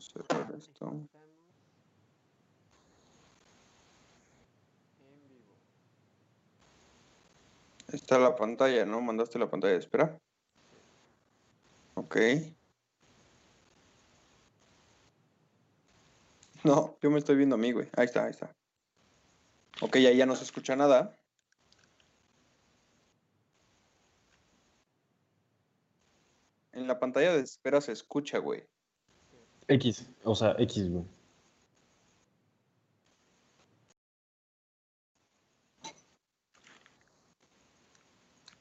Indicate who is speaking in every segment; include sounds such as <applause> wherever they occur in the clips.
Speaker 1: cerrar esto. Está la pantalla, ¿no? Mandaste la pantalla de espera. Ok. No, yo me estoy viendo a mí, güey. Ahí está, ahí está. Ok, ahí ya no se escucha nada. En la pantalla de espera se escucha, güey.
Speaker 2: X, o sea, X, güey.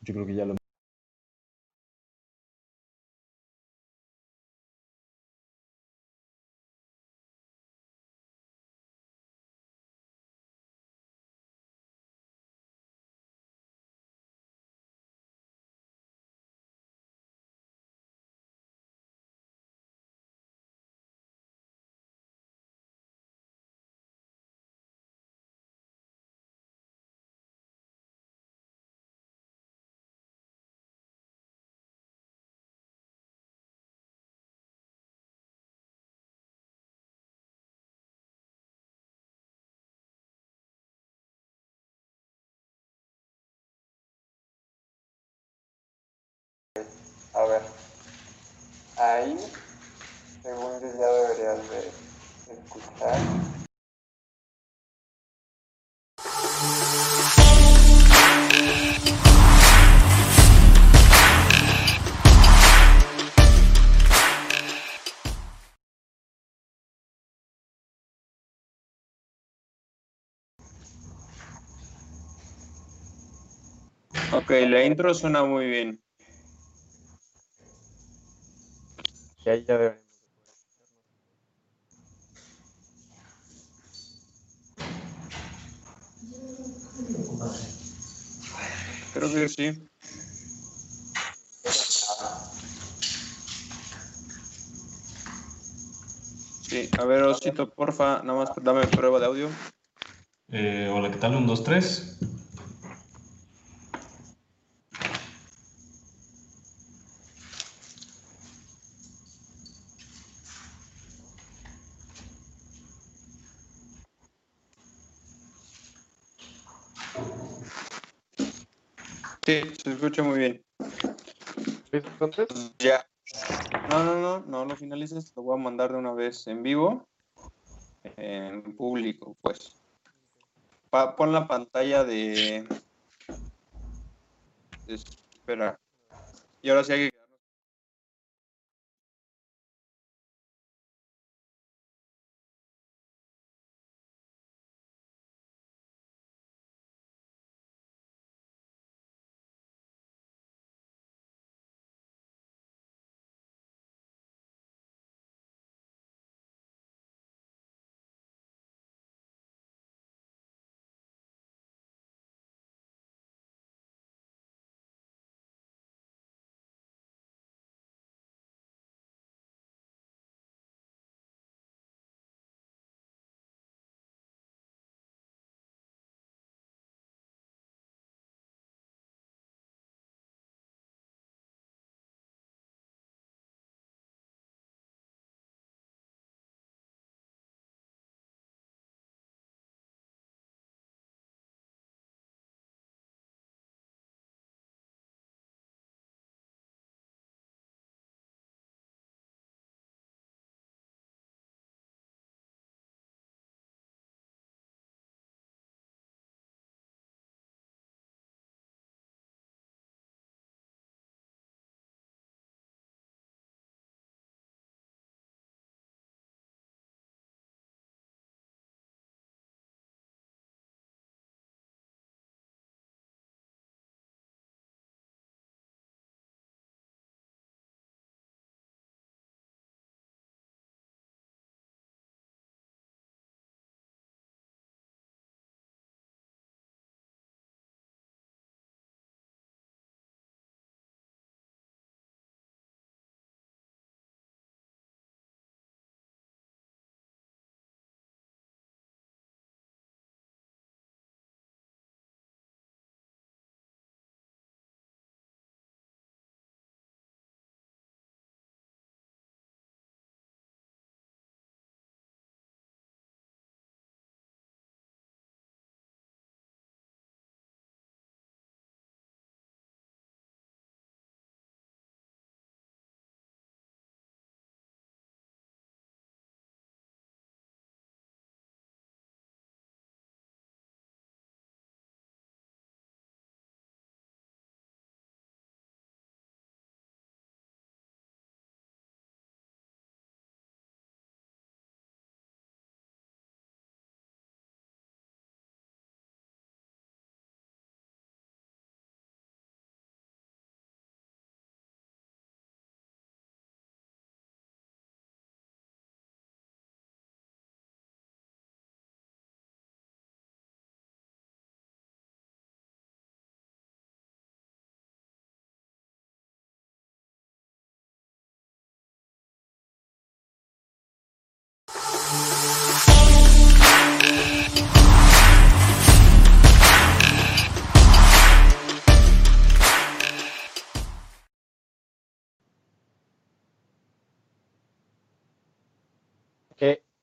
Speaker 2: Yo creo que ya lo...
Speaker 3: Ver. Ahí, según yo, ya deberías de escuchar.
Speaker 1: Ok, la intro suena muy bien.
Speaker 3: Y ahí ya escucharnos.
Speaker 1: Creo que sí. Sí, a ver, Osito, porfa, nada más dame prueba de audio.
Speaker 4: Eh, hola, ¿qué tal? Un, dos, tres.
Speaker 1: Sí, se escucha muy bien.
Speaker 3: ¿Listo entonces?
Speaker 1: Ya. No, no, no, no lo finalices, lo voy a mandar de una vez en vivo, en público, pues. Pa- pon la pantalla de... de- Espera. Y ahora sí hay que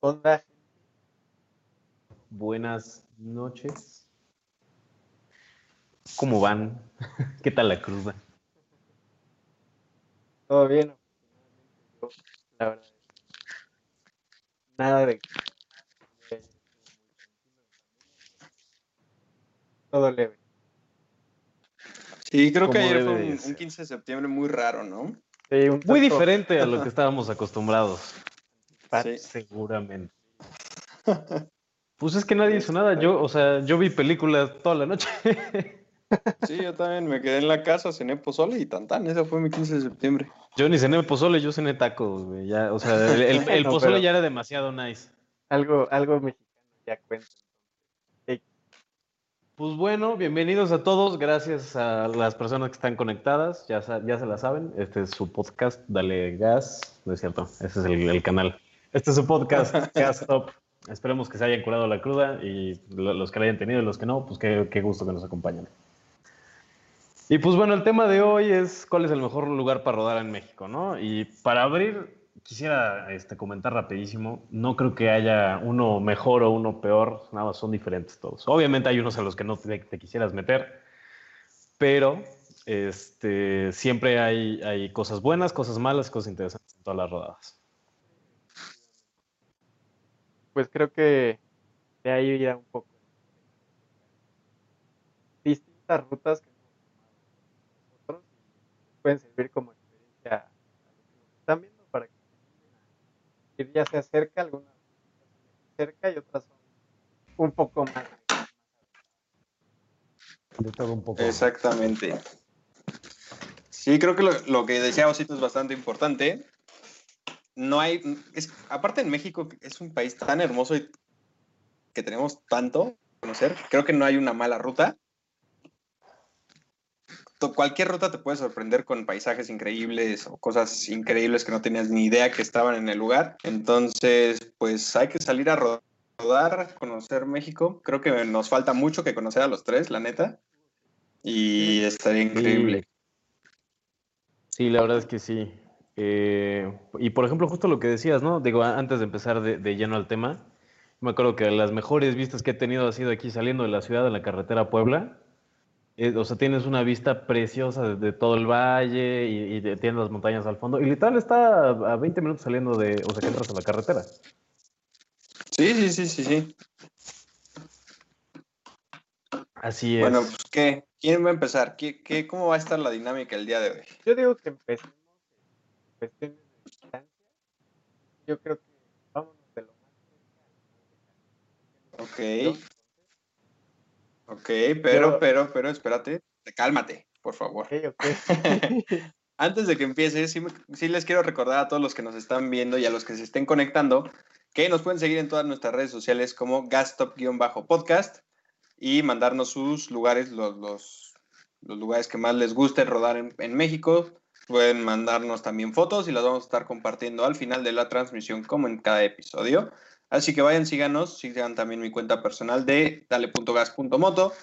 Speaker 3: ¿Qué onda?
Speaker 2: Buenas noches. ¿Cómo van? <laughs> ¿Qué tal la cruda?
Speaker 3: ¿Todo bien? Yo, la verdad, nada de... Todo leve.
Speaker 1: Sí, creo que ayer fue
Speaker 2: de
Speaker 1: un,
Speaker 2: ser.
Speaker 1: un 15 de septiembre muy raro, ¿no?
Speaker 3: Sí, un
Speaker 2: Muy diferente a lo que <laughs> estábamos acostumbrados.
Speaker 1: Sí.
Speaker 2: Seguramente. <laughs> Pues es que nadie hizo nada. Yo, o sea, yo vi películas toda la noche. <laughs>
Speaker 1: Sí, yo también me quedé en la casa, cené pozole y tantán. Ese fue mi 15 de septiembre.
Speaker 2: Yo ni cené pozole, yo cené tacos, güey. Ya, o sea, el, el- el <laughs>
Speaker 3: No,
Speaker 2: pozole ya era demasiado nice.
Speaker 3: Algo, algo mexicano ya cuenta.
Speaker 2: Pues bueno, bienvenidos a todos. Gracias a las personas que están conectadas. Ya, ya se la saben. Este es su podcast, Dale Gas. No es cierto, ese es el, el canal. Este es su podcast, <laughs> Gas Top. Esperemos que se hayan curado la cruda y lo- los que la hayan tenido y los que no, pues qué, qué gusto que nos acompañen. Y pues bueno, el tema de hoy es cuál es el mejor lugar para rodar en México, ¿no? Y para abrir, quisiera este, comentar rapidísimo, no creo que haya uno mejor o uno peor, nada más son diferentes todos. Obviamente hay unos a los que no te, te quisieras meter, pero este, siempre hay, hay cosas buenas, cosas malas, cosas interesantes en todas las rodadas.
Speaker 3: Pues creo que de ahí irá un poco. Distintas rutas que hemos tomado nosotros y pueden servir como experiencia a los que nos están viendo para que ir ya sea cerca, algunas cerca y otras son un poco más.
Speaker 2: De todo un poco.
Speaker 1: Exactamente. Sí, creo que lo, lo que decía Osito es bastante importante. No hay, es, aparte en México, es un país tan hermoso y que tenemos tanto conocer, creo que no hay una mala ruta. Cualquier ruta te puede sorprender con paisajes increíbles o cosas increíbles que no tenías ni idea que estaban en el lugar. Entonces, pues hay que salir a ro- rodar, conocer México. Creo que nos falta mucho que conocer a los tres, la neta. Y estaría increíble.
Speaker 2: Sí, la verdad es que sí. Eh, y por ejemplo, justo lo que decías, ¿no? Digo, antes de empezar de, de lleno al tema, me acuerdo que las mejores vistas que he tenido ha sido aquí saliendo de la ciudad, en la carretera a Puebla. Eh, o sea, tienes una vista preciosa de, de todo el valle y, y de- tienes las montañas al fondo. Y literal está a, a 20 minutos saliendo de, o sea, que entras a la carretera.
Speaker 1: Sí, sí, sí, sí, sí.
Speaker 2: Así es.
Speaker 1: Bueno, pues, ¿qué? ¿Quién va a empezar? ¿Qué, qué, ¿Cómo va a estar la dinámica el día de hoy?
Speaker 3: Yo digo que empecemos cuestiones de distancia. Yo creo que vámonos de lo más cerca.
Speaker 1: Ok. Ok, pero, pero, pero, espérate. Cálmate, por favor.
Speaker 3: Ok, ok. <laughs>
Speaker 1: Antes de que empiece, sí, sí les quiero recordar a todos los que nos están viendo y a los que se estén conectando que nos pueden seguir en todas nuestras redes sociales como gastop-podcast y mandarnos sus lugares, los, los, los lugares que más les guste rodar en, en México. Pueden mandarnos también fotos y las vamos a estar compartiendo al final de la transmisión como en cada episodio. Así que vayan, síganos, sigan también mi cuenta personal de dale.gas.moto.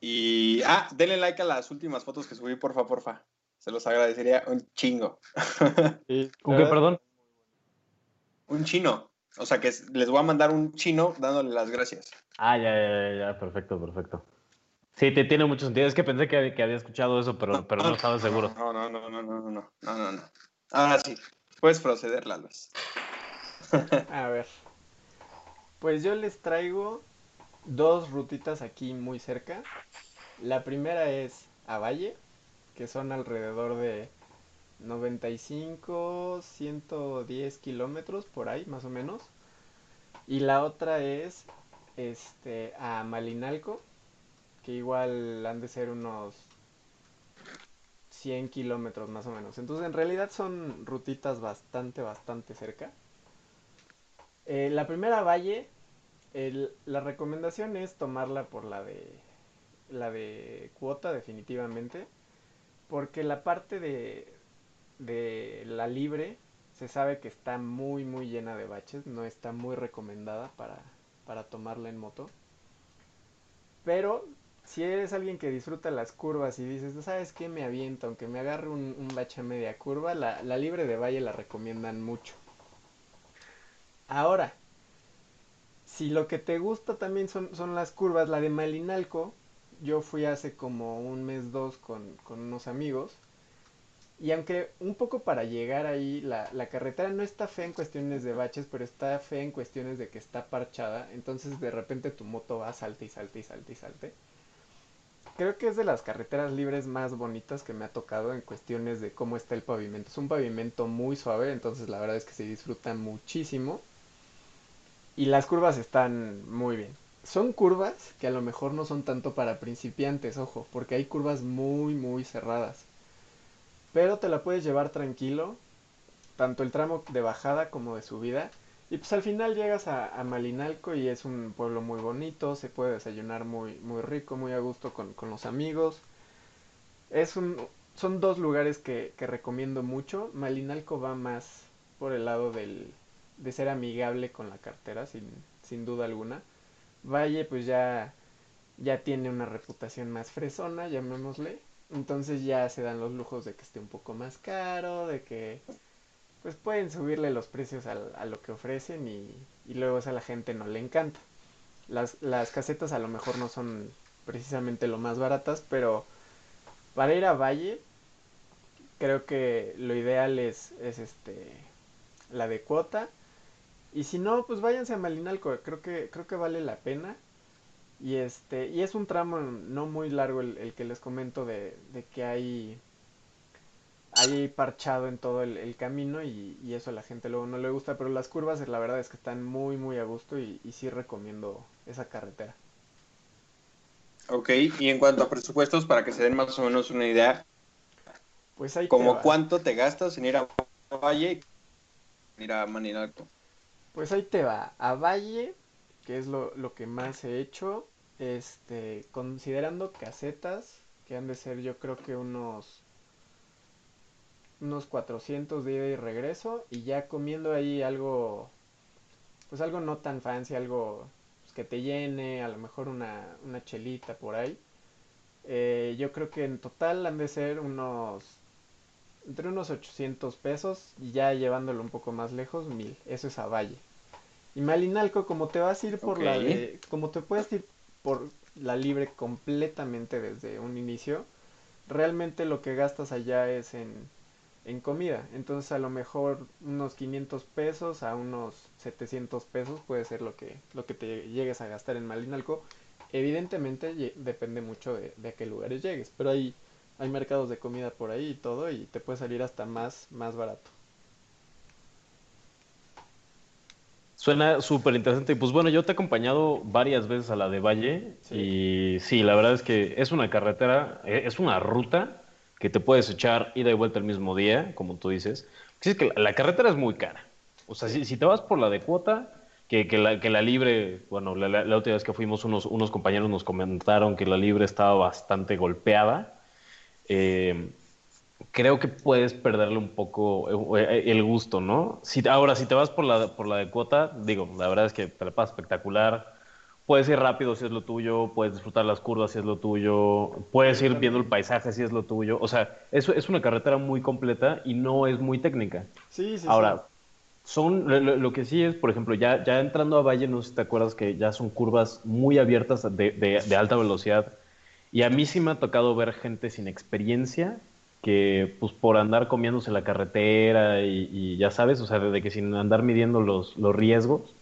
Speaker 1: Y, ah, denle like a las últimas fotos que subí, porfa, porfa. Se los agradecería un chingo.
Speaker 3: Sí, <laughs>
Speaker 2: ¿Con qué, perdón?
Speaker 1: un chino. O sea que es- les voy a mandar un chino dándole las gracias.
Speaker 2: Ah, ya, ya, ya, ya, perfecto, perfecto. Sí, te tiene mucho sentido. Es que pensé que, que había escuchado eso, pero, pero no estaba seguro.
Speaker 1: No, no, no, no, no, no, no, no, no. Ahora sí, puedes proceder, Lalos. <laughs>
Speaker 5: A ver. Pues yo les traigo dos rutitas aquí muy cerca. La primera es a Valle, que son alrededor de 95, 110 kilómetros por ahí, más o menos. Y la otra es este a Malinalco, que igual han de ser unos 100 kilómetros más o menos. Entonces en realidad son rutitas bastante, bastante cerca. Eh, la primera valle, la recomendación es tomarla por la de la de cuota definitivamente, porque la parte de, de la libre se sabe que está muy muy llena de baches, no está muy recomendada para, para tomarla en moto. Pero si eres alguien que disfruta las curvas y dices, ¿sabes qué? Me aviento, aunque me agarre un, un bache a media curva, la, la libre de valle la recomiendan mucho. Ahora, si lo que te gusta también son, son las curvas, la de Malinalco, yo fui hace como un mes, dos con, con unos amigos. Y aunque un poco para llegar ahí, la, la, carretera no está fea en cuestiones de baches, pero está fea en cuestiones de que está parchada. Entonces de repente tu moto va salte y salte y salte y salte. Creo que es de las carreteras libres más bonitas que me ha tocado en cuestiones de cómo está el pavimento. Es un pavimento muy suave, entonces la verdad es que se disfruta muchísimo. Y las curvas están muy bien. Son curvas que a lo mejor no son tanto para principiantes, ojo, porque hay curvas muy, muy cerradas. Pero te la puedes llevar tranquilo, tanto el tramo de bajada como de subida. Y pues al final llegas a, Malinalco y es un pueblo muy bonito, se puede desayunar muy, muy rico, muy a gusto con, con los amigos. Es un, son dos lugares que, que recomiendo mucho. Malinalco va más por el lado del, de ser amigable con la cartera, sin, sin duda alguna. Valle pues ya, ya tiene una reputación más fresona, llamémosle. Entonces ya se dan los lujos de que esté un poco más caro, de que pues pueden subirle los precios a, a lo que ofrecen y, y, luego eso a la gente no le encanta. Las, las casetas a lo mejor no son precisamente lo más baratas, pero para ir a Valle creo que lo ideal es, es este la de cuota y si no, pues váyanse a Malinalco, creo que, creo que vale la pena. Y este, y es un tramo no muy largo el, el que les comento de, de, que hay, hay parchado en todo el, el camino y, y, eso a la gente luego no le gusta, pero las curvas la verdad es que están muy muy a gusto y, y sí recomiendo esa carretera.
Speaker 1: Ok, y en cuanto a presupuestos, para que se den más o menos una idea,
Speaker 5: pues ahí
Speaker 1: como cuánto te gastas en ir a Valle y ir a Maninalco.
Speaker 5: Pues ahí te va. A Valle, que es lo, lo, que más he hecho, este, considerando casetas, que han de ser yo creo que unos unos 400 de ida y regreso y ya comiendo ahí algo pues algo no tan fancy, algo pues, que te llene, a lo mejor una, una chelita por ahí. Eh, yo creo que en total han de ser unos entre unos 800 pesos y ya llevándolo un poco más lejos, 1000. Eso es a Valle. Y Malinalco, como te vas a ir por okay. la de, como te puedes ir por la libre completamente desde un inicio, realmente lo que gastas allá es en, en comida. Entonces a lo mejor unos 500 pesos a unos 700 pesos puede ser lo que, lo que te llegues a gastar en Malinalco. Evidentemente depende mucho de, de a qué lugares llegues, pero hay hay mercados de comida por ahí y todo y te puede salir hasta más, más barato.
Speaker 2: Suena súper interesante. Y pues bueno, yo te he acompañado varias veces a la de Valle sí. y sí, la verdad es que es una carretera, e, es una ruta que te puedes echar ida y vuelta el mismo día, como tú dices. Sí, es que la, carretera es muy cara. O sea, si, te vas por la de cuota, que, que, la, que la libre, bueno, la, la, última vez que fuimos unos, unos compañeros nos comentaron que la libre estaba bastante golpeada eh, creo que puedes perderle un poco eh, el gusto, ¿no? Si, ahora, si te vas por la, por la de cuota, digo, la verdad es que te la pasas espectacular. Puedes ir rápido si es lo tuyo, puedes disfrutar las curvas si es lo tuyo, puedes ir viendo el paisaje si es lo tuyo. O sea, eso es una carretera muy completa y no es muy técnica.
Speaker 5: Sí, sí.
Speaker 2: Ahora,
Speaker 5: sí.
Speaker 2: son lo, lo, que sí es, por ejemplo, ya, ya entrando a Valle, no sé si te acuerdas que ya son curvas muy abiertas de, de, de alta velocidad y a mí sí me ha tocado ver gente sin experiencia que pues por andar comiéndose la carretera y, y ya sabes, o sea, de que sin andar midiendo los, los riesgos,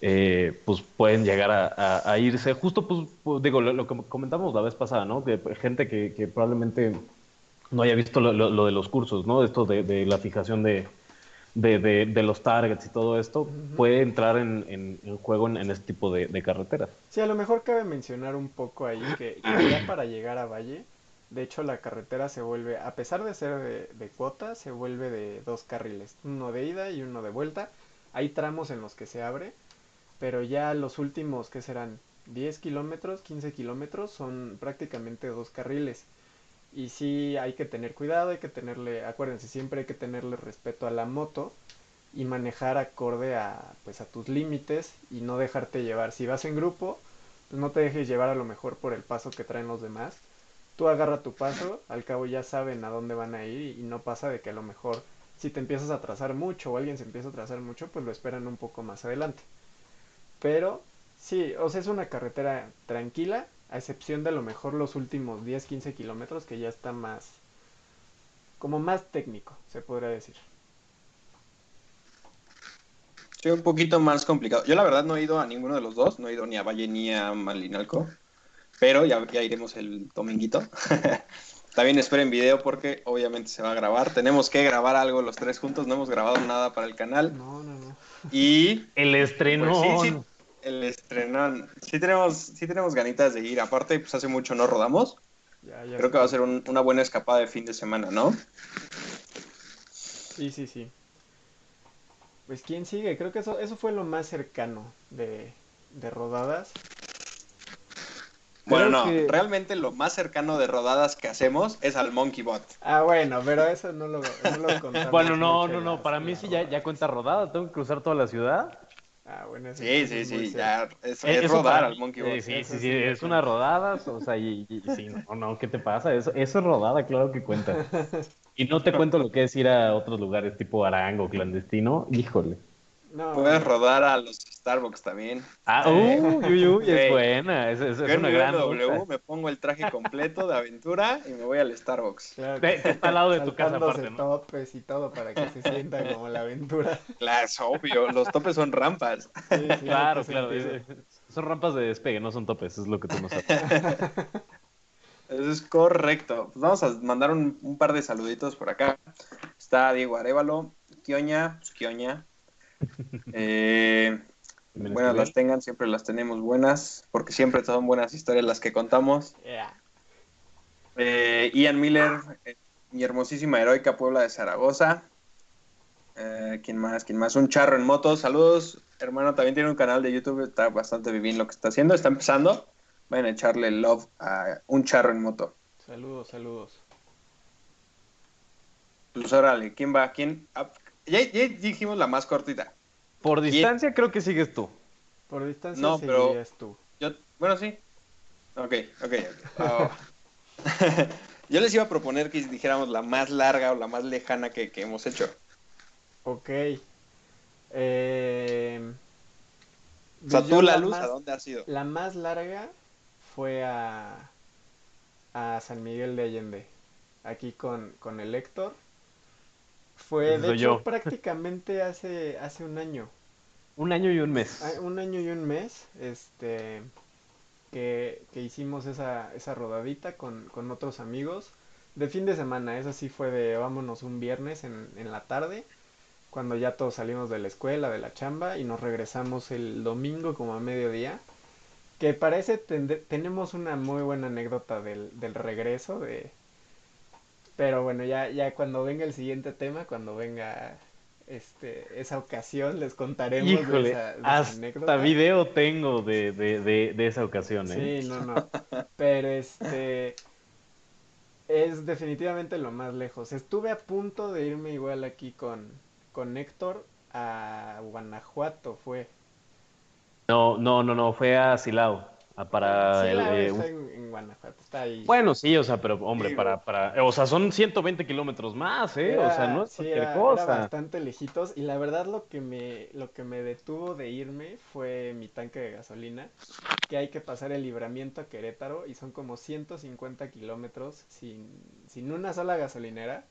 Speaker 2: eh, pues pueden llegar a, a, a irse. Justo, pues, pues digo, lo, lo, que comentamos la vez pasada, ¿no? Que gente que, que probablemente no haya visto lo, lo, de los cursos, ¿no? Esto de, de la fijación de, de, los targets y todo esto, uh -huh. puede entrar en, en, en juego en, en, este tipo de, carreteras.
Speaker 5: Sí, a lo mejor cabe mencionar un poco ahí que, ya para llegar a Valle, de hecho la carretera se vuelve, a pesar de ser de, cuota, se vuelve de dos carriles, uno de ida y uno de vuelta. Hay tramos en los que se abre, pero ya los últimos, que serán 10 kilómetros, 15 kilómetros, son prácticamente dos carriles. Y sí hay que tener cuidado, hay que tenerle, acuérdense, siempre hay que tenerle respeto a la moto y manejar acorde a, pues, a tus límites y no dejarte llevar. Si vas en grupo, pues no te dejes llevar a lo mejor por el paso que traen los demás. Tú agarra tu paso, al cabo ya saben a dónde van a ir y no pasa de que a lo mejor si te empiezas a trazar mucho o alguien se empieza a trazar mucho, pues lo esperan un poco más adelante. Pero sí, o sea, es una carretera tranquila, a excepción de a lo mejor los últimos 10, 15 kilómetros que ya está más, como más técnico, se podría decir.
Speaker 1: Sí, un poquito más complicado. Yo la verdad no he ido a ninguno de los dos, no he ido ni a Valle ni a Malinalco, pero ya, ya iremos el dominguito. <laughs> También esperen video porque obviamente se va a grabar. Tenemos que grabar algo los tres juntos, no hemos grabado nada para el canal.
Speaker 5: No, no, no.
Speaker 1: Y
Speaker 2: El estreno.
Speaker 1: Pues sí, sí, el estrenón. Sí tenemos, sí tenemos ganitas de ir. Aparte, pues hace mucho no rodamos.
Speaker 5: Ya, ya
Speaker 1: Creo que va a ser un- una buena escapada de fin de semana, ¿no?
Speaker 5: Sí, sí, sí. Pues quién sigue, creo que eso, eso fue lo más cercano de, de rodadas.
Speaker 1: Bueno,
Speaker 2: Creo
Speaker 1: no,
Speaker 2: que-
Speaker 1: realmente lo más cercano de rodadas que hacemos es al Monkey Bot.
Speaker 5: Ah, bueno, pero eso no lo, no lo contamos <laughs>
Speaker 2: Bueno, no, no, no. Para mí sí ya, ya cuenta rodada. Tengo que cruzar toda la ciudad.
Speaker 5: Ah, bueno, eso
Speaker 1: Sí,
Speaker 5: es
Speaker 1: sí, sí, ya es, rodar al Monkey Bot.
Speaker 2: sí, sí,
Speaker 5: sí
Speaker 2: es una rodada, o sea, y, y- sí, no, no, ¿qué te pasa? Eso, eso es rodada, claro que cuenta. Y no te <laughs> cuento lo que es ir a otros lugares tipo Arango, clandestino, híjole.
Speaker 5: No,
Speaker 1: Puedes rodar a los Starbucks también.
Speaker 2: Ah, uy, uy, uy,
Speaker 1: Sí.
Speaker 2: es buena, es, es- es una gran ruta.
Speaker 1: me pongo el traje completo de aventura y me voy al Starbucks.
Speaker 5: claro
Speaker 2: está al lado de tu casa aparte, ¿no?
Speaker 5: topes y todo para que se sienta como la aventura.
Speaker 1: Claro, es obvio, los topes son rampas.
Speaker 5: Sí,
Speaker 2: Claro, claro. es- son rampas de despegue, no son topes, es lo que tú no sabes. <laughs>
Speaker 1: Eso es correcto. Pues vamos a mandar un, un par de saluditos por acá. Está Diego Arevalo, Kioña, pues Kioña. Eh, buenas las tengan, siempre las tenemos buenas, porque siempre son buenas historias las que contamos.
Speaker 5: Yeah.
Speaker 1: Eh, Ian Miller, eh, mi hermosísima heroica Puebla de Zaragoza. Eh, ¿Quién más? ¿Quién más? Un charro en moto. Saludos, hermano. También tiene un canal de YouTube. Está bastante bien lo que está haciendo. Está empezando. Vayan a echarle love a un charro en moto.
Speaker 5: Saludos, saludos.
Speaker 1: Pues órale, ¿quién va? ¿Quién? Ah, ya, ya dijimos la más cortita.
Speaker 2: Por distancia creo que sigues tú.
Speaker 5: Por distancia
Speaker 1: No, pero-
Speaker 5: tú.
Speaker 1: Yo, bueno, sí. Ok, ok. ok. Oh. <laughs> Yo les iba a proponer que dijéramos la más larga o la más lejana que, que hemos hecho.
Speaker 5: Ok. Eh,
Speaker 1: O sea, tú, la luz,
Speaker 5: más-
Speaker 1: ¿a dónde has ido?
Speaker 5: La más larga fue a, a San Miguel de Allende, aquí con, con el Héctor. Fue, de hecho,
Speaker 2: yo.
Speaker 5: prácticamente hace, hace un año.
Speaker 2: Un año y un mes.
Speaker 5: Ah, Un año y un mes, este, que, que hicimos esa, esa rodadita con, con otros amigos. De fin de semana, eso sí fue de vámonos un viernes en, en la tarde, cuando ya todos salimos de la escuela, de la chamba, y nos regresamos el domingo como a mediodía. Que parece tende- tenemos una muy buena anécdota del, del regreso de... Pero bueno, ya, ya cuando venga el siguiente tema, cuando venga este, esa ocasión, les contaremos de
Speaker 2: Híjole,
Speaker 5: esa, de esa
Speaker 2: hasta
Speaker 5: anécdota.
Speaker 2: video tengo de, de, de, de esa ocasión, ¿eh?
Speaker 5: Sí, no, no. Pero este es definitivamente lo más lejos. Estuve a punto de irme igual aquí con, con Héctor a Guanajuato, fue.
Speaker 2: No, no, no, no, fue a Silao. A- para
Speaker 5: Sí, la
Speaker 2: eh,
Speaker 5: en, en Guanajuato, está ahí.
Speaker 2: Bueno, sí, o sea, pero hombre, para, para, o sea, son 120 kilómetros más, ¿eh? o sea, no es
Speaker 5: sí,
Speaker 2: cualquier
Speaker 5: era- era
Speaker 2: cosa.
Speaker 5: bastante lejitos y la verdad lo que me lo que me detuvo de irme fue mi tanque de gasolina, que hay que pasar el libramiento a Querétaro y son como 150 kilómetros sin, sin una sola gasolinera.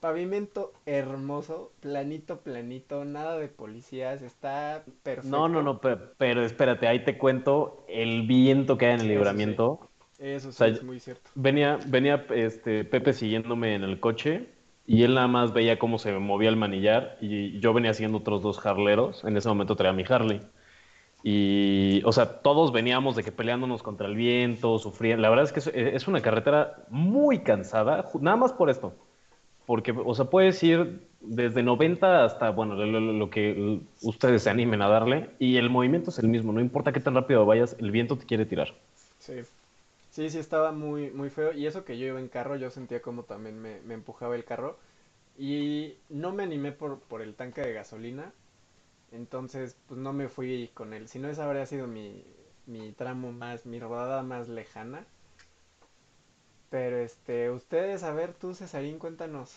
Speaker 5: Pavimento hermoso, planito, planito, nada de policías, está perfecto.
Speaker 2: No, no, no, pe- pero, espérate, ahí te cuento el viento que hay en el
Speaker 5: Eso sí.
Speaker 2: libramiento.
Speaker 5: Eso sí
Speaker 2: sea,
Speaker 5: es muy cierto.
Speaker 2: Venía, venía este, Pepe siguiéndome en el coche y él nada más veía cómo se movía el manillar y yo venía siguiendo otros dos harleros. En ese momento traía mi Harley. Y, o sea, todos veníamos de que peleándonos contra el viento, sufriendo. La verdad es que es, una carretera muy cansada, nada más por esto. Porque, o sea, puedes ir desde 90 hasta, bueno, lo, que ustedes se animen a darle y el movimiento es el mismo. No importa qué tan rápido vayas, el viento te quiere tirar.
Speaker 5: Sí. Sí, sí, estaba muy, muy feo. Y eso que yo iba en carro, yo sentía como también me, empujaba el carro. Y no me animé por, por el tanque de gasolina. Entonces, pues no me fui con él. Si no, esa habría sido mi, mi tramo más, mi rodada más lejana. Pero este, ustedes, a ver, tú, Cesarín, cuéntanos.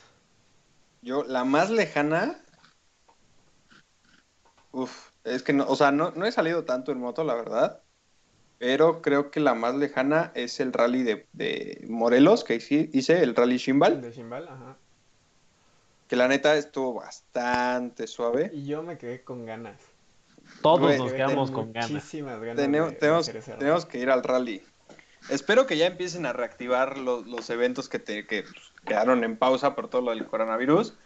Speaker 1: Yo, la más lejana. Uf, es que no, o sea, no, no he salido tanto en moto, la verdad. Pero creo que la más lejana es el rally de, de Morelos, que hice, hice, el rally Shimbal.
Speaker 5: De Shimbal, ajá.
Speaker 1: Que la neta estuvo bastante suave.
Speaker 5: Y yo me quedé con ganas.
Speaker 2: Todos
Speaker 1: Güey,
Speaker 2: nos quedamos con ganas.
Speaker 5: Muchísimas ganas.
Speaker 1: Tenemos,
Speaker 5: de- de
Speaker 1: tenemos,
Speaker 5: rally.
Speaker 1: tenemos que ir al rally. Espero que ya empiecen a reactivar los, los eventos que, te, que quedaron en pausa por todo lo del coronavirus.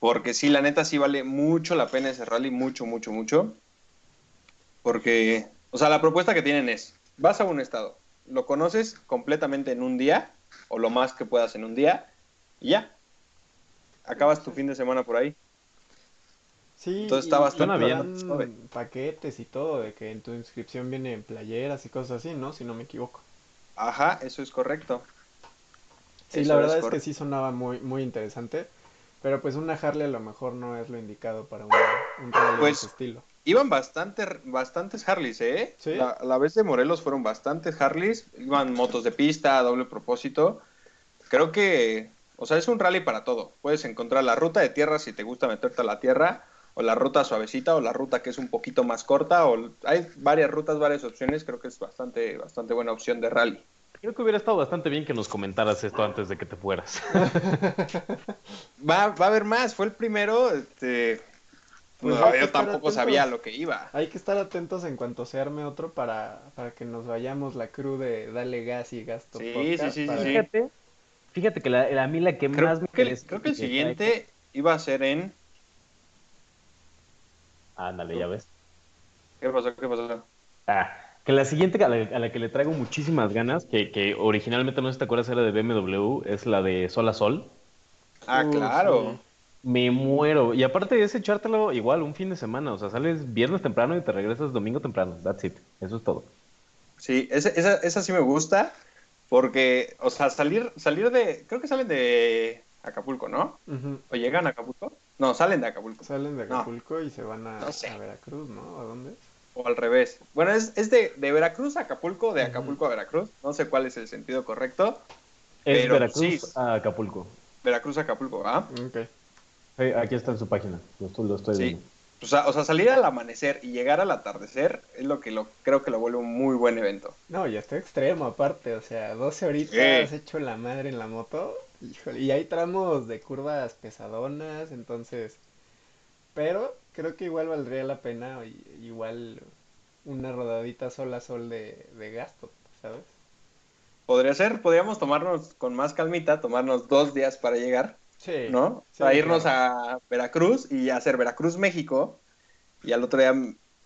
Speaker 1: Porque sí, la neta sí vale mucho la pena ese rally, mucho, mucho, mucho. Porque, o sea, la propuesta que tienen es, vas a un estado, lo conoces completamente en un día, o lo más que puedas en un día, y ya. Acabas tu fin de semana por ahí.
Speaker 5: Sí,
Speaker 1: Entonces está
Speaker 5: y-
Speaker 1: bastante
Speaker 5: y paquetes y todo, de que en tu inscripción vienen playeras y cosas así, ¿no? Si no me equivoco.
Speaker 1: Ajá, eso es correcto.
Speaker 5: Sí,
Speaker 1: Eso
Speaker 5: la verdad es, que sí sonaba muy, muy interesante, pero pues una Harley a lo mejor no es lo indicado para un, un rally
Speaker 1: Pues,
Speaker 5: de ese estilo.
Speaker 1: Iban bastante, bastantes Harleys, ¿eh?
Speaker 5: ¿Sí?
Speaker 1: La, la vez de Morelos fueron bastantes Harleys. Iban motos de pista, a doble propósito. Creo que, o sea, es un rally para todo. Puedes encontrar la ruta de tierra si te gusta meterte a la tierra, o la ruta suavecita, o la ruta que es un poquito más corta. O hay varias rutas, varias opciones. Creo que es bastante, bastante buena opción de rally.
Speaker 2: Creo que hubiera estado bastante bien que nos comentaras esto antes de que te fueras. <laughs>
Speaker 1: Va, va a haber más. Fue el primero. Este,
Speaker 5: Pues
Speaker 1: no, yo tampoco
Speaker 5: atentos.
Speaker 1: sabía lo que iba.
Speaker 5: Hay que estar atentos en cuanto se arme otro para, para que nos vayamos la crew de Dale Gas y Gasto
Speaker 1: Sí,
Speaker 5: Podcast
Speaker 1: sí, sí,
Speaker 5: para-
Speaker 1: sí.
Speaker 2: Fíjate, fíjate que la, la- a mí la que
Speaker 1: Creo,
Speaker 2: más me
Speaker 1: que, creo que el
Speaker 2: que
Speaker 1: siguiente iba a ser en.
Speaker 2: Ándale, ya ves.
Speaker 1: ¿Qué pasó? ¿Qué pasó?
Speaker 2: Ah, que la siguiente a la, a la que le traigo muchísimas ganas, que, que originalmente no sé si te acuerdas era de BMW, es la de Sol a Sol.
Speaker 1: Ah,
Speaker 5: Uh,
Speaker 1: claro.
Speaker 5: sí.
Speaker 2: Me muero. Y aparte es echártelo igual un fin de semana. O sea, sales viernes temprano y te regresas domingo temprano. That's it. Eso es todo.
Speaker 1: Sí, esa, esa, esa sí me gusta. Porque, o sea, salir, salir de. Creo que salen de Acapulco, ¿no? ¿O llegan a Acapulco? No, salen de Acapulco.
Speaker 5: Salen de
Speaker 1: No.
Speaker 5: Acapulco y se van a,
Speaker 1: No sé.
Speaker 5: a Veracruz, ¿no? ¿A dónde?
Speaker 1: O al revés. Bueno, es, es de, de Veracruz a Acapulco, de. Acapulco a Veracruz. No sé cuál es el sentido correcto.
Speaker 2: Es
Speaker 1: Pero
Speaker 2: Veracruz
Speaker 1: sí.
Speaker 2: a Acapulco.
Speaker 1: Veracruz a Acapulco, ¿ah?
Speaker 5: Ok.
Speaker 2: Aquí está en su página. Lo estoy, lo estoy
Speaker 1: Sí.
Speaker 2: viendo.
Speaker 1: O sea, o sea, salir al amanecer y llegar al atardecer es lo que lo, creo que lo vuelve un muy buen evento.
Speaker 5: No, ya está extremo aparte, o sea, 12 horitas
Speaker 1: Sí.
Speaker 5: hecho la madre en la moto, híjole, y hay tramos de curvas pesadonas, entonces, pero creo que igual valdría la pena, igual una rodadita sol a sol de, de gasto, ¿sabes?
Speaker 1: Podría ser, podríamos tomarnos con más calmita, tomarnos dos días para llegar,
Speaker 5: Sí,
Speaker 1: ¿no?
Speaker 5: Sí,
Speaker 1: irnos
Speaker 5: claro.
Speaker 1: a Veracruz y hacer Veracruz, México, y al otro día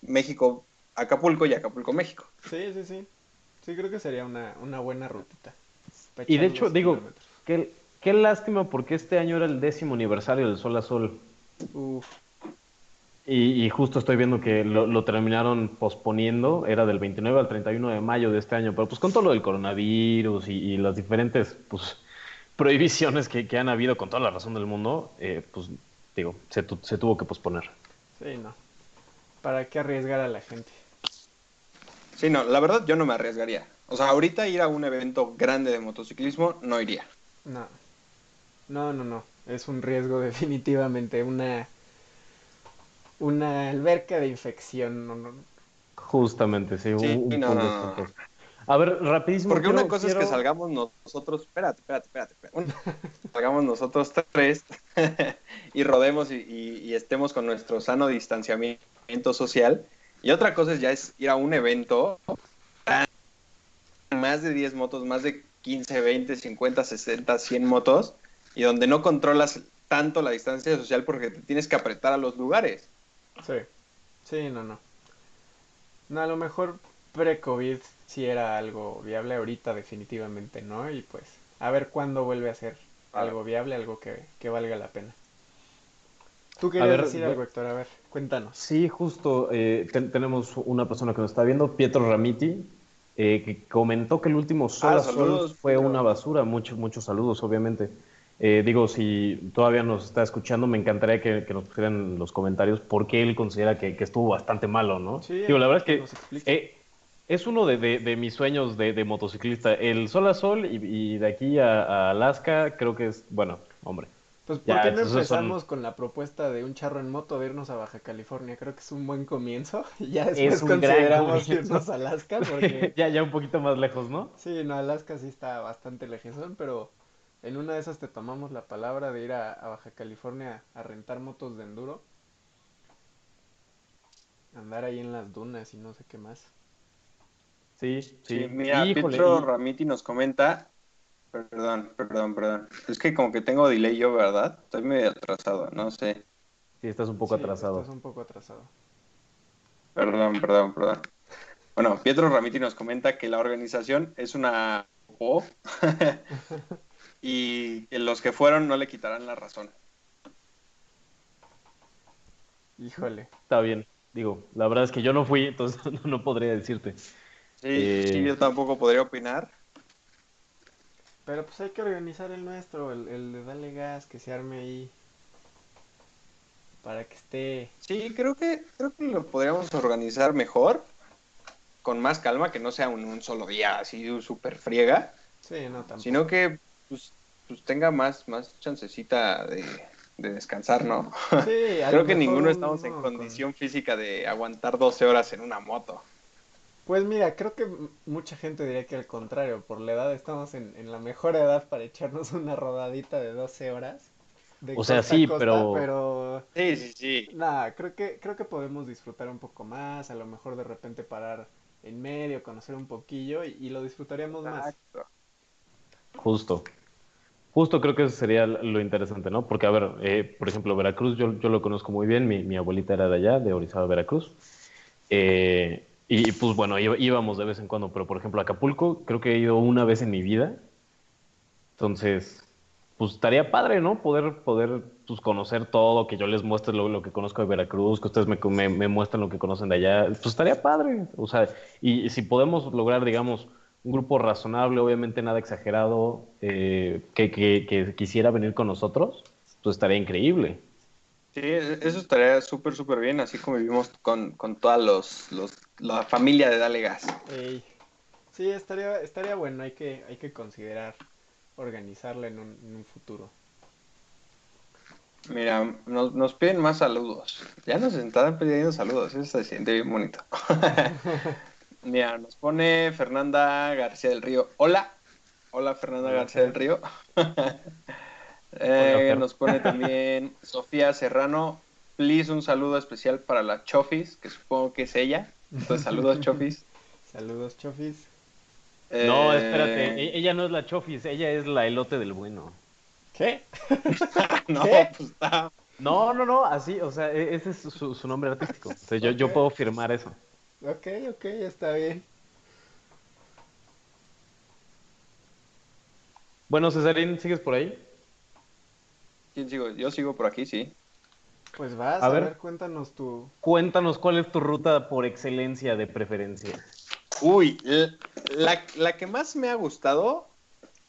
Speaker 1: México, Acapulco y Acapulco, México.
Speaker 5: Sí, sí, sí, sí creo que sería una, una buena rutita.
Speaker 2: Y de hecho, digo,
Speaker 5: kilómetros.
Speaker 2: Qué, lástima porque este año era el décimo aniversario del Sol a Sol.
Speaker 5: Uf,
Speaker 2: Y, y justo estoy viendo que lo, lo terminaron posponiendo, era del 29 al 31 de mayo de este año, pero pues con todo lo del coronavirus y, y las diferentes pues, <laughs> prohibiciones que, que han habido con toda la razón del mundo, eh, pues digo, se, tu- se tuvo que posponer.
Speaker 5: sí, no, ¿para qué arriesgar a la gente?
Speaker 1: Sí, no, la verdad yo no me arriesgaría. O sea, ahorita ir a un evento grande de motociclismo no iría.
Speaker 5: No, no, no, no. Es un riesgo <laughs> definitivamente. Una, una alberca de infección. No, no.
Speaker 2: Justamente, sí.
Speaker 1: Sí,
Speaker 2: un- un
Speaker 1: no.
Speaker 2: A ver, rapidísimo.
Speaker 1: Porque una
Speaker 2: quiero-
Speaker 1: cosa es que salgamos nosotros, espérate, espérate, espérate, espérate. <laughs> Salgamos nosotros tres <laughs> y rodemos y, y- y estemos con nuestro sano distanciamiento social. Y otra cosa es ya es ir a un evento, más de 10 motos, más de 15, 20, 50, 60, 100 motos, y donde no controlas tanto la distancia social porque te tienes que apretar a los lugares.
Speaker 5: Sí, sí, no, no. No, a lo mejor pre-COVID sí era algo viable. Ahorita definitivamente no. Y pues, a ver cuándo vuelve a ser algo viable, algo que, que valga la pena. Tú querías
Speaker 2: ver,
Speaker 5: decir algo, Héctor. A ver, cuéntanos.
Speaker 2: Sí, justo. eh, ten- tenemos una persona que nos está viendo, Pietro Ramiti. eh, que comentó que el último Sol
Speaker 1: Ah,
Speaker 2: a Sol
Speaker 1: saludos,
Speaker 2: fue una basura. Muchos, muchos saludos, obviamente. Eh, digo, si todavía nos está escuchando, me encantaría que, que nos pusieran en los comentarios por qué él considera que, que estuvo bastante malo, ¿no?
Speaker 5: Sí,
Speaker 2: digo, la verdad es que eh, es uno de, de- de mis sueños de, de motociclista. El Sol a Sol y, y de aquí a, a Alaska creo que es, bueno, hombre.
Speaker 5: Pues, ¿por
Speaker 2: Ya,
Speaker 5: qué no
Speaker 2: son-
Speaker 5: empezamos con la propuesta de un charro en moto de irnos a Baja California? Creo que es un buen comienzo. <laughs> Ya después
Speaker 2: gran
Speaker 5: consideramos irnos a Alaska porque... <laughs>
Speaker 2: ya, ya un poquito más lejos, ¿no?
Speaker 5: Sí, no, Alaska sí está bastante lejezón, pero en una de esas te tomamos la palabra de ir a, a Baja California a rentar motos de enduro. Andar ahí en las dunas y no sé qué más.
Speaker 2: Sí, sí.
Speaker 1: Sí, mira,
Speaker 2: Híjole,
Speaker 1: Pietro
Speaker 2: y-
Speaker 1: Ramiti nos comenta. Perdón, perdón, perdón. Es que como que tengo delay yo, ¿verdad? Estoy medio atrasado, no sé.
Speaker 2: Sí, estás un poco
Speaker 5: Sí,
Speaker 2: atrasado.
Speaker 5: Estás un poco atrasado.
Speaker 1: Perdón, perdón, perdón. Bueno, Pietro Ramiti nos comenta que la organización es una O <laughs> y que los que fueron no le quitarán la razón.
Speaker 5: Híjole.
Speaker 2: Está bien. Digo, la verdad es que yo no fui, entonces <laughs> no, no podría decirte.
Speaker 1: Sí,
Speaker 2: Eh.
Speaker 1: sí, yo tampoco podría opinar.
Speaker 5: Pero pues hay que organizar el nuestro, el, el de Dale Gas, que se arme ahí. Para que esté...
Speaker 1: Sí, creo que, creo que lo podríamos organizar mejor, con más calma, que no sea un, un solo día así súper friega.
Speaker 5: Sí, no, tampoco.
Speaker 1: sino que pues, pues tenga más, más chancecita de, de descansar, ¿no? <laughs>
Speaker 5: Sí,
Speaker 1: Creo que ninguno estamos en
Speaker 5: con-
Speaker 1: condición física de aguantar 12 horas en una moto.
Speaker 5: Pues mira, creo que mucha gente diría que al contrario, por la edad estamos en, en la mejor edad para echarnos <laughs> una rodadita de 12 horas. de
Speaker 2: O sea, sí,
Speaker 5: costa,
Speaker 2: pero-
Speaker 5: pero
Speaker 1: Sí, sí, sí.
Speaker 5: nada, creo que, creo que podemos disfrutar un poco más, a lo mejor de repente parar en medio, conocer un poquillo y, y lo disfrutaríamos más.
Speaker 1: Exacto.
Speaker 2: Justo. Justo creo que eso sería lo interesante, ¿no? Porque, a ver, eh, por ejemplo, Veracruz, yo, yo lo conozco muy bien, mi, mi abuelita era de allá, de Orizaba, Veracruz. Eh, y pues bueno, íbamos de vez en cuando, pero por ejemplo, Acapulco creo que he ido una vez en mi vida. Entonces, pues estaría padre, ¿no? Poder, poder pues, conocer todo, que yo les muestre lo, lo que conozco de Veracruz, que ustedes me, me, me muestren lo que conocen de allá. Pues estaría padre. O sea, y, si podemos lograr, digamos, un grupo razonable, obviamente nada exagerado, eh, que, que, que quisiera venir con nosotros, pues estaría increíble.
Speaker 1: Sí, eso estaría súper, súper bien, así como vivimos con, con toda los, los, la familia de Dale Gas.
Speaker 5: Ey. Sí, estaría, estaría bueno, hay que, hay que considerar organizarla en un, en un futuro.
Speaker 1: Mira, nos, nos piden más saludos. Ya nos están pidiendo saludos, eso se siente bien bonito. <laughs> Mira, nos pone Fernanda García del Río. Hola. Hola, Fernanda García del. Río. <laughs> Eh, nos pone también <laughs> Sofía Serrano. Please, un saludo especial para la Chofis, que supongo que es ella. Entonces, saludos, Chofis. <laughs>
Speaker 5: Saludos, Chofis.
Speaker 2: No,
Speaker 1: Eh,
Speaker 2: espérate, e- ella no es la Chofis, ella es la elote del bueno.
Speaker 5: ¿Qué?
Speaker 1: No,
Speaker 5: ¿Qué?
Speaker 1: pues está.
Speaker 2: No, no, no, así, o sea, e- ese es su, su nombre artístico. O sea, yo, yo puedo firmar eso.
Speaker 5: Ok, ok, está bien.
Speaker 2: Bueno, Cesarín, ¿sigues por ahí?
Speaker 1: ¿Quién sigo? Yo sigo por aquí, sí.
Speaker 5: Pues vas,
Speaker 2: A
Speaker 5: a,
Speaker 2: ver.
Speaker 5: ver. cuéntanos tu...
Speaker 2: Cuéntanos cuál es tu ruta por excelencia de preferencia.
Speaker 1: Uy, la, la que más me ha gustado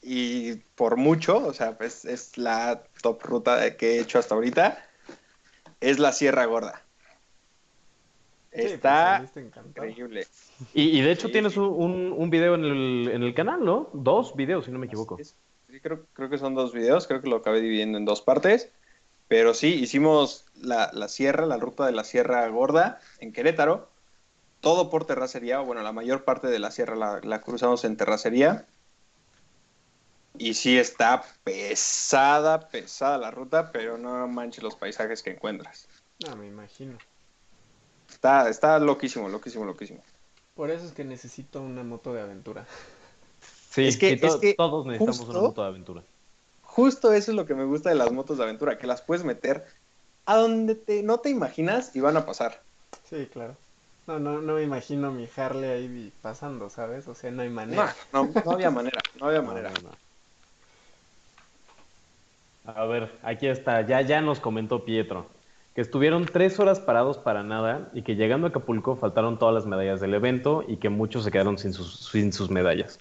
Speaker 1: y por mucho, o sea, pues es la top ruta que he hecho hasta ahorita, es la Sierra Gorda.
Speaker 5: Sí, pues,
Speaker 1: Está increíble.
Speaker 2: Y, y de hecho
Speaker 1: Sí,
Speaker 2: tienes un, un- video en el, en el canal, ¿no? Dos videos, si no me equivoco.
Speaker 1: Sí, creo, creo que son dos videos, creo que lo acabé dividiendo en dos partes, pero sí, hicimos la, la sierra, la ruta de la Sierra Gorda en Querétaro, todo por terracería, o bueno, la mayor parte de la sierra la, la cruzamos en terracería. Y sí está pesada, pesada la ruta, pero no manches los paisajes que encuentras.
Speaker 5: No, me imagino.
Speaker 1: Está, está loquísimo, loquísimo, loquísimo.
Speaker 5: Por eso es que necesito una moto de aventura.
Speaker 2: Sí,
Speaker 1: Es que-
Speaker 2: sí, to-
Speaker 1: es que
Speaker 2: todos necesitamos
Speaker 1: justo-
Speaker 2: una moto de aventura.
Speaker 1: Justo eso es lo que me gusta de las motos de aventura, que las puedes meter a donde te, no te imaginas y van a pasar.
Speaker 5: Sí, claro. No, no, no me imagino mi Harley ahí pasando, ¿sabes? O sea, no hay
Speaker 1: No,
Speaker 5: manera.
Speaker 1: no, no había manera, no había <laughs>
Speaker 2: No,
Speaker 1: manera.
Speaker 2: no, no. A ver, aquí está, ya, ya nos comentó Pietro. Que estuvieron tres horas parados para nada y que llegando a Acapulco faltaron todas las medallas del evento y que muchos se quedaron sin sus, sin sus medallas.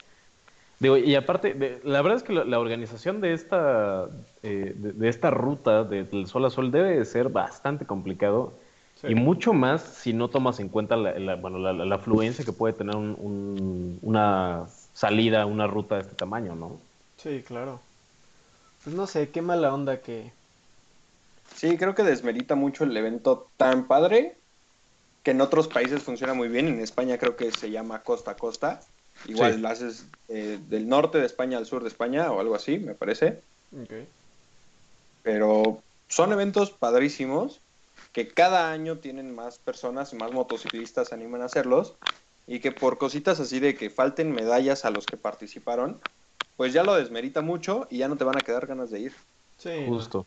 Speaker 2: Digo, y aparte, de- la verdad es que la, la organización de esta, eh, de, de esta ruta de- del sol a sol debe de ser bastante complicado
Speaker 5: Sí.
Speaker 2: y mucho más si no tomas en cuenta la, la- bueno, la, afluencia que puede tener un- un- una salida, una ruta de este tamaño, ¿no?
Speaker 5: Sí, claro. Pues no sé, qué mala onda que...
Speaker 1: Sí, creo que desmerita mucho el evento tan padre que en otros países funciona muy bien. En España creo que se llama costa a costa. Igual
Speaker 2: Sí.
Speaker 1: lo haces eh, del norte de España al sur de España o algo así, me parece.
Speaker 5: Ok.
Speaker 1: Pero son eventos padrísimos que cada año tienen más personas, más motociclistas se animan a hacerlos y que por cositas así de que falten medallas a los que participaron, pues ya lo desmerita mucho y ya no te van a quedar ganas de ir.
Speaker 5: Sí. no.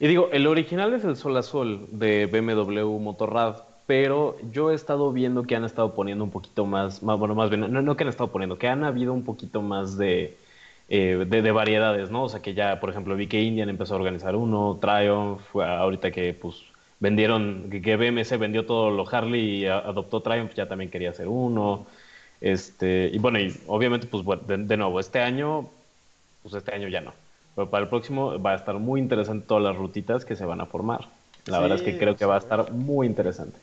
Speaker 2: Y digo, el original es el Sol a Sol de BMW Motorrad, pero yo he estado viendo que han estado poniendo un poquito más, bueno, más bien, no, que han estado poniendo, que han habido un poquito más de, eh, de, de variedades, ¿no? O sea, que ya, por ejemplo, vi que Indian empezó a organizar uno, Triumph, ahorita que pues vendieron, que, que BMC vendió todo lo Harley y adoptó Triumph, ya también quería hacer uno. Este, y bueno, y obviamente, pues bueno, de nuevo, este año, pues este año ya no. Pero para el próximo va a estar muy interesante todas las rutitas que se van a formar. La
Speaker 5: Sí,
Speaker 2: verdad es que creo que va a estar muy interesante.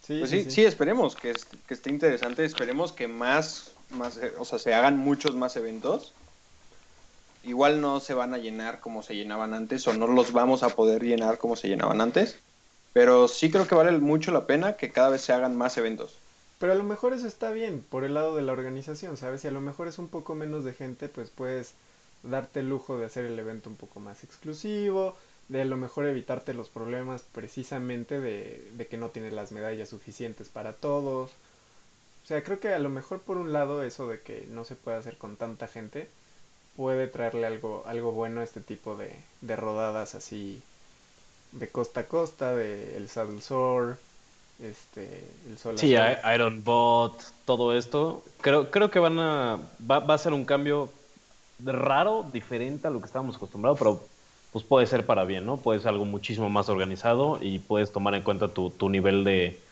Speaker 5: Sí,
Speaker 1: Pues
Speaker 5: sí,
Speaker 1: sí,
Speaker 5: sí.
Speaker 1: esperemos que, est- que esté interesante, esperemos que más, más, eh, o sea, se hagan muchos más eventos. Igual no se van a llenar como se llenaban antes, o no los vamos a poder llenar como se llenaban antes, pero sí creo que vale mucho la pena que cada vez se hagan más eventos.
Speaker 5: Pero a lo mejor eso está bien por el lado de la organización, ¿sabes? Si a lo mejor es un poco menos de gente, pues puedes darte el lujo de hacer el evento un poco más exclusivo, de a lo mejor evitarte los problemas precisamente de, de que no tienes las medallas suficientes para todos. O sea, creo que a lo mejor por un lado eso de que no se puede hacer con tanta gente puede traerle algo, algo bueno a este tipo de, de rodadas así de costa a costa, de el Saddle Soar, este, el Sol a
Speaker 2: Sí, Iron Bot, todo esto. Creo, creo que van a, va, va a ser un cambio raro, diferente a lo que estábamos acostumbrados, pero pues puede ser para bien, ¿no? Puede ser algo muchísimo más organizado y puedes tomar en cuenta tu, tu nivel de,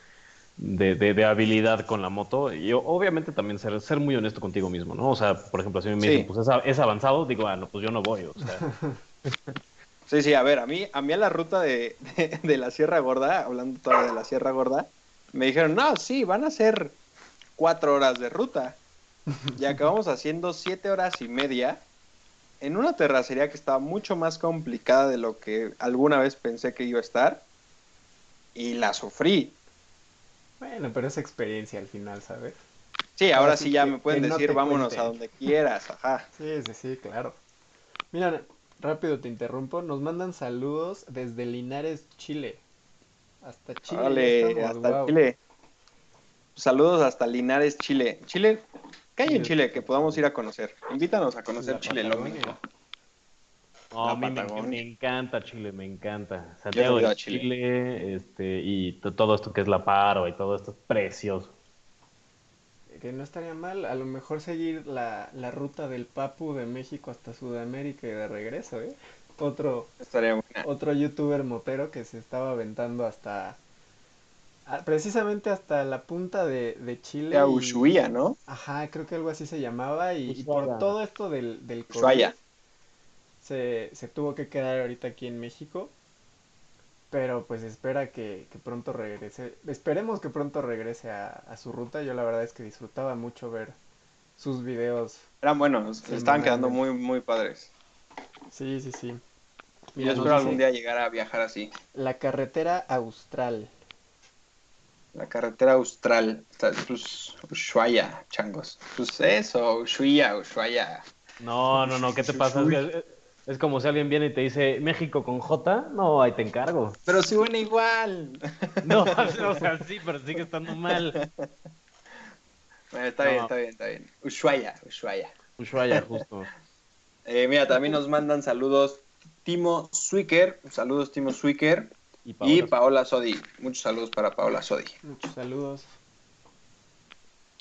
Speaker 2: de, de- de habilidad con la moto y obviamente también ser, ser muy honesto contigo mismo, ¿no? O sea, por ejemplo, si me
Speaker 1: Sí.
Speaker 2: dicen, pues es, avanzado, digo, ah, no, pues yo no voy, o sea, <laughs>
Speaker 1: Sí, sí, a ver, a mí a, mí a la ruta de, de, de la Sierra Gorda, hablando todavía de la Sierra Gorda, me dijeron, no, sí, van a ser cuatro horas de ruta. <laughs> Y acabamos haciendo siete horas y media en una terracería que estaba mucho más complicada de lo que alguna vez pensé que iba a estar. Y la sufrí.
Speaker 5: Bueno, pero es experiencia al final, ¿sabes?
Speaker 1: Sí, ahora
Speaker 5: Ahora
Speaker 1: sí
Speaker 5: sí
Speaker 1: ya
Speaker 5: que-
Speaker 1: me pueden
Speaker 5: no
Speaker 1: decir, vámonos
Speaker 5: cuenten".
Speaker 1: a donde quieras, ajá. <laughs>
Speaker 5: Sí, sí, sí, claro. Mira, rápido te interrumpo. Nos mandan saludos desde Linares, Chile. Hasta Chile. estamos,
Speaker 1: hasta. Chile. Saludos hasta Linares, Chile. Chile, ¿qué hay en. Chile que podamos ir a conocer? Invítanos a conocer Chile, mismo.
Speaker 2: No,
Speaker 1: La
Speaker 2: a mí me,
Speaker 1: Patagonia.
Speaker 2: me encanta Chile, me encanta. Santiago de
Speaker 1: Chile.
Speaker 2: Chile, este, y to- todo esto que es la paro y todo esto es precioso.
Speaker 5: Que no estaría mal, a lo mejor seguir la, la ruta del Papu de México hasta Sudamérica y de regreso, ¿eh? Otro,
Speaker 1: Estaría buena.
Speaker 5: otro youtuber motero que se estaba aventando hasta, precisamente hasta la punta de, de Chile.
Speaker 1: A
Speaker 5: y-
Speaker 1: Ushuaia, ¿no?
Speaker 5: Ajá, creo que algo así se llamaba y, por todo esto del, del COVID
Speaker 1: Ushuaia.
Speaker 5: se, se tuvo que quedar ahorita aquí en México, pero pues espera que, que pronto regrese, esperemos que pronto regrese a, a su ruta, yo la verdad es que disfrutaba mucho ver sus videos,
Speaker 1: Eran buenos,
Speaker 5: Sí,
Speaker 1: estaban quedando muy, muy padres.
Speaker 5: sí, sí, sí. Mira,
Speaker 1: yo espero algún día llegar a viajar así.
Speaker 5: La carretera austral.
Speaker 1: La carretera austral, está- pues, Ushuaia, changos. Pues eso, Ushuaia, Ushuaia.
Speaker 2: No, no, no, ¿qué te pasa? Es, que- es como si alguien viene y te dice México con J, no, ahí te encargo.
Speaker 1: Pero suena igual. <laughs> <laughs>
Speaker 2: No, o sea, sí, pero sigue estando mal.
Speaker 1: Bueno, <laughs> está
Speaker 2: No.
Speaker 1: bien, está bien, está bien. Ushuaia, Ushuaia.
Speaker 2: Ushuaia, justo.
Speaker 1: Eh, mira, también nos mandan saludos Timo Swicker, saludos Timo Swicker
Speaker 2: Y
Speaker 1: y
Speaker 2: Paola.
Speaker 1: Sodi. Muchos saludos para Paola Sodi.
Speaker 5: Muchos saludos.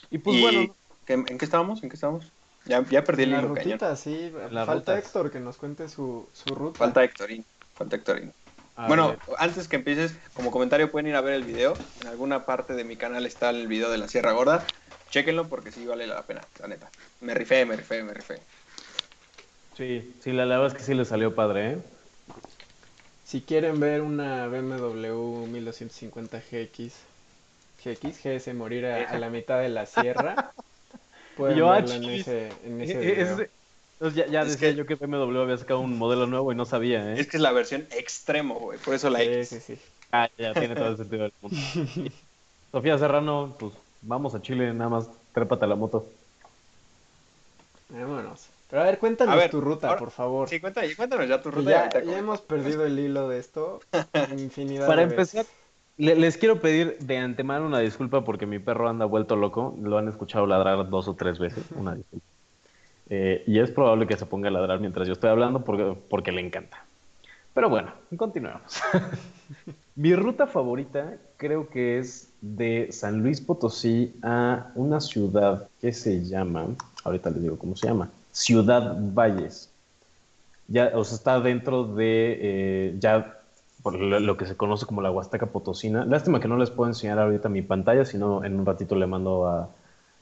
Speaker 2: Y pues
Speaker 1: Y-
Speaker 2: bueno,
Speaker 1: ¿qué- ¿En qué estábamos? ¿En qué estábamos? Ya, ya perdí el
Speaker 5: La
Speaker 1: hilo cañón.
Speaker 5: rutita, sí. Falta
Speaker 2: rutas.
Speaker 5: Héctor que nos cuente su, su ruta.
Speaker 1: Falta Héctorín, falta Héctorín.
Speaker 5: A
Speaker 1: bueno,
Speaker 5: ver.
Speaker 1: antes que empieces, como comentario pueden ir a ver el video. En alguna parte de mi canal está el video de la Sierra Gorda. Chéquenlo porque sí vale la pena, la neta. Me rifé, me rifé, me rifé.
Speaker 2: Sí, sí, la, la verdad es que sí le salió padre, ¿eh?
Speaker 5: Si quieren ver una BMW 1250 GX, GX, GS morir a, a la mitad de la sierra, <laughs> pueden
Speaker 2: Yo,
Speaker 5: verla en ese, en ese
Speaker 2: Eh,
Speaker 5: video.
Speaker 2: entonces ya, ya
Speaker 1: Es
Speaker 2: decía
Speaker 1: que-
Speaker 2: yo que BMW había sacado un modelo nuevo y no sabía, ¿eh?
Speaker 1: Es que es la versión extremo, güey. Por eso la
Speaker 5: Sí,
Speaker 1: X.
Speaker 5: sí, sí.
Speaker 2: Ah, ya tiene todo el sentido del mundo. <laughs> Sofía Serrano, pues vamos a Chile, nada más trépate a la moto.
Speaker 5: Vámonos. Pero a ver, cuéntanos
Speaker 1: A ver,
Speaker 5: tu ruta,
Speaker 1: ahora-
Speaker 5: por favor.
Speaker 1: Sí, cuéntanos, cuéntanos ya tu ruta.
Speaker 5: ya, hemos perdido el hilo de esto <laughs> infinidad
Speaker 2: Para
Speaker 5: de veces.
Speaker 2: empezar, le- les quiero pedir de antemano una disculpa porque mi perro anda vuelto loco. Lo han escuchado ladrar dos o tres veces. Una <laughs> disculpa. Eh, y es probable que se ponga a ladrar mientras yo estoy hablando porque, porque le encanta. Pero bueno, continuemos. <laughs> mi ruta favorita creo que es de San Luis Potosí a una ciudad que se llama, ahorita les digo cómo se llama, Ciudad Valles. Ya, o sea, está dentro de eh, ya por lo, que se conoce como la Huasteca Potosina. Lástima que no les puedo enseñar ahorita mi pantalla, sino en un ratito le mando a,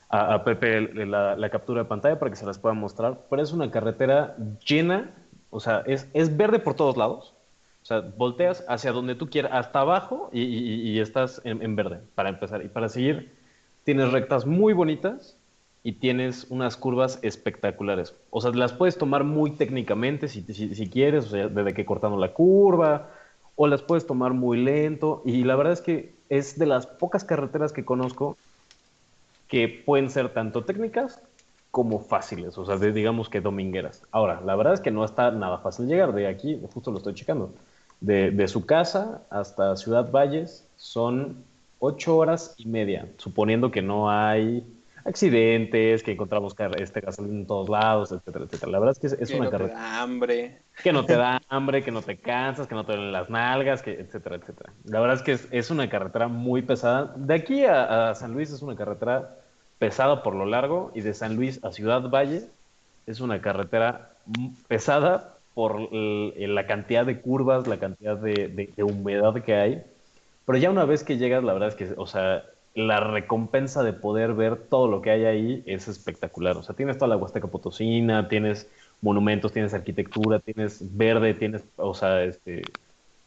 Speaker 2: a, a Pepe la, la captura de pantalla para que se las pueda mostrar. Pero es una carretera llena, o sea, es, es verde por todos lados. O sea, volteas hacia donde tú quieras, hasta abajo y, y- y estás en, en verde, para empezar. Y para seguir, tienes rectas muy bonitas y tienes unas curvas espectaculares. O sea, las puedes tomar muy técnicamente si, si, quieres, o sea, desde que cortando la curva, o las puedes tomar muy lento. Y la verdad es que es de las pocas carreteras que conozco que pueden ser tanto técnicas como fáciles, o sea, de- digamos que domingueras. Ahora, la verdad es que no está nada fácil llegar de aquí, justo lo estoy checando. De, de su casa hasta Ciudad Valles son ocho horas y media, suponiendo que no hay accidentes, que encontramos este gasolina en todos lados, etcétera, etcétera. La verdad es que es,
Speaker 1: Que
Speaker 2: una
Speaker 1: no te da hambre.
Speaker 2: que no te da hambre, que no te cansas, que no te duelen las nalgas, que etcétera, etcétera. La verdad es que es, es una carretera muy pesada. De aquí a, a San Luis es una carretera pesada por lo largo y de San Luis a Ciudad Valle es una carretera pesada por el- la cantidad de curvas, la cantidad de, de- de humedad que hay. Pero ya una vez que llegas, la verdad es que, o sea, la recompensa de poder ver todo lo que hay ahí es espectacular. O sea, tienes toda la Huasteca Potosina, tienes monumentos, tienes arquitectura, tienes verde, tienes, o sea, este,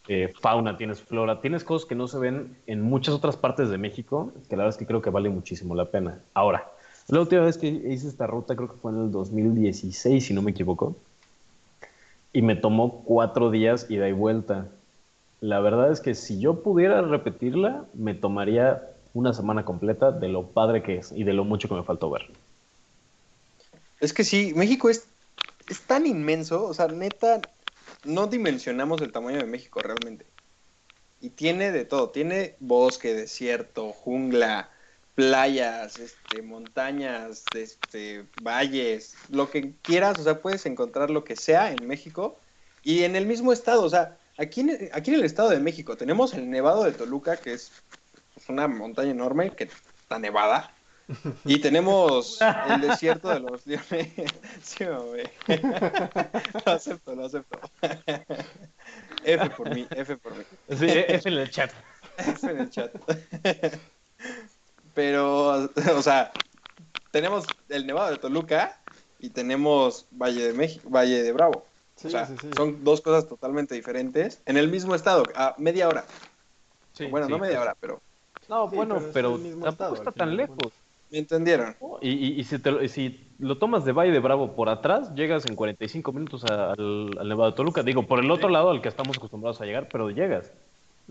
Speaker 2: eh, fauna, tienes flora, tienes cosas que no se ven en muchas otras partes de México, que la verdad es que creo que vale muchísimo la pena. Ahora, la última vez que hice esta ruta creo que fue en el 2016, si no me equivoco, y me tomó cuatro días ida y vuelta. La verdad es que si yo pudiera repetirla, me tomaría una semana completa de lo padre que es y de lo mucho que me faltó ver.
Speaker 1: Es que sí, México es, es tan inmenso, o sea, neta, no dimensionamos el tamaño de México realmente. Y tiene de todo, tiene bosque, desierto, jungla, playas, este, montañas, este, valles, lo que quieras, o sea, puedes encontrar lo que sea en México y en el mismo estado, o sea, aquí aquí en el estado de México tenemos el Nevado de Toluca, que es una montaña enorme que está nevada, y tenemos el desierto de los leones. <laughs> Sí, mami. Lo acepto, lo acepto. F por mí, F por mí.
Speaker 2: Sí, es en el chat.
Speaker 1: F en el chat. Pero, o sea, tenemos el Nevado de Toluca y tenemos Valle de México, Valle de Bravo.
Speaker 5: Sí,
Speaker 1: o sea,
Speaker 5: sí, sí.
Speaker 1: son dos cosas totalmente diferentes en el mismo estado, a media hora.
Speaker 2: Sí,
Speaker 1: bueno,
Speaker 2: sí.
Speaker 1: no media hora, pero
Speaker 2: No,
Speaker 5: Sí,
Speaker 2: bueno,
Speaker 5: pero
Speaker 2: tampoco
Speaker 5: estado,
Speaker 2: está tan lejos.
Speaker 1: me entendieron.
Speaker 2: Y, y- y si, te lo, y si lo tomas de Valle de Bravo por atrás, llegas en 45 minutos a- al, al Nevado de Toluca. Digo, por el otro lado al que estamos acostumbrados a llegar, pero llegas.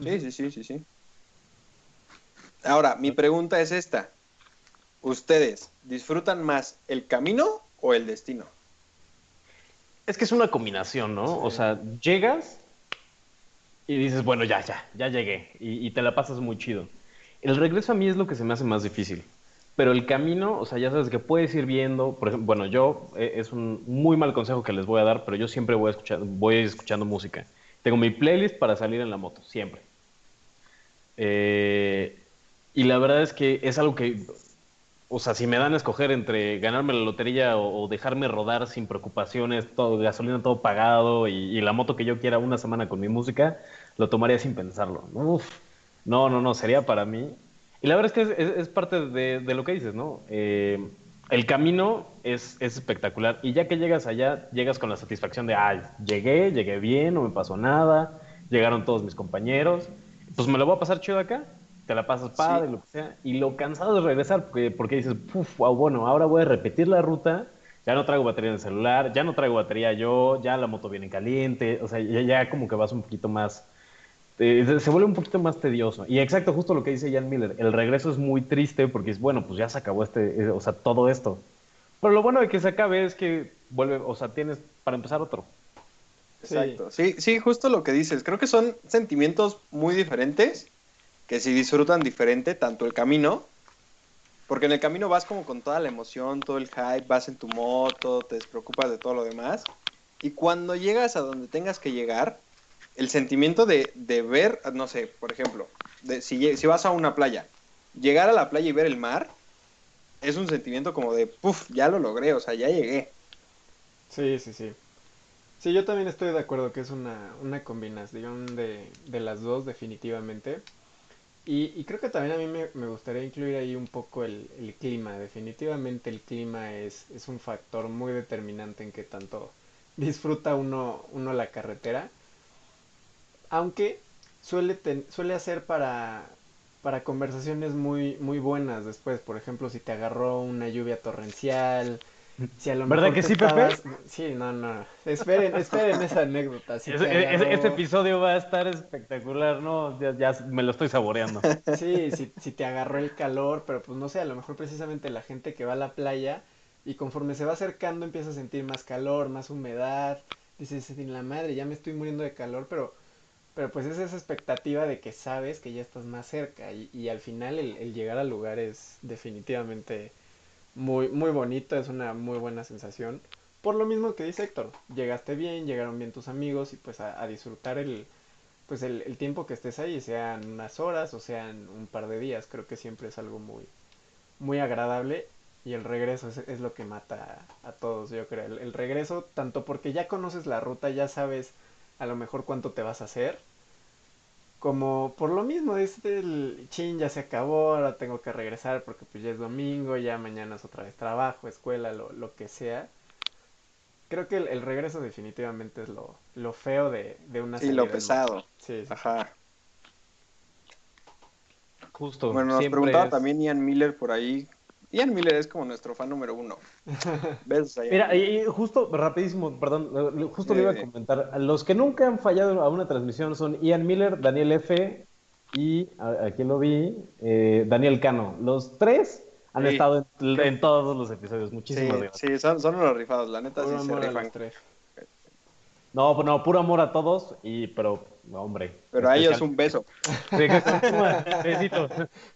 Speaker 1: Sí, sí, sí, sí, sí. Ahora, mi pregunta es esta. ¿Ustedes disfrutan más el camino o el destino?
Speaker 2: Es que es una combinación, ¿no? O sea, llegas y dices, bueno, ya, ya, ya llegué. Y, y te la pasas muy chido. El regreso a mí es lo que se me hace más difícil. Pero el camino, o sea, ya sabes que puedes ir viendo. Por ejemplo, bueno, yo, eh, es un muy mal consejo que les voy a dar, pero yo siempre voy, escuchar, voy escuchando música. Tengo mi playlist para salir en la moto, siempre. Eh, y la verdad es que es algo que, o sea, si me dan a escoger entre ganarme la lotería o, dejarme rodar sin preocupaciones, todo gasolina todo pagado y, y la moto que yo quiera una semana con mi música, lo tomaría sin pensarlo. Uf, no, no, no, sería para mí. Y la verdad es que es, es parte de, de, lo que dices, ¿no? Eh, el camino es, es, espectacular y ya que llegas allá, llegas con la satisfacción de, ay, llegué, llegué bien, no me pasó nada, llegaron todos mis compañeros, pues me lo voy a pasar chido acá, te la pasas padre, sí. lo que sea, y lo cansado de regresar porque, porque dices, Puf, wow, bueno, ahora voy a repetir la ruta, ya no traigo batería en el celular, ya no traigo batería yo, ya la moto viene caliente, o sea, ya, ya como que vas un poquito más eh, se vuelve un poquito más tedioso. Y exacto, justo lo que dice Jan Miller, el regreso es muy triste porque es, bueno, pues ya se acabó este, eh, o sea, todo esto. Pero lo bueno de que se acabe es que vuelve, o sea, tienes para empezar otro.
Speaker 1: Exacto, sí, sí, justo lo que dices. Creo que son sentimientos muy diferentes que se disfrutan diferente, tanto el camino, porque en el camino vas como con toda la emoción, todo el hype, vas en tu moto, te despreocupas de todo lo demás. Y cuando llegas a donde tengas que llegar, el sentimiento de, de, ver, no sé, por ejemplo, de, si, si, vas a una playa, llegar a la playa y ver el mar, es un sentimiento como de, puff, ya lo logré, o sea, ya llegué.
Speaker 5: Sí, sí, sí. Sí, yo también estoy de acuerdo que es una, una combinación de, de las dos, definitivamente. Y, creo que también a mí me, me gustaría incluir ahí un poco el, el, clima. Definitivamente el clima es, es un factor muy determinante en que tanto disfruta uno, uno la carretera aunque suele, ten, suele hacer para, para conversaciones muy, muy buenas después. Por ejemplo, si te agarró una lluvia torrencial. Si a lo
Speaker 2: ¿Verdad
Speaker 5: mejor
Speaker 2: que sí,
Speaker 5: estabas...
Speaker 2: Pepe?
Speaker 5: Sí, no, no. Esperen, esperen esa anécdota. Si agarró-
Speaker 2: Este episodio va a estar espectacular, ¿no? Ya, ya me lo estoy saboreando.
Speaker 5: Sí, si, si te agarró el calor, pero pues no sé, a lo mejor precisamente la gente que va a la playa y conforme se va acercando empieza a sentir más calor, más humedad. Dices, en la madre, ya me estoy muriendo de calor, pero, pero pues es esa expectativa de que sabes que ya estás más cerca y, y al final el, el llegar al lugar es definitivamente muy, muy bonito, es una muy buena sensación. Por lo mismo que dice Héctor, llegaste bien, llegaron bien tus amigos y pues a, disfrutar el, pues el, el tiempo que estés ahí, sean unas horas o sean un par de días, creo que siempre es algo muy, muy agradable y el regreso es, es lo que mata a, todos, yo creo. El regreso, tanto porque ya conoces la ruta, ya sabes a lo mejor cuánto te vas a hacer, como por lo mismo, es el chin, ya se acabó, ahora tengo que regresar porque pues ya es domingo, ya mañana es otra vez trabajo, escuela, lo, lo que sea. Creo que el, el regreso definitivamente es lo, lo feo de, de una
Speaker 1: Sí, lo pesado.
Speaker 5: Sí, sí.
Speaker 1: Ajá.
Speaker 2: Justo.
Speaker 1: Bueno, nos preguntaba
Speaker 2: es-
Speaker 1: también Ian Miller por ahí. Ian Miller es como nuestro fan número uno. <laughs> Besos a Ian
Speaker 2: Mira, y justo, rapidísimo, perdón, eh, justo le iba a comentar. Los que nunca han fallado a una transmisión son Ian Miller, Daniel F. y, a- aquí lo vi, eh, Daniel Cano. Los tres han
Speaker 1: Sí.
Speaker 2: estado en, en todos los episodios.
Speaker 1: Sí,
Speaker 2: Muchísimas gracias.
Speaker 1: sí, son, son unos rifados, la neta
Speaker 5: Puro
Speaker 1: sí se
Speaker 5: amor a
Speaker 1: rifan.
Speaker 5: los tres.
Speaker 2: No, pues no, puro amor a todos, y pero, hombre.
Speaker 1: Pero a ellos un beso.
Speaker 2: Sí, <laughs> <laughs>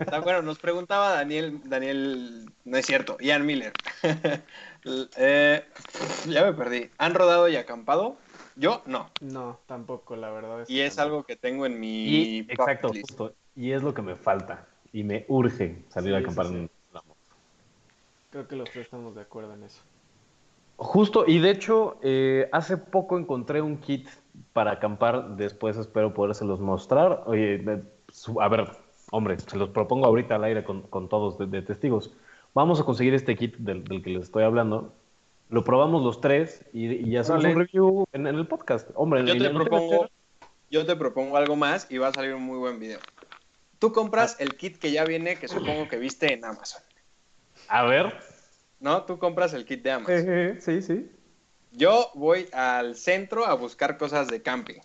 Speaker 1: Está bueno, nos preguntaba Daniel, Daniel, no es cierto, Ian Miller. <laughs> Eh, ya me perdí. ¿Han rodado y acampado? Yo no.
Speaker 5: No, tampoco, la verdad es
Speaker 1: Y
Speaker 5: que
Speaker 1: es algo que tengo en mi
Speaker 2: Y, exacto,
Speaker 1: list.
Speaker 2: justo. Y es lo que me falta. Y me urge salir a acampar
Speaker 5: sí, sí.
Speaker 2: en la moto.
Speaker 5: Creo que los tres estamos de acuerdo en eso.
Speaker 2: Justo, y de hecho, eh, hace poco encontré un kit para acampar. Después espero podérselos mostrar. Oye, a ver, hombre, se los propongo ahorita al aire con, con todos de, de testigos. Vamos a conseguir este kit del, del que les estoy hablando. Lo probamos los tres y, y hacemos
Speaker 1: Vale.
Speaker 2: un review en, en el podcast. Hombre,
Speaker 1: Yo te propongo, yo te propongo algo más y va a salir un muy buen video. Tú
Speaker 2: Ah.
Speaker 1: compras el kit que ya viene, que supongo que viste en Amazon.
Speaker 2: A ver.
Speaker 1: ¿No? Tú compras el kit de Amazon.
Speaker 2: Sí, sí.
Speaker 1: Yo voy al centro a buscar cosas de camping.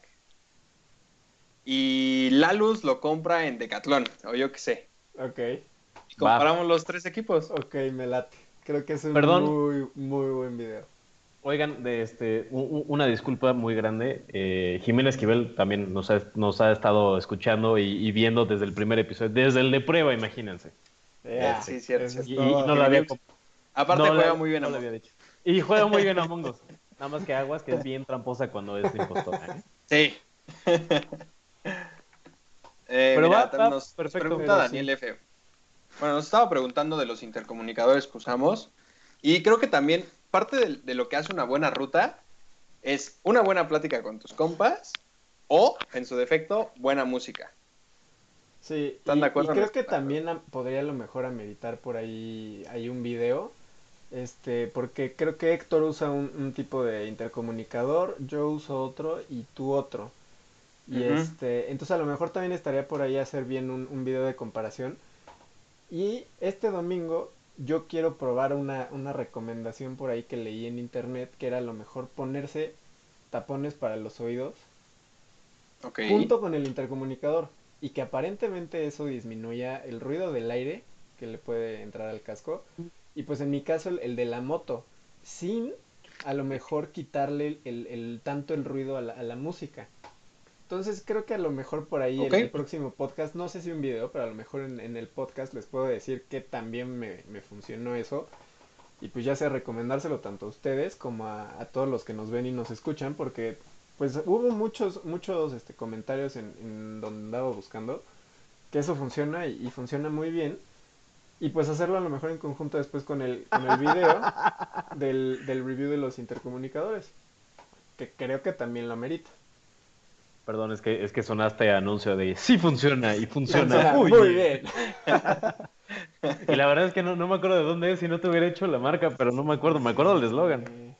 Speaker 1: Y Laluz lo compra en Decathlon, o yo qué sé.
Speaker 5: Ok,
Speaker 1: Y comparamos los tres equipos.
Speaker 5: ok, me late. Creo que es un
Speaker 2: Perdón.
Speaker 5: muy, muy buen video.
Speaker 2: Oigan, de este, una disculpa muy grande. Eh, Jimena Esquivel también nos ha, nos ha estado escuchando y, y viendo desde el primer episodio, desde el de prueba, imagínense.
Speaker 1: Sí, cierto,
Speaker 5: eso es
Speaker 2: Y, no lo había.
Speaker 1: Aparte
Speaker 2: no
Speaker 1: juega
Speaker 2: la-
Speaker 1: muy bien
Speaker 2: no
Speaker 1: a
Speaker 2: lo había dicho. Y juega muy bien a Among Us. Nada más que aguas, que es bien tramposa cuando es impostora. ¿eh?
Speaker 1: Sí. <laughs> Eh,
Speaker 2: Pero
Speaker 1: mira,
Speaker 2: va-
Speaker 1: nos, nos
Speaker 2: perfecto.
Speaker 1: pregunta
Speaker 5: Pero
Speaker 1: Daniel F. Bueno, nos estaba preguntando de los intercomunicadores que usamos. Y creo que también parte de, de lo que hace una buena ruta es una buena plática con tus compas o, en su defecto, buena música.
Speaker 5: Sí,
Speaker 1: ¿Están
Speaker 5: y,
Speaker 1: de acuerdo
Speaker 5: y creo que también podría a lo mejor ameritar por ahí hay un video, este, porque creo que Héctor usa un, un tipo de intercomunicador, yo uso otro y tú otro. Y este, entonces a lo mejor también estaría por ahí hacer bien un, un video de comparación. Y este domingo yo quiero probar una, una recomendación por ahí que leí en internet, que era a lo mejor ponerse tapones para los oídos junto con el intercomunicador y que aparentemente eso disminuya el ruido del aire que le puede entrar al casco. Y pues en mi caso el, el de la moto sin a lo mejor quitarle el, el- tanto el ruido a la, a la música entonces creo que a lo mejor por ahí
Speaker 1: Ok.
Speaker 5: el, próximo podcast no sé si un video pero a lo mejor en, en el podcast les puedo decir que también me, me funcionó eso y pues ya sea recomendárselo tanto a ustedes como a, a todos los que nos ven y nos escuchan porque pues hubo muchos, muchos este, comentarios en, en donde andaba buscando que eso funciona y, y funciona muy bien. Y pues hacerlo a lo mejor en conjunto después con el, con el video <laughs> del, del review de los intercomunicadores. Que creo que también lo amerita.
Speaker 2: Perdón, es que, es que sonaste anuncio de sí funciona y funciona. <laughs> Muy
Speaker 5: muy
Speaker 2: bien.
Speaker 5: bien. <laughs>
Speaker 2: Y la verdad es que no, no me acuerdo de dónde es si no te hubiera hecho la marca, pero no me acuerdo. Me acuerdo del eslogan.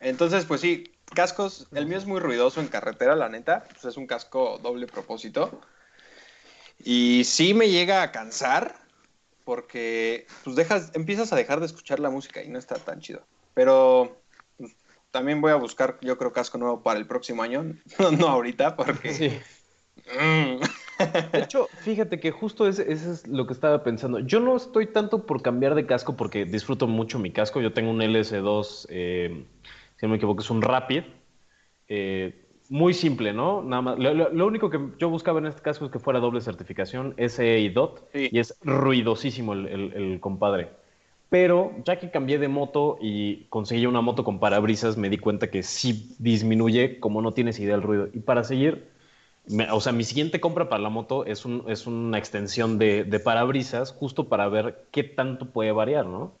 Speaker 1: Entonces, pues sí, cascos, el mío es muy ruidoso en carretera, la neta, pues es un casco doble propósito. Y sí me llega a cansar porque pues dejas, empiezas a dejar de escuchar la música y no está tan chido. Pero también voy a buscar, yo creo, casco nuevo para el próximo año, <laughs> no, no ahorita, porque...
Speaker 2: Sí.
Speaker 1: Mm.
Speaker 2: De hecho, fíjate que justo ese, ese es lo que estaba pensando. Yo no estoy tanto por cambiar de casco porque disfruto mucho mi casco. Yo tengo un LS2, eh, si no me equivoco, es un Rapid. eh, muy simple, ¿no? Nada más. Lo, lo- lo único que yo buscaba en este casco es que fuera doble certificación, SE y DOT.
Speaker 1: Sí.
Speaker 2: Y es ruidosísimo el, el- el compadre. Pero ya que cambié de moto y conseguí una moto con parabrisas, me di cuenta que sí disminuye como no tienes idea del ruido. Y para seguir, me- o sea, mi siguiente compra para la moto es, un- es una extensión de, de parabrisas justo para ver qué tanto puede variar, ¿no?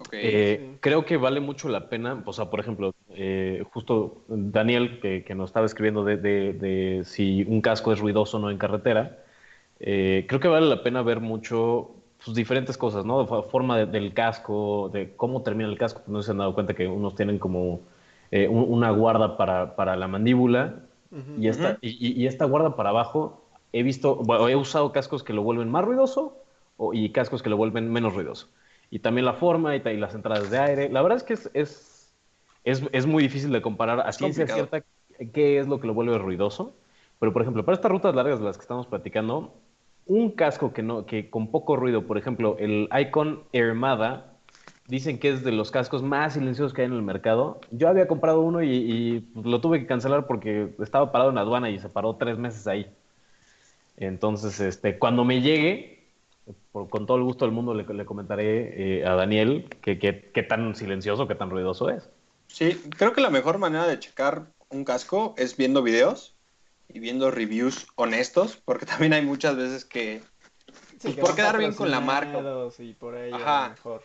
Speaker 1: Ok.
Speaker 2: Eh. Creo que vale mucho la pena, o sea, por ejemplo, eh, justo Daniel, que, que nos estaba escribiendo de, de- de si un casco es ruidoso o no en carretera, eh, creo que vale la pena ver mucho pues, diferentes cosas, ¿no? Forma de- del casco, de cómo termina el casco. No se han dado cuenta que unos tienen como eh, un- una guarda para, para la mandíbula y esta,
Speaker 1: Ujú.
Speaker 2: y, y- y esta guarda para abajo, he visto, bueno, he usado cascos que lo vuelven más ruidoso o- y cascos que lo vuelven menos ruidoso. Y también la forma y, y las entradas de aire. La verdad es que es, es, es, es muy difícil de comparar a ciencia cierta qué es lo que lo vuelve ruidoso. Pero, por ejemplo, para estas rutas largas de las que estamos platicando, un casco que, no, que con poco ruido, por ejemplo, el Icon Armada, dicen que es de los cascos más silenciosos que hay en el mercado. Yo había comprado uno y, y, lo tuve que cancelar porque estaba parado en aduana y se paró tres meses ahí. Entonces, este, cuando me llegue, con todo el gusto del mundo le, le comentaré eh, a Daniel que- que- qué tan silencioso, qué tan ruidoso es.
Speaker 1: Sí, creo que la mejor manera de checar un casco es viendo videos y viendo reviews honestos, porque también hay muchas veces que
Speaker 5: Sí, que
Speaker 1: por quedar bien con la marca.
Speaker 5: Y por
Speaker 1: Ajá.
Speaker 5: mejor.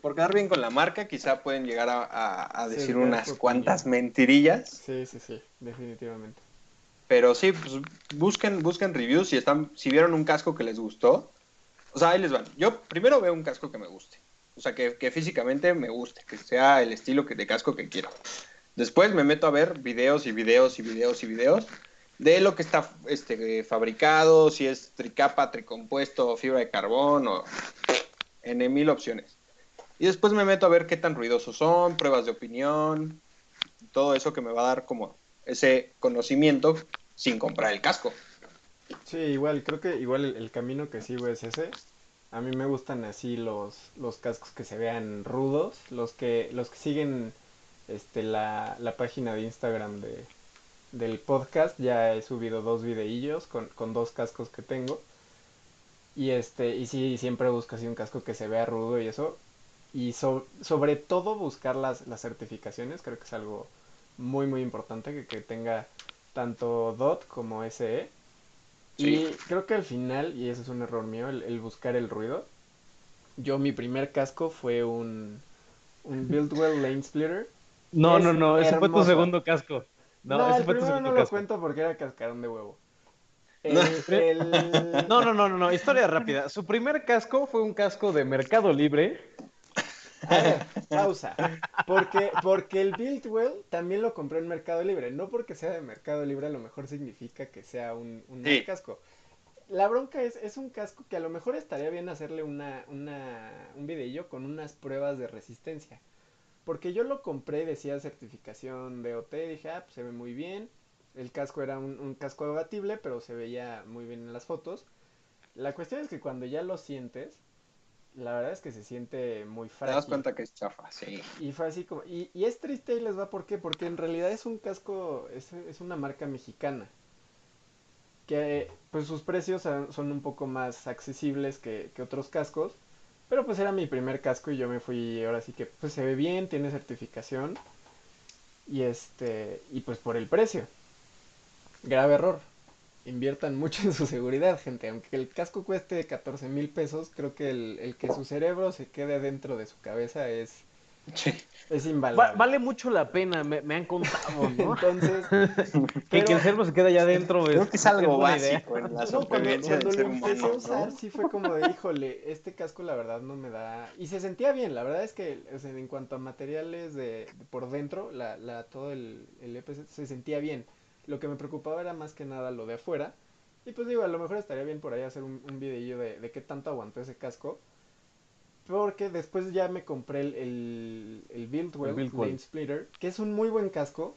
Speaker 1: por quedar bien con la marca quizá pueden llegar a, a- a
Speaker 5: Sí,
Speaker 1: decir unas cuantas mentirillas,
Speaker 5: Sí, sí, sí, definitivamente.
Speaker 1: pero sí, pues busquen, busquen reviews si están, si vieron un casco que les gustó, o sea, ahí les van. Yo primero veo un casco que me guste, o sea, que, que físicamente me guste, que sea el estilo que, de casco que quiero. Después me meto a ver videos y videos y videos y videos de lo que está este, fabricado, si es tricapa, tricompuesto, fibra de carbón o en mil opciones. Y después me meto a ver qué tan ruidosos son, pruebas de opinión, todo eso que me va a dar como ese conocimiento sin comprar el casco.
Speaker 5: Sí, igual, creo que igual el, el camino que sigo es ese. A mí me gustan así los, los cascos que se vean rudos, los que, los que siguen este, la, la página de Instagram de, del podcast. Ya he subido dos videillos con, con dos cascos que tengo. Y este, y sí, siempre busco así un casco que se vea rudo y eso. Y so- sobre todo buscar las, las certificaciones, creo que es algo muy muy importante que, que tenga tanto DOT como SE.
Speaker 1: Sí.
Speaker 5: Y creo que al final, y ese es un error mío, el, el buscar el ruido. Yo mi primer casco fue un, un Buildwell Lane Splitter
Speaker 2: No,
Speaker 5: Es
Speaker 2: no, no, ese fue tu segundo casco. No,
Speaker 5: No,
Speaker 2: ese
Speaker 5: el
Speaker 2: fue
Speaker 5: primero no lo cuento porque era cascarón de huevo. El, <laughs>
Speaker 1: No.
Speaker 5: el- <laughs>
Speaker 2: No, no, no, no, no, historia rápida. Su primer casco fue un casco de Mercado Libre.
Speaker 5: A ver, pausa. Porque, porque el Buildwell también lo compré en Mercado Libre. No porque sea de Mercado Libre, a lo mejor significa que sea un, un mal
Speaker 1: Sí.
Speaker 5: casco. La bronca es, es un casco que a lo mejor estaría bien hacerle una, una, un videillo con unas pruebas de resistencia. Porque yo lo compré, decía certificación de OT, dije, ah, pues se ve muy bien. El casco era un, un casco abatible, pero se veía muy bien en las fotos. La cuestión es que cuando ya lo sientes, la verdad es que se siente muy
Speaker 1: Te
Speaker 5: frágil.
Speaker 1: das cuenta que es chafa, sí.
Speaker 5: Y fue así como, y, y es triste y les va por qué, porque en realidad es un casco, es, es una marca mexicana, que pues sus precios son son un poco más accesibles que, que otros cascos, pero pues era mi primer casco y yo me fui, ahora sí que pues se ve bien, tiene certificación, y este, y pues por el precio, grave error, inviertan <laughs> mucho en su seguridad, gente, aunque el casco cueste 14 mil pesos, creo que el, el que su cerebro se quede dentro de su cabeza es...
Speaker 1: Sí.
Speaker 5: Es
Speaker 2: Va-
Speaker 5: invaluable.
Speaker 2: vale mucho la pena, me, me han contado, ¿no?
Speaker 5: Entonces,
Speaker 2: que, <laughs>
Speaker 5: pero-
Speaker 2: que el cerebro se queda allá adentro.
Speaker 1: Creo que es algo básico en la
Speaker 5: no, cuando,
Speaker 1: supervivencia
Speaker 5: cuando
Speaker 1: del
Speaker 5: lo
Speaker 1: ser
Speaker 5: empecé a
Speaker 1: humano,
Speaker 5: usar,
Speaker 1: ¿no?
Speaker 5: sí fue como de, híjole, este casco la verdad no me da... Y se sentía bien, la verdad es que o sea, en cuanto a materiales de, de por dentro, la, la, todo el, el EPC se sentía bien. Lo que me preocupaba era más que nada lo de afuera. Y pues digo, a lo mejor estaría bien por ahí hacer un, un videillo de, de qué tanto aguantó ese casco. Porque después ya me compré el, el, el Buildwell
Speaker 2: El Buildwell.
Speaker 5: Lane Splitter, que es un muy buen casco.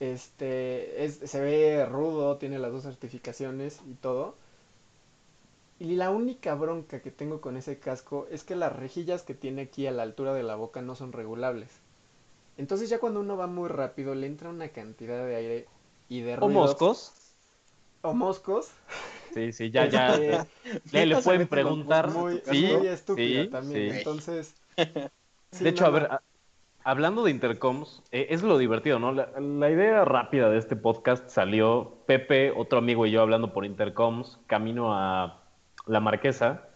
Speaker 5: Este, es, se ve rudo, tiene las dos certificaciones y todo. Y la única bronca que tengo con ese casco es que las rejillas que tiene aquí a la altura de la boca no son regulables. Entonces ya cuando uno va muy rápido le entra una cantidad de aire y de
Speaker 2: O moscos.
Speaker 5: O moscos. <laughs>
Speaker 2: Sí, sí, ya, ya.
Speaker 5: Este,
Speaker 2: Le, pueden preguntar.
Speaker 5: muy,
Speaker 2: sí,
Speaker 5: muy estúpida
Speaker 2: sí,
Speaker 5: también.
Speaker 2: sí.
Speaker 5: Entonces. sí,
Speaker 2: de hecho,
Speaker 5: no,
Speaker 2: a ver, a- hablando de intercoms, eh, es lo divertido, ¿no? La, la idea rápida de este podcast salió Pepe, otro amigo y yo hablando por intercoms, camino a la marquesa,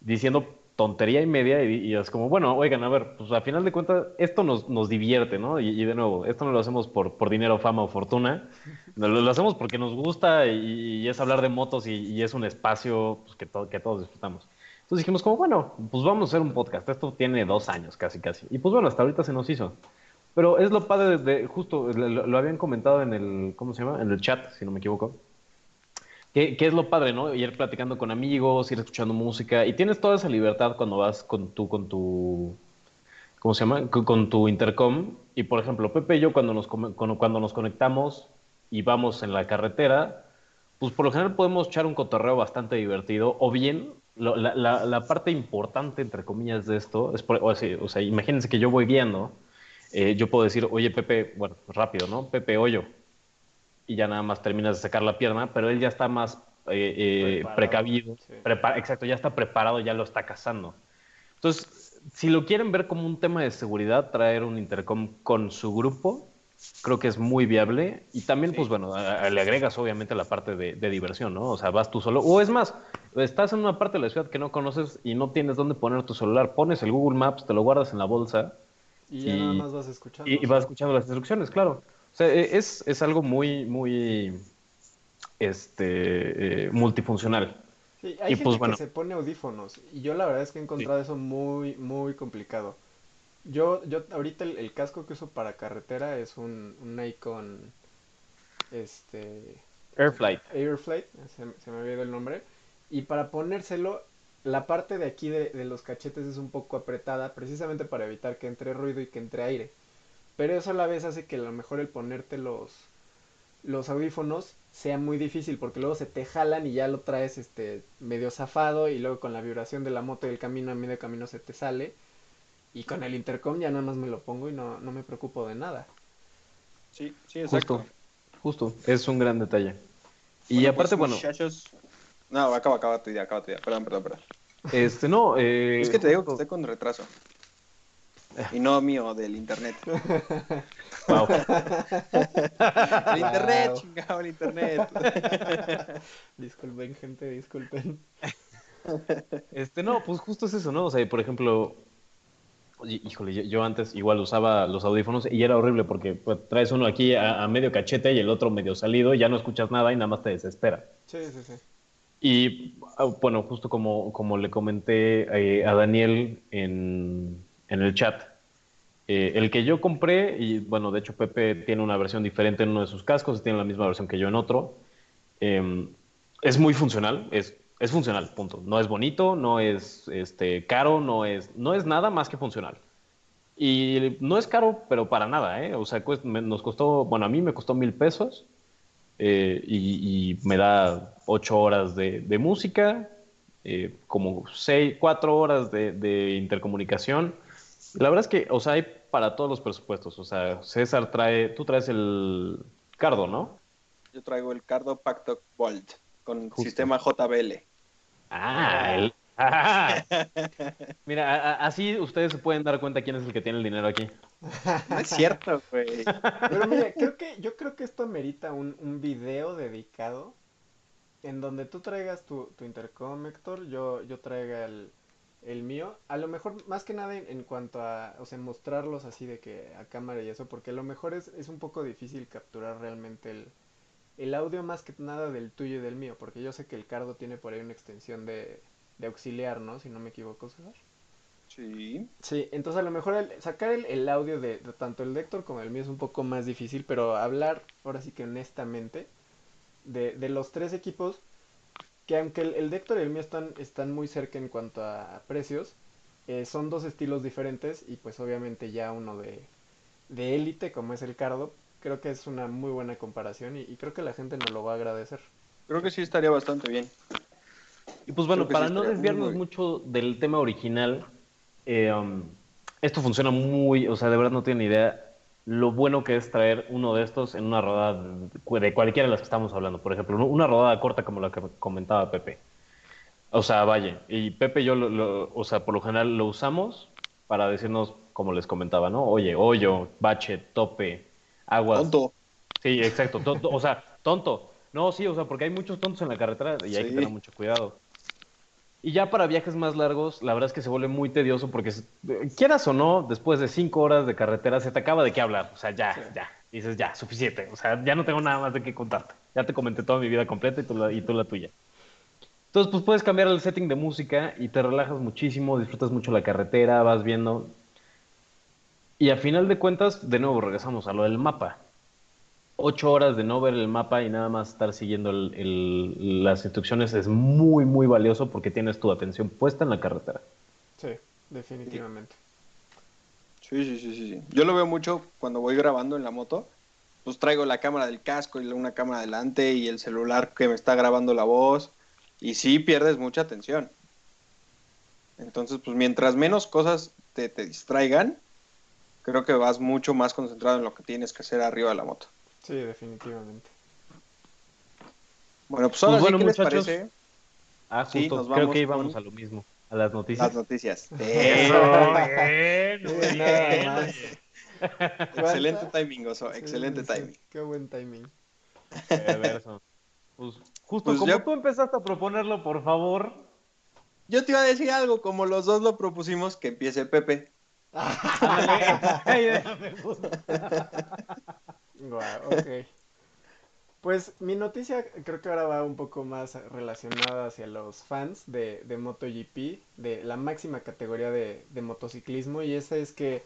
Speaker 2: diciendo tontería y media y, y es como, bueno, oigan, a ver, pues a final de cuentas esto nos, nos divierte, ¿no? Y, y de nuevo, esto no lo hacemos por, por dinero, fama o fortuna, lo, lo hacemos porque nos gusta y, y es hablar de motos y, es un espacio pues, que, to- que todos disfrutamos. Entonces dijimos como, bueno, pues vamos a hacer un podcast. Esto tiene dos años casi, casi. Y pues bueno, hasta ahorita se nos hizo. Pero es lo padre de, de- justo, lo, lo habían comentado en el, ¿cómo se llama? En el chat, si no me equivoco. Que, es lo padre, ¿no? Ir platicando con amigos, ir escuchando música. Y tienes toda esa libertad cuando vas con tu, con tu, ¿cómo se llama? Con, tu intercom. Y por ejemplo, Pepe y yo cuando nos, cuando, nos conectamos y vamos en la carretera, pues por lo general podemos echar un cotorreo bastante divertido. O bien, la parte importante, entre comillas, de esto, es por- o sea, o sea, imagínense que yo voy guiando, eh, yo puedo decir, oye, Pepe, bueno, rápido, ¿no? Pepe Hoyo. Y ya nada más terminas de sacar la pierna, pero él ya está más eh, eh, precavido.
Speaker 5: sí.
Speaker 2: exacto, ya está preparado, ya lo está cazando. Entonces, si lo quieren ver como un tema de seguridad, traer un intercom con su grupo, creo que es muy viable. Y también,
Speaker 1: Sí.
Speaker 2: pues bueno, a- a- le agregas obviamente la parte de, de diversión, ¿no? O sea, vas tú solo. O es más, estás en una parte de la ciudad que no conoces y no tienes dónde poner tu celular. Pones el Google Maps, te lo guardas en la bolsa
Speaker 5: Y ya nada más vas escuchando.
Speaker 2: y, y vas escuchando las instrucciones, claro. O sea, e- es, es algo muy, muy este, eh, multifuncional.
Speaker 5: Sí, hay
Speaker 2: Y,
Speaker 5: gente
Speaker 2: pues, bueno.
Speaker 5: que se pone audífonos y yo la verdad es que he encontrado eso muy, muy complicado. Yo, yo ahorita el, el casco que uso para carretera es un, un Nikon, este,
Speaker 2: Airflight.
Speaker 5: Airflight, se, se me había ido el nombre, y para ponérselo, la parte de aquí de, de los cachetes es un poco apretada, precisamente para evitar que entre ruido y que entre aire. Pero eso a la vez hace que a lo mejor el ponerte los, los audífonos sea muy difícil, porque luego se te jalan y ya lo traes este medio zafado, y luego con la vibración de la moto y el camino a medio camino se te sale. Y con el intercom ya nada más me lo pongo y no, no me preocupo de nada.
Speaker 1: Sí, sí, exacto.
Speaker 2: Justo. Justo. Es un gran detalle. Y
Speaker 1: Bueno,
Speaker 2: aparte,
Speaker 1: pues,
Speaker 2: bueno,
Speaker 1: Muchachos. No, acaba, acaba tu idea, acaba tu idea. Perdón, perdón, perdón.
Speaker 2: este, no. eh,
Speaker 1: es que te digo que estoy con retraso. Y no mío, del internet. <laughs>
Speaker 2: Wow.
Speaker 1: El internet,
Speaker 5: Wow.
Speaker 1: chingado, el internet. <laughs>
Speaker 5: Disculpen, gente, disculpen.
Speaker 2: Este, no, pues justo es eso, ¿no? O sea, por ejemplo, Híjole, yo, yo antes igual usaba los audífonos y era horrible porque pues, traes uno aquí a, a medio cachete y el otro medio salido y ya no escuchas nada y nada más te desespera.
Speaker 5: Sí, sí, sí.
Speaker 2: Y ah, bueno, justo como, como le comenté eh, a Daniel en, en el chat, eh, el que yo compré, y bueno, de hecho Pepe tiene una versión diferente en uno de sus cascos, tiene la misma versión que yo en otro, eh, es muy funcional, es, es funcional, punto. No es bonito, no es este, caro, no es, no es nada más que funcional. Y no es caro, pero para nada, ¿eh? O sea, me- nos costó, bueno, a mí me costó mil pesos eh, y, y me da ocho horas de, de música, eh, como seis, cuatro horas de, de intercomunicación. La verdad es que, o sea, hay para todos los presupuestos. O sea, César trae, tú traes el cardo, ¿no?
Speaker 1: Yo traigo el Cardo Pacto Volt con
Speaker 2: Justo.
Speaker 1: sistema JBL.
Speaker 2: Ah, el... ah. <laughs> Mira, a- a- así ustedes se pueden dar cuenta quién es el que tiene el dinero aquí.
Speaker 1: No es cierto, güey.
Speaker 5: Pero mira, creo que, yo creo que esto amerita un, un video dedicado en donde tú traigas tu, tu intercom, Héctor, yo, yo traiga el, el mío. A lo mejor, más que nada en, en cuanto a, o sea, mostrarlos así de que a cámara y eso, porque a lo mejor es, es un poco difícil capturar realmente el, el audio más que nada del tuyo y del mío, porque yo sé que el Cardo tiene por ahí una extensión de, de auxiliar, ¿no? Si no me equivoco, César.
Speaker 1: Sí.
Speaker 5: Sí, entonces a lo mejor el- sacar el, el audio de, de tanto el de Héctor como el mío es un poco más difícil, pero hablar ahora sí que honestamente de, de los tres equipos, que aunque el, el de Héctor y el mío están, están muy cerca en cuanto a, precios, eh, son dos estilos diferentes y pues obviamente ya uno de, de élite como es el Cardo, creo que es una muy buena comparación y, y creo que la gente nos lo va a agradecer.
Speaker 1: Creo que sí estaría bastante bien.
Speaker 2: Y pues bueno, para
Speaker 1: sí
Speaker 2: no desviarnos
Speaker 1: muy-
Speaker 2: mucho del tema original, eh, um, esto funciona muy, o sea, de verdad no tienen idea lo bueno que es traer uno de estos en una rodada de, cualquiera de las que estamos hablando. Por ejemplo, una rodada corta como la que comentaba Pepe. O sea, vaya, y Pepe y yo, lo- lo- o sea, por lo general lo usamos para decirnos, como les comentaba, ¿no? Oye, hoyo, bache, tope, aguas.
Speaker 1: Tonto.
Speaker 2: Sí, exacto. tonto, o sea, tonto. No, sí, o sea, porque hay muchos tontos en la carretera y hay que tener mucho cuidado. Y ya para viajes más largos, la verdad es que se vuelve muy tedioso porque, quieras o no, después de cinco horas de carretera se te acaba de qué hablar. O sea, ya, ya. Dices, ya, suficiente. O sea, ya no tengo nada más de qué contarte. Ya te comenté toda mi vida completa y tú la, y tú la tuya. Entonces, pues puedes cambiar el setting de música y te relajas muchísimo, disfrutas mucho la carretera, vas viendo. Y a final de cuentas, de nuevo regresamos a lo del mapa. Ocho horas de no ver el mapa y nada más estar siguiendo el- el- las instrucciones es muy, muy valioso porque tienes tu atención puesta en la carretera.
Speaker 5: Sí, definitivamente.
Speaker 1: Sí, sí, sí, sí, sí. Yo lo veo mucho cuando voy grabando en la moto. Pues traigo la cámara del casco y una cámara delante y el celular que me está grabando la voz. Y sí pierdes mucha atención. Entonces, pues mientras menos cosas te, te distraigan, creo que vas mucho más concentrado en lo que tienes que hacer arriba de la moto.
Speaker 5: Sí, definitivamente.
Speaker 1: Bueno, pues ahora
Speaker 2: Pues bueno,
Speaker 1: sí, ¿qué les parece?
Speaker 2: Ah,
Speaker 1: Sí,
Speaker 2: justo,
Speaker 1: nos
Speaker 2: creo
Speaker 1: vamos
Speaker 2: que íbamos
Speaker 1: con-
Speaker 2: a lo mismo, a las noticias.
Speaker 1: Las noticias. <laughs>
Speaker 2: Eso, bien, bien, <laughs>
Speaker 1: excelente timing, Oso,
Speaker 5: Sí,
Speaker 1: excelente
Speaker 5: sí,
Speaker 1: timing.
Speaker 5: Qué buen timing.
Speaker 2: Perverso. Pues, justo
Speaker 1: Pues
Speaker 2: como
Speaker 1: ya-
Speaker 2: tú empezaste a proponerlo, por favor.
Speaker 1: Yo te iba a decir algo, como los dos lo propusimos, que empiece Pepe.
Speaker 5: Ok. Pues mi noticia creo que ahora va un poco más relacionada hacia los fans de, de MotoGP, de la máxima categoría de, de motociclismo, y esa es que,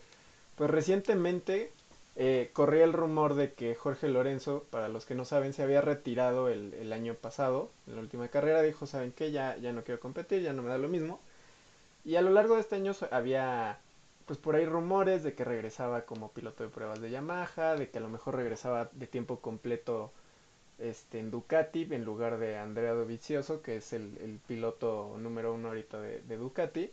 Speaker 5: pues recientemente eh, corría el rumor de que Jorge Lorenzo, para los que no saben, se había retirado el, el año pasado, en la última carrera, dijo, ¿saben qué? Ya, ya no quiero competir, ya no me da lo mismo. Y a lo largo de este año había pues por ahí rumores de que regresaba como piloto de pruebas de Yamaha, de que a lo mejor regresaba de tiempo completo este, en Ducati en lugar de Andrea Dovizioso, que es el, el piloto número uno ahorita de, de Ducati.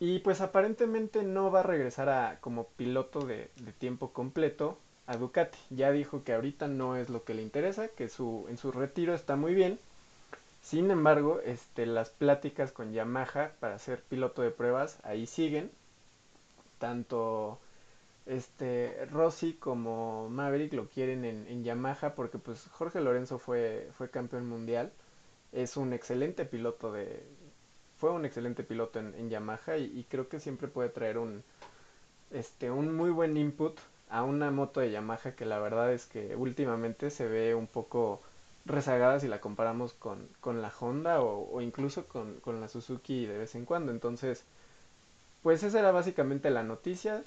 Speaker 5: Y pues aparentemente no va a regresar a, como piloto de, de tiempo completo a Ducati. Ya dijo que ahorita no es lo que le interesa, que su, en su retiro está muy bien. Sin embargo, este, las pláticas con Yamaha para ser piloto de pruebas ahí siguen. Tanto este Rossi como Maverick lo quieren en, Yamaha porque pues Jorge Lorenzo fue, fue campeón mundial. Es un excelente piloto de fue un excelente piloto en, Yamaha y, y creo que siempre puede traer un, este, un muy buen input a una moto de Yamaha que la verdad es que últimamente se ve un poco rezagada si la comparamos con, con la Honda o, o incluso con, con la Suzuki de vez en cuando. Entonces, pues esa era básicamente la noticia.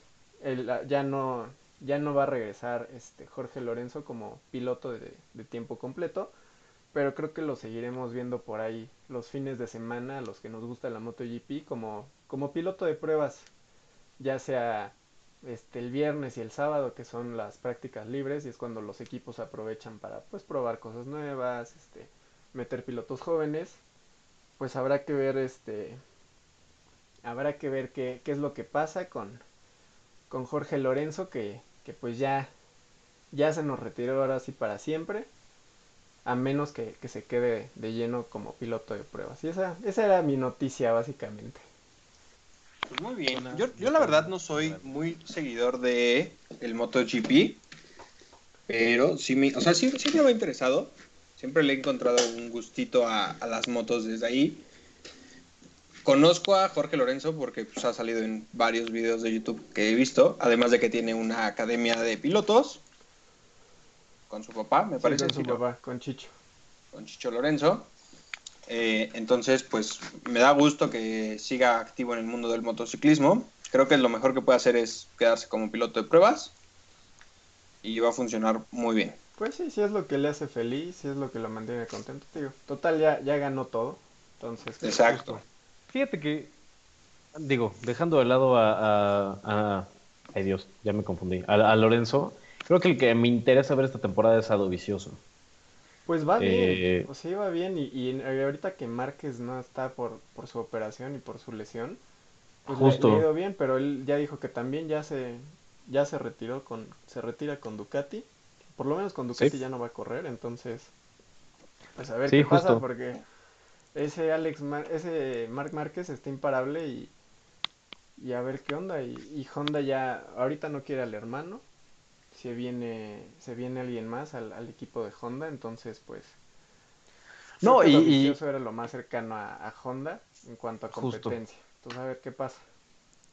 Speaker 5: Ya no, ya no va a regresar este Jorge Lorenzo como piloto de, tiempo completo, pero creo que lo seguiremos viendo por ahí los fines de semana, los que nos gusta la MotoGP, como, como piloto de pruebas, ya sea este el viernes y el sábado, que son las prácticas libres, y es cuando los equipos aprovechan para pues probar cosas nuevas, este, meter pilotos jóvenes, pues habrá que ver este habrá que ver qué, qué es lo que pasa con, con Jorge Lorenzo, que, que pues ya, ya se nos retiró ahora sí para siempre, a menos que, que se quede de lleno como piloto de pruebas. Y esa, esa era mi noticia básicamente.
Speaker 1: Pues muy bien. Yo, yo la verdad no soy muy seguidor de el MotoGP, pero sí me, o sea, sí- siempre me ha interesado. Siempre le he encontrado un gustito a, a las motos desde ahí. Conozco a Jorge Lorenzo porque pues, ha salido en varios videos de YouTube que he visto, además de que tiene una academia de pilotos con su papá, me
Speaker 5: Sí,
Speaker 1: parece,
Speaker 5: con su papá, con Chicho.
Speaker 1: con Chicho Lorenzo. Eh, entonces, pues me da gusto que siga activo en el mundo del motociclismo. Creo que lo mejor que puede hacer es quedarse como piloto de pruebas y va a funcionar muy bien.
Speaker 5: Pues sí, sí es lo que le hace feliz, sí es lo que lo mantiene contento. Total, ya, ya ganó todo. Entonces,
Speaker 1: Exacto.
Speaker 5: justo.
Speaker 2: Fíjate que, digo, dejando de lado a, a- a- ay Dios, ya me confundí, a, a Lorenzo, creo que el que me interesa ver esta temporada es Ado Vicioso.
Speaker 5: Pues va bien,
Speaker 2: Eh,
Speaker 5: o sea, iba bien y, y en- ahorita que Márquez no está por, por su operación y por su lesión, pues
Speaker 2: Justo.
Speaker 5: le, ha ido bien, pero él ya dijo que también ya se, ya se retiró con, se retira con Ducati, por lo menos con Ducati
Speaker 2: Sí.
Speaker 5: ya no va a correr, entonces, pues a ver
Speaker 2: Sí,
Speaker 5: qué pasa, porque ese Alex, Mar- ese Marc Márquez está imparable y, y a ver qué onda, y, y Honda ya, ahorita no quiere al hermano, se viene, se viene alguien más al, al equipo de Honda, entonces pues
Speaker 2: No, y- y-
Speaker 5: vicioso era lo más cercano a, a Honda en cuanto a
Speaker 2: Justo.
Speaker 5: competencia. Entonces a ver qué pasa.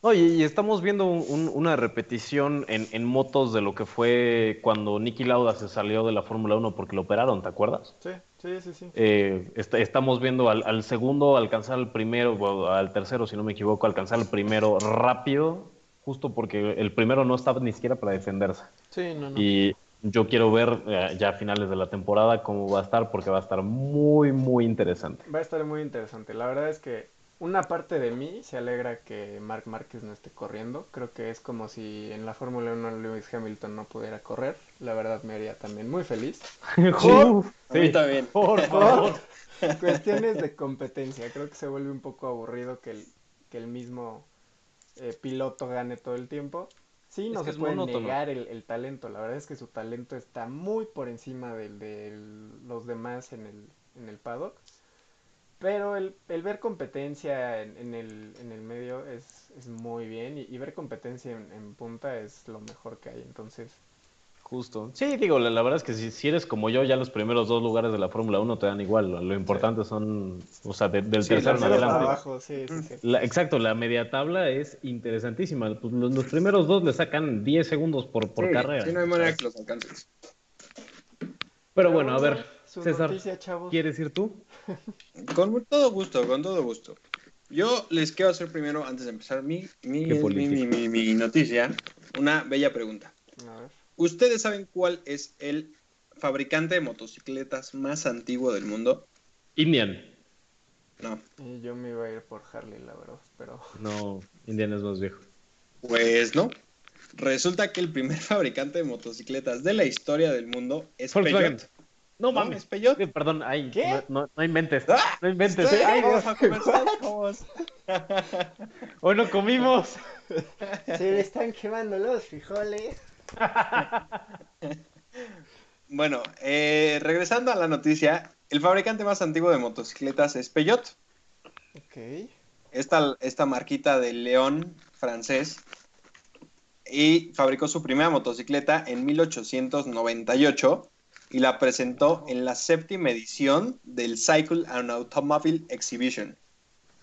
Speaker 2: No, y, y estamos viendo un- un- una repetición en, en motos de lo que fue cuando Nicky Lauda se salió de la Fórmula 1 porque lo operaron, ¿te acuerdas?
Speaker 5: Sí, sí, sí, sí.
Speaker 2: Eh, est- estamos viendo al, al segundo alcanzar el primero, o al tercero, si no me equivoco, alcanzar el primero rápido, justo porque el primero no estaba ni siquiera para defenderse.
Speaker 5: Sí, no, no.
Speaker 2: Y yo quiero ver eh, ya a finales de la temporada cómo va a estar, porque va a estar muy, muy interesante.
Speaker 5: Va a estar muy interesante. La verdad es que una parte de mí se alegra que Marc Márquez no esté corriendo. Creo que es como si en la Fórmula 1 Lewis Hamilton no pudiera correr. La verdad me haría también muy feliz. <laughs>
Speaker 2: Uf,
Speaker 1: A mí
Speaker 2: sí,
Speaker 1: también. <laughs>
Speaker 2: por favor.
Speaker 5: Cuestiones de competencia. Creo que se vuelve un poco aburrido que el, que el mismo eh, piloto gane todo el tiempo. Sí, no
Speaker 2: Es que
Speaker 5: se puede
Speaker 2: monótono.
Speaker 5: negar el, el talento. La verdad es que su talento está muy por encima del de los demás en el, en el paddock. Pero el, el ver competencia en, en el, en el medio es, es muy bien. Y, y ver competencia en, en punta es lo mejor que hay. Entonces,
Speaker 2: Justo. Sí, digo, la, la verdad es que si, si eres como yo, ya los primeros dos lugares de la Fórmula 1 te dan igual. Lo, lo importante son, o sea, de- del
Speaker 1: Sí,
Speaker 2: tercero en adelante.
Speaker 5: abajo, sí, sí, sí.
Speaker 2: La- exacto, la media tabla es interesantísima. Pues los, los primeros dos le sacan 10 segundos por, por
Speaker 1: Sí,
Speaker 2: carrera.
Speaker 1: sí, no hay manera que los alcances.
Speaker 2: Pero bueno, a ver,
Speaker 5: su
Speaker 2: César,
Speaker 5: noticia, chavos.
Speaker 2: ¿quieres ir tú? <laughs>
Speaker 1: Con todo gusto, con todo gusto. Yo les quiero hacer primero, antes de empezar mi, mi, mi, mi- mi- mi noticia, una bella pregunta.
Speaker 5: A ver.
Speaker 1: ¿Ustedes saben cuál es el fabricante de motocicletas más antiguo del mundo?
Speaker 2: Indian.
Speaker 1: No.
Speaker 5: Y yo me iba a ir por Harley, la verdad, pero <laughs>
Speaker 2: No, Indian es más viejo.
Speaker 1: Pues no. Resulta que el primer <laughs> fabricante de motocicletas de la historia del mundo es
Speaker 2: Volkswagen.
Speaker 1: Peugeot.
Speaker 2: No mames. Eh, Perdón, ay,
Speaker 5: ¿Qué?
Speaker 2: No, no, no inventes.
Speaker 1: ¡Ah!
Speaker 2: No inventes.
Speaker 1: Sí,
Speaker 5: Ay,
Speaker 1: vamos a vamos. <laughs>
Speaker 2: Hoy no comimos.
Speaker 5: se le están quemando los frijoles. <laughs>
Speaker 1: Bueno, eh, regresando a la noticia, el fabricante más antiguo de motocicletas es Peugeot.
Speaker 5: Ok.
Speaker 1: Esta, esta marquita de león francés. Y fabricó su primera motocicleta en 1898 y la presentó en la séptima edición del Cycle and Automobile Exhibition.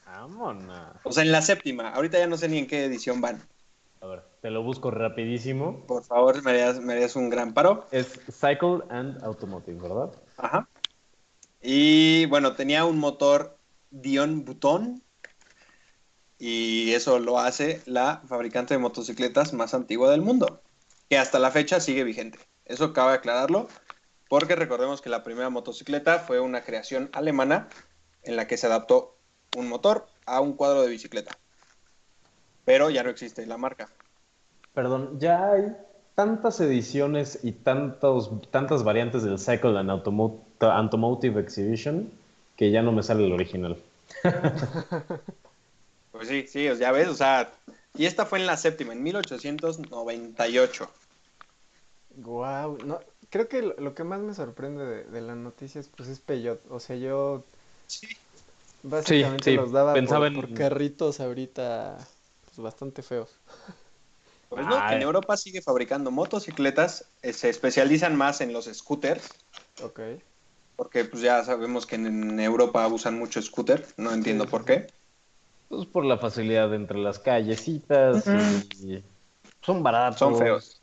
Speaker 2: Vámonos.
Speaker 1: O sea, en la séptima. Ahorita ya no sé ni en qué edición van.
Speaker 2: A ver, te lo busco rapidísimo.
Speaker 1: Por favor, me harías, me harías un gran paro.
Speaker 2: Es Cycle and Automotive, ¿verdad?
Speaker 1: Ajá. Y bueno, tenía un motor Dion Button. Y eso lo hace la fabricante de motocicletas más antigua del mundo. Que hasta la fecha sigue vigente. Eso cabe aclararlo. Porque recordemos que la primera motocicleta fue una creación alemana en la que se adaptó un motor a un cuadro de bicicleta. Pero ya no existe la marca.
Speaker 2: Perdón, ya hay tantas ediciones y tantos, tantas variantes del Cycle and Automo- Automotive Exhibition que ya no me sale el original. <laughs>
Speaker 1: Pues sí, sí, ya ves, o sea, y esta fue en la séptima, en 1898.
Speaker 5: Wow, no, creo que lo, que más me sorprende de, de la noticia es, pues es Peyot. O sea, yo
Speaker 1: Sí.
Speaker 5: básicamente
Speaker 2: sí,
Speaker 5: los daba
Speaker 2: pensaba
Speaker 5: por,
Speaker 2: en-
Speaker 5: por carritos ahorita pues, bastante feos.
Speaker 1: Pues no,
Speaker 2: Ay.
Speaker 1: en Europa sigue fabricando motocicletas, eh, se especializan más en los scooters,
Speaker 5: Ok.
Speaker 1: porque pues ya sabemos que en, en Europa usan mucho scooter, no entiendo
Speaker 5: Sí,
Speaker 1: por
Speaker 5: sí,
Speaker 1: qué.
Speaker 2: Pues por la facilidad entre las callecitas y son baratos.
Speaker 1: Son feos.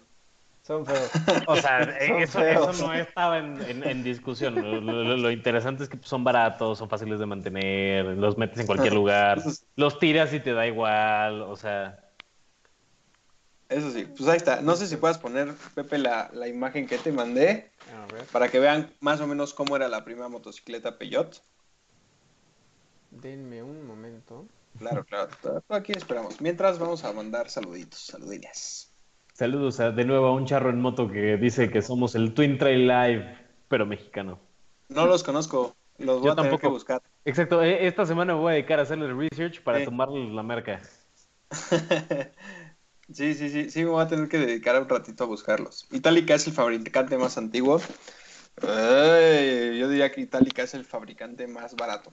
Speaker 5: Son feos.
Speaker 2: O sea, <laughs>
Speaker 5: Son
Speaker 2: eso,
Speaker 5: feos.
Speaker 2: eso no estaba en, en- en discusión. Lo, lo- lo interesante es que son baratos, son fáciles de mantener, los metes en cualquier lugar, los tiras y te da igual. O sea,
Speaker 1: eso sí, pues ahí está. No sé si puedas poner, Pepe, la, la imagen que te mandé para que vean más o menos cómo era la primera motocicleta Peugeot.
Speaker 5: denme un momento.
Speaker 1: Claro, claro, todo aquí esperamos. Mientras vamos a mandar saluditos, saludines.
Speaker 2: Saludos a- de nuevo a un charro en moto que dice que somos el Twin Trail Live, pero mexicano.
Speaker 1: No los conozco, los voy
Speaker 2: Yo
Speaker 1: a tener que buscar.
Speaker 2: Exacto, e- esta semana me voy a dedicar a hacerle research para
Speaker 1: Sí.
Speaker 2: tomarle la marca. <laughs>
Speaker 1: Sí, sí, sí, sí, me voy a tener que dedicar un ratito a buscarlos. Itálica es el fabricante más antiguo. Ay, yo diría que Itálica es el fabricante más barato.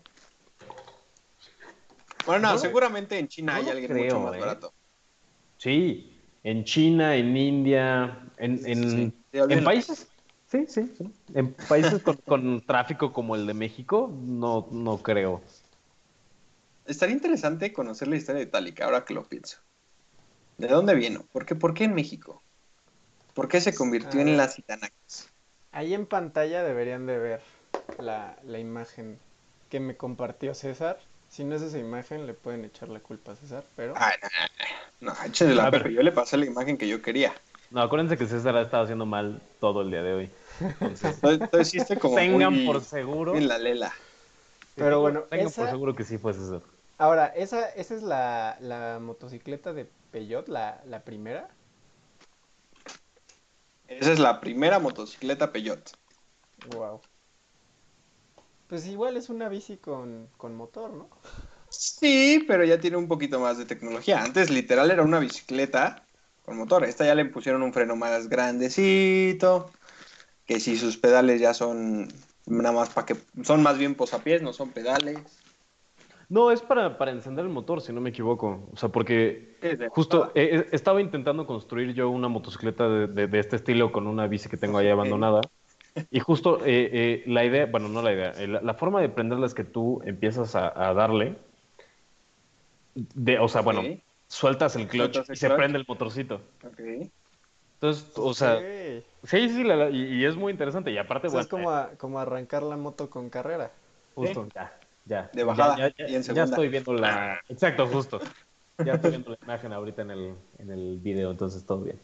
Speaker 1: Bueno, no,
Speaker 2: No,
Speaker 1: seguramente en China
Speaker 2: no
Speaker 1: hay alguien
Speaker 2: creo,
Speaker 1: mucho más
Speaker 2: ¿eh?
Speaker 1: barato.
Speaker 2: Sí, en China, en India, en, en,
Speaker 1: Sí,
Speaker 2: en países. Sí, sí, sí. En países con, con tráfico como el de México, no, no creo.
Speaker 1: Estaría interesante conocer la historia de Itálica, ahora que lo pienso. ¿De dónde vino? ¿Por qué, por qué en México? ¿Por qué se convirtió
Speaker 5: A
Speaker 1: en las Itanacas?
Speaker 5: Ahí en pantalla deberían de ver la, la imagen que me compartió César. Si no es esa imagen, le pueden echar la culpa a César, pero...
Speaker 1: Ay, no, no, no, échenle la
Speaker 2: A ver.
Speaker 1: Pepe, yo le pasé la imagen que yo quería.
Speaker 2: No, acuérdense que César ha estado haciendo mal todo el día de hoy. Entonces, <laughs>
Speaker 1: como
Speaker 2: tengan
Speaker 1: muy-
Speaker 2: por seguro.
Speaker 1: en la lela.
Speaker 5: Pero bueno,
Speaker 2: tengan por seguro que sí fue César.
Speaker 5: Ahora, esa, esa es la, la motocicleta de Peugeot, la, la primera.
Speaker 1: Esa es la primera motocicleta Peugeot.
Speaker 5: Wow. Pues igual es una bici con, con motor, ¿no?
Speaker 1: Sí, pero ya tiene un poquito más de tecnología. Antes literal era una bicicleta con motor. Esta ya le pusieron un freno más grandecito. Que si sus pedales ya son nada más para que son más bien posapiés, no son pedales.
Speaker 2: No, es para, para encender el motor, si no me equivoco. O sea, porque justo eh, estaba intentando construir yo una motocicleta de, de- de este estilo con una bici que tengo ahí abandonada. Y justo eh, eh, la idea, bueno, no la idea, eh, la, la forma de prenderla es que tú empiezas a, a darle. De, o sea, bueno, sueltas el clutch
Speaker 1: Sueltas el
Speaker 2: y se prende el motorcito.
Speaker 1: Ok.
Speaker 2: Entonces, o sea, sí, sí, la- la- y, y es muy interesante. Y aparte,
Speaker 5: O sea,
Speaker 2: bueno,
Speaker 5: es como, a- como arrancar la moto con carrera.
Speaker 2: Justo, ya, ya.
Speaker 1: De bajada
Speaker 2: Ya, ya,
Speaker 1: y en
Speaker 2: ya
Speaker 1: segunda.
Speaker 2: estoy viendo la. Exacto, justo. Ya estoy viendo la imagen ahorita en el, en el video, entonces todo bien.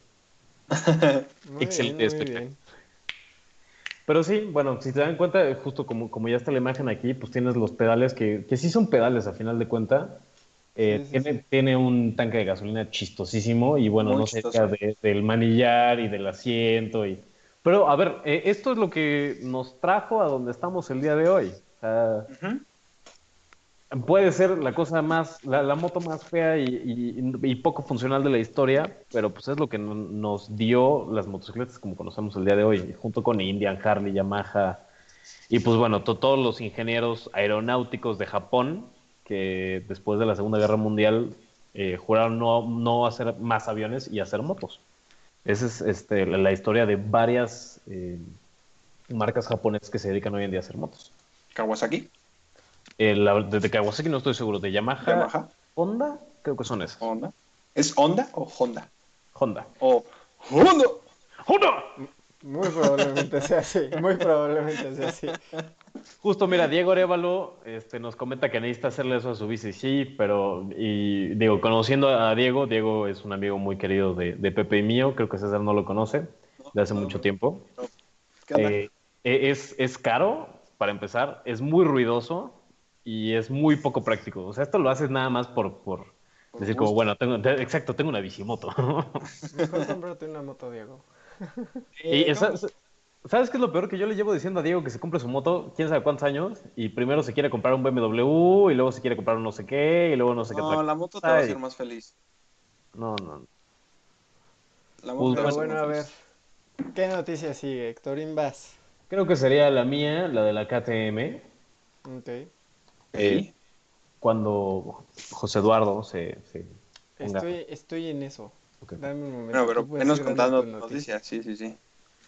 Speaker 5: Muy
Speaker 2: Excelente
Speaker 5: bien, muy
Speaker 2: espectáculo.
Speaker 5: bien.
Speaker 2: Pero sí, bueno, si te dan cuenta, justo como, como ya está la imagen aquí, pues tienes los pedales que, que sí son pedales a final de cuenta. Eh,
Speaker 5: Sí, sí,
Speaker 2: tiene,
Speaker 5: sí.
Speaker 2: tiene un tanque de gasolina chistosísimo y bueno,
Speaker 1: Muy
Speaker 2: no diga de- del manillar y del asiento. Y... Pero a ver, eh, esto es lo que nos trajo a donde estamos el día de hoy. O sea. Puede ser la cosa más, la, la moto más fea y, poco funcional de la historia, pero pues es lo que no- nos dio las motocicletas como conocemos el día de hoy, junto con Indian, Harley, Yamaha y pues bueno, to- todos los ingenieros aeronáuticos de Japón que después de la Segunda Guerra Mundial eh, juraron no, no hacer más aviones y hacer motos. Esa es este, la, la historia de varias eh, marcas japonesas que se dedican hoy en día a hacer motos.
Speaker 1: Kawasaki.
Speaker 2: Eh, la- de Kawasaki no estoy seguro. De Yamaha,
Speaker 1: Yamaha,
Speaker 2: Honda, creo que son esas.
Speaker 1: Honda. ¿Es Honda o Honda?
Speaker 2: Honda.
Speaker 1: O Honda.
Speaker 2: ¡Honda!
Speaker 5: Muy probablemente sea así, muy probablemente sea así.
Speaker 2: Justo, mira, Diego Arevalo este, nos comenta que necesita hacerle eso a su bici, sí, pero, y digo, conociendo a Diego, Diego es un amigo muy querido de, de Pepe y mío, creo que César no lo conoce, de hace mucho tiempo. Eh, es, es caro, para empezar, es muy ruidoso y es muy poco práctico. O sea, esto lo haces nada más por, por
Speaker 1: Por
Speaker 2: decir como, bueno, tengo, te- exacto, tengo una bicimoto. <laughs>
Speaker 5: Mejor cómprate una moto, Diego. <laughs>
Speaker 2: y
Speaker 1: Eh,
Speaker 2: esa-
Speaker 1: no,
Speaker 2: ¿Sabes qué es lo peor? Que yo le llevo diciendo a Diego que se compre su moto, quién sabe cuántos años, y primero se quiere comprar un BMW, y luego se quiere comprar un no sé qué, y luego no sé qué.
Speaker 1: no, la moto te va a hacer más feliz.
Speaker 2: No, no.
Speaker 1: La
Speaker 2: Pues,
Speaker 1: moto te va a
Speaker 5: Pero
Speaker 1: hacer
Speaker 5: bueno, a ver. ¿qué noticia sigue, Héctorín Vaz?
Speaker 2: Creo que sería la mía, la de la KTM,
Speaker 5: Ok.
Speaker 2: Eh, cuando José Eduardo se... se ponga-
Speaker 5: Estoy, estoy en eso.
Speaker 2: Ok.
Speaker 5: Dame un momento.
Speaker 1: Bueno, pero venos contando noticias. Sí, sí, sí.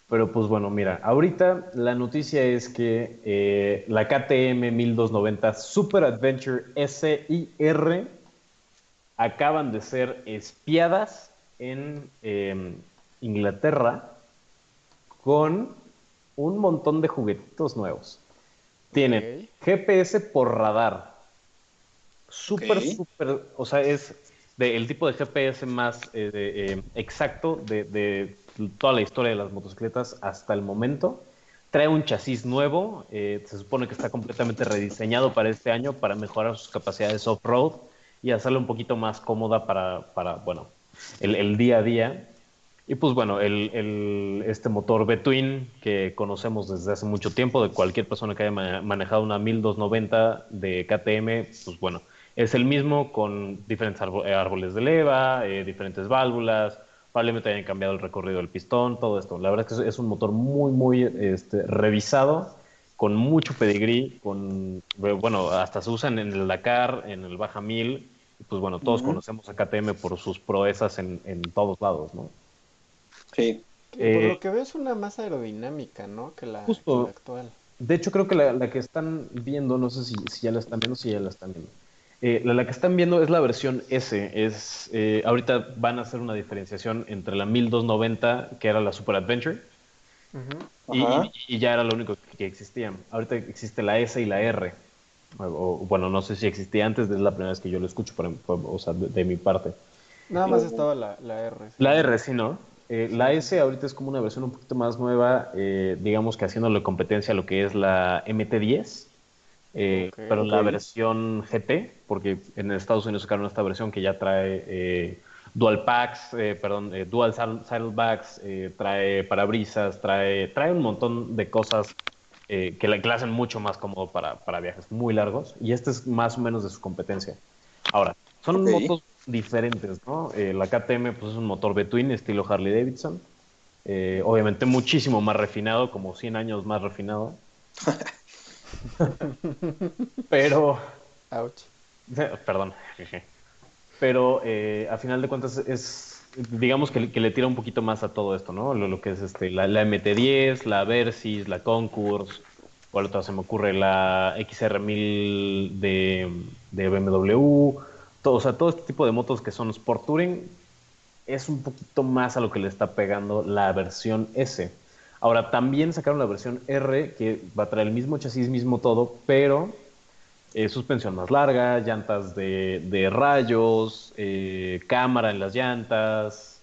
Speaker 2: Pero pues bueno, mira, ahorita la noticia es que eh, la KTM 1290 Super Adventure S y R acaban de ser espiadas en eh, Inglaterra con un montón de juguetitos nuevos. Tienen
Speaker 5: Ok.
Speaker 2: GPS por radar. Súper,
Speaker 1: Ok.
Speaker 2: súper, o sea, es de- el tipo de GPS más eh, de, eh, exacto de, de toda la historia de las motocicletas hasta el momento. Trae un chasis nuevo, eh, se supone que está completamente rediseñado para este año para mejorar sus capacidades off-road y hacerla un poquito más cómoda para, para bueno, el, el día a día. Y pues bueno, el, el- este motor B-Twin que conocemos desde hace mucho tiempo, de cualquier persona que haya ma- manejado una 1290 de KTM, pues bueno, es el mismo con diferentes eh, árboles de leva, eh, diferentes válvulas, probablemente hayan cambiado el recorrido del pistón, todo esto. La verdad es que es, un motor muy, muy este, revisado, con mucho pedigrí, con, bueno, hasta se usan en el Dakar, en el Baja 1000, y pues bueno, todos conocemos a KTM por sus proezas en, en todos lados, ¿no?
Speaker 1: Sí.
Speaker 5: Que Por
Speaker 2: Eh,
Speaker 5: lo que veo es una más aerodinámica, ¿no? Que la,
Speaker 2: Justo.
Speaker 5: que la actual.
Speaker 2: De hecho, creo que la, la que están viendo, no sé si, si ya la están viendo, si ya la están viendo. Eh, la, la que están viendo es la versión S. Es, eh, ahorita van a hacer una diferenciación entre la 1290, que era la Super Adventure, y,
Speaker 1: Ajá.
Speaker 2: y- y ya era lo único que, que existía. Ahorita existe la S y la R. O, o, bueno, no sé si existía antes, es la primera vez que yo lo escucho, por, por- o sea, de, de mi parte.
Speaker 5: Nada más estaba la, la R. sí.
Speaker 2: La R, sí, ¿no? Eh, la S ahorita es como una versión un poquito más nueva, eh, digamos que haciéndole competencia a lo que es la MT10, eh, pero la versión GT, porque en Estados Unidos sacaron esta versión que ya trae eh, dual packs, eh, perdón, eh, dual saddle- saddlebags, eh, trae parabrisas, trae, trae un montón de cosas que, la, que hacen mucho más cómodo para, para viajes muy largos, y este es más o menos de su competencia. Ahora, son
Speaker 1: Ok.
Speaker 2: motos diferentes, ¿no? Eh, la KTM pues, es un motor B-Twin estilo Harley Davidson. Eh, obviamente muchísimo más refinado, como 100 años más refinado. <laughs> Pero,
Speaker 5: Ouch.
Speaker 2: perdón. Pero eh, a final de cuentas es, digamos que, que le tira un poquito más a todo esto, ¿no? Lo, lo que es este, la, la MT-10, la Versys, la Concours, o otra se me ocurre la XR1000 de, de BMW, todo, o sea, todo este tipo de motos que son Sport Touring es un poquito más a lo que le está pegando la versión S. Ahora, también sacaron la versión R, que va a traer el mismo chasis, mismo todo, pero eh, suspensión más larga, llantas de, de rayos, eh, cámara en las llantas,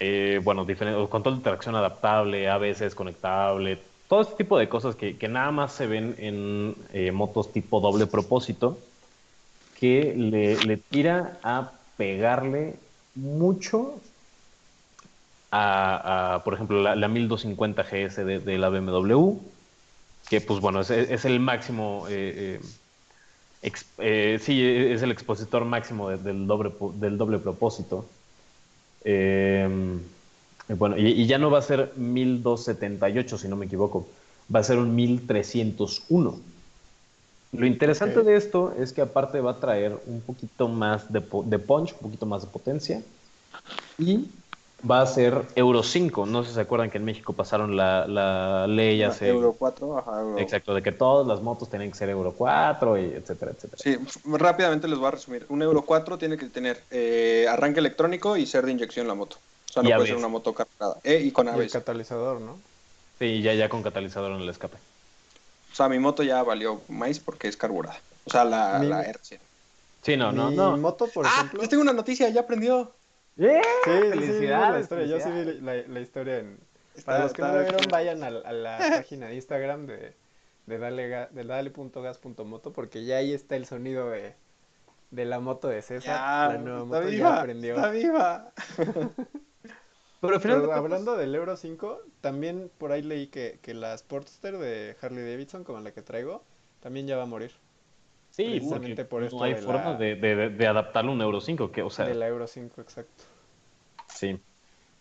Speaker 2: eh, bueno, control de tracción adaptable, ABS desconectable, todo este tipo de cosas que, que nada más se ven en eh, motos tipo doble propósito, que le, tira a pegarle mucho a, por ejemplo, la, la 1250 GS de, la BMW, que pues bueno, es, el máximo, eh, eh, eh, sí, es el expositor máximo de- del, doble, del doble propósito. Bueno, y ya no va a ser 1278, si no me equivoco, va a ser un 1301. Lo interesante de esto es que aparte va a traer un poquito más de, po- de punch, un poquito más de potencia y va a ser Euro 5. No sé si se acuerdan que en México pasaron la, la ley hace...
Speaker 1: Euro 4, ajá, Euro.
Speaker 2: Exacto, de que todas las motos tienen que ser Euro 4 y etcétera, etcétera.
Speaker 1: Sí, rápidamente les voy a resumir. Un Euro 4 tiene que tener eh, arranque electrónico y ser de inyección la moto. O sea, no
Speaker 2: Y
Speaker 1: puede
Speaker 2: ABS.
Speaker 1: ser una moto cargada. Eh, y con
Speaker 5: Y el
Speaker 1: ABS.
Speaker 5: catalizador, ¿no?
Speaker 2: Sí, ya, ya con catalizador en el escape.
Speaker 1: O sea, mi moto ya valió más porque es carburada. O sea, la,
Speaker 5: Mi-
Speaker 1: la R100.
Speaker 2: Sí, no, no,
Speaker 5: Mi
Speaker 2: no.
Speaker 5: moto, por
Speaker 1: ah,
Speaker 5: ejemplo.
Speaker 1: les tengo una noticia, ya aprendió.
Speaker 2: ¡Yeah!
Speaker 5: Sí, sí, sí,
Speaker 2: Felicidades,
Speaker 5: historia. Yo sí vi la, la historia en...
Speaker 1: Está-
Speaker 5: Para los que no la vieron, vayan a, la <laughs> página de Instagram de, de dale de dale.gas.moto porque ya ahí está el sonido de, de la moto de César.
Speaker 1: Ya,
Speaker 5: la nueva
Speaker 1: está
Speaker 5: moto
Speaker 1: viva,
Speaker 5: ya aprendió.
Speaker 1: Está viva. <laughs>
Speaker 2: Pero al final de
Speaker 5: Pero
Speaker 2: cuentas-
Speaker 5: hablando del Euro 5, también por ahí leí que, que la Sportster de Harley Davidson, como la que traigo, también ya va a morir.
Speaker 2: Sí,
Speaker 5: precisamente por esto
Speaker 2: no hay
Speaker 5: de
Speaker 2: forma
Speaker 5: la-
Speaker 2: de, de, de adaptarlo a un Euro 5, que, o sea,
Speaker 5: De la Euro 5, exacto.
Speaker 2: sí.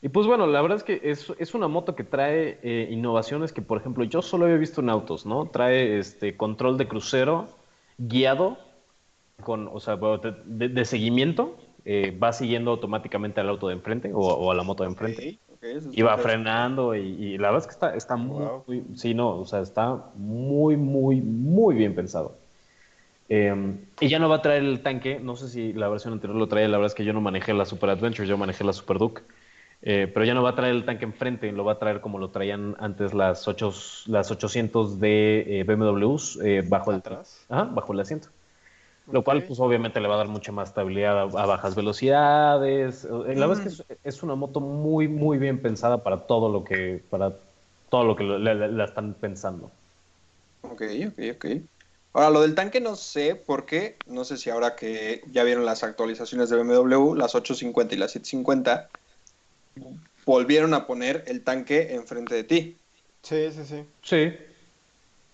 Speaker 2: Y pues bueno, la verdad es que es, es una moto que trae eh, innovaciones que, por ejemplo, yo solo había visto en autos, ¿no? Trae este control de crucero guiado con, o sea, bueno, de, de- de seguimiento, eh, va siguiendo automáticamente al auto de enfrente o, o a la moto de enfrente.
Speaker 1: Ok, ok, eso
Speaker 2: Y va frenando y, y la verdad es que está, está muy,
Speaker 5: Wow.
Speaker 2: muy- sí, no, o sea, está muy, muy, muy bien pensado. Eh, y ya no va a traer el tanque, no sé si la versión anterior lo traía, la verdad es que yo no manejé la Super Adventure, yo manejé la Super Duke, Eh, pero ya no va a traer el tanque enfrente, lo va a traer como lo traían antes las, ocho, las 800 de eh, BMWs eh, bajo, el, ajá, bajo el asiento. Lo cual, pues obviamente le va a dar mucha más estabilidad a, a bajas velocidades. Eh, La verdad es que es, es una moto muy, muy bien pensada para todo lo que, para todo lo que la- la están pensando.
Speaker 1: Ok, ok, ok. Ahora, lo del tanque no sé por qué. No sé si ahora que ya vieron las actualizaciones de BMW, las 850 y las 750, volvieron a poner el tanque enfrente de ti.
Speaker 5: Sí, sí, sí.
Speaker 2: Sí.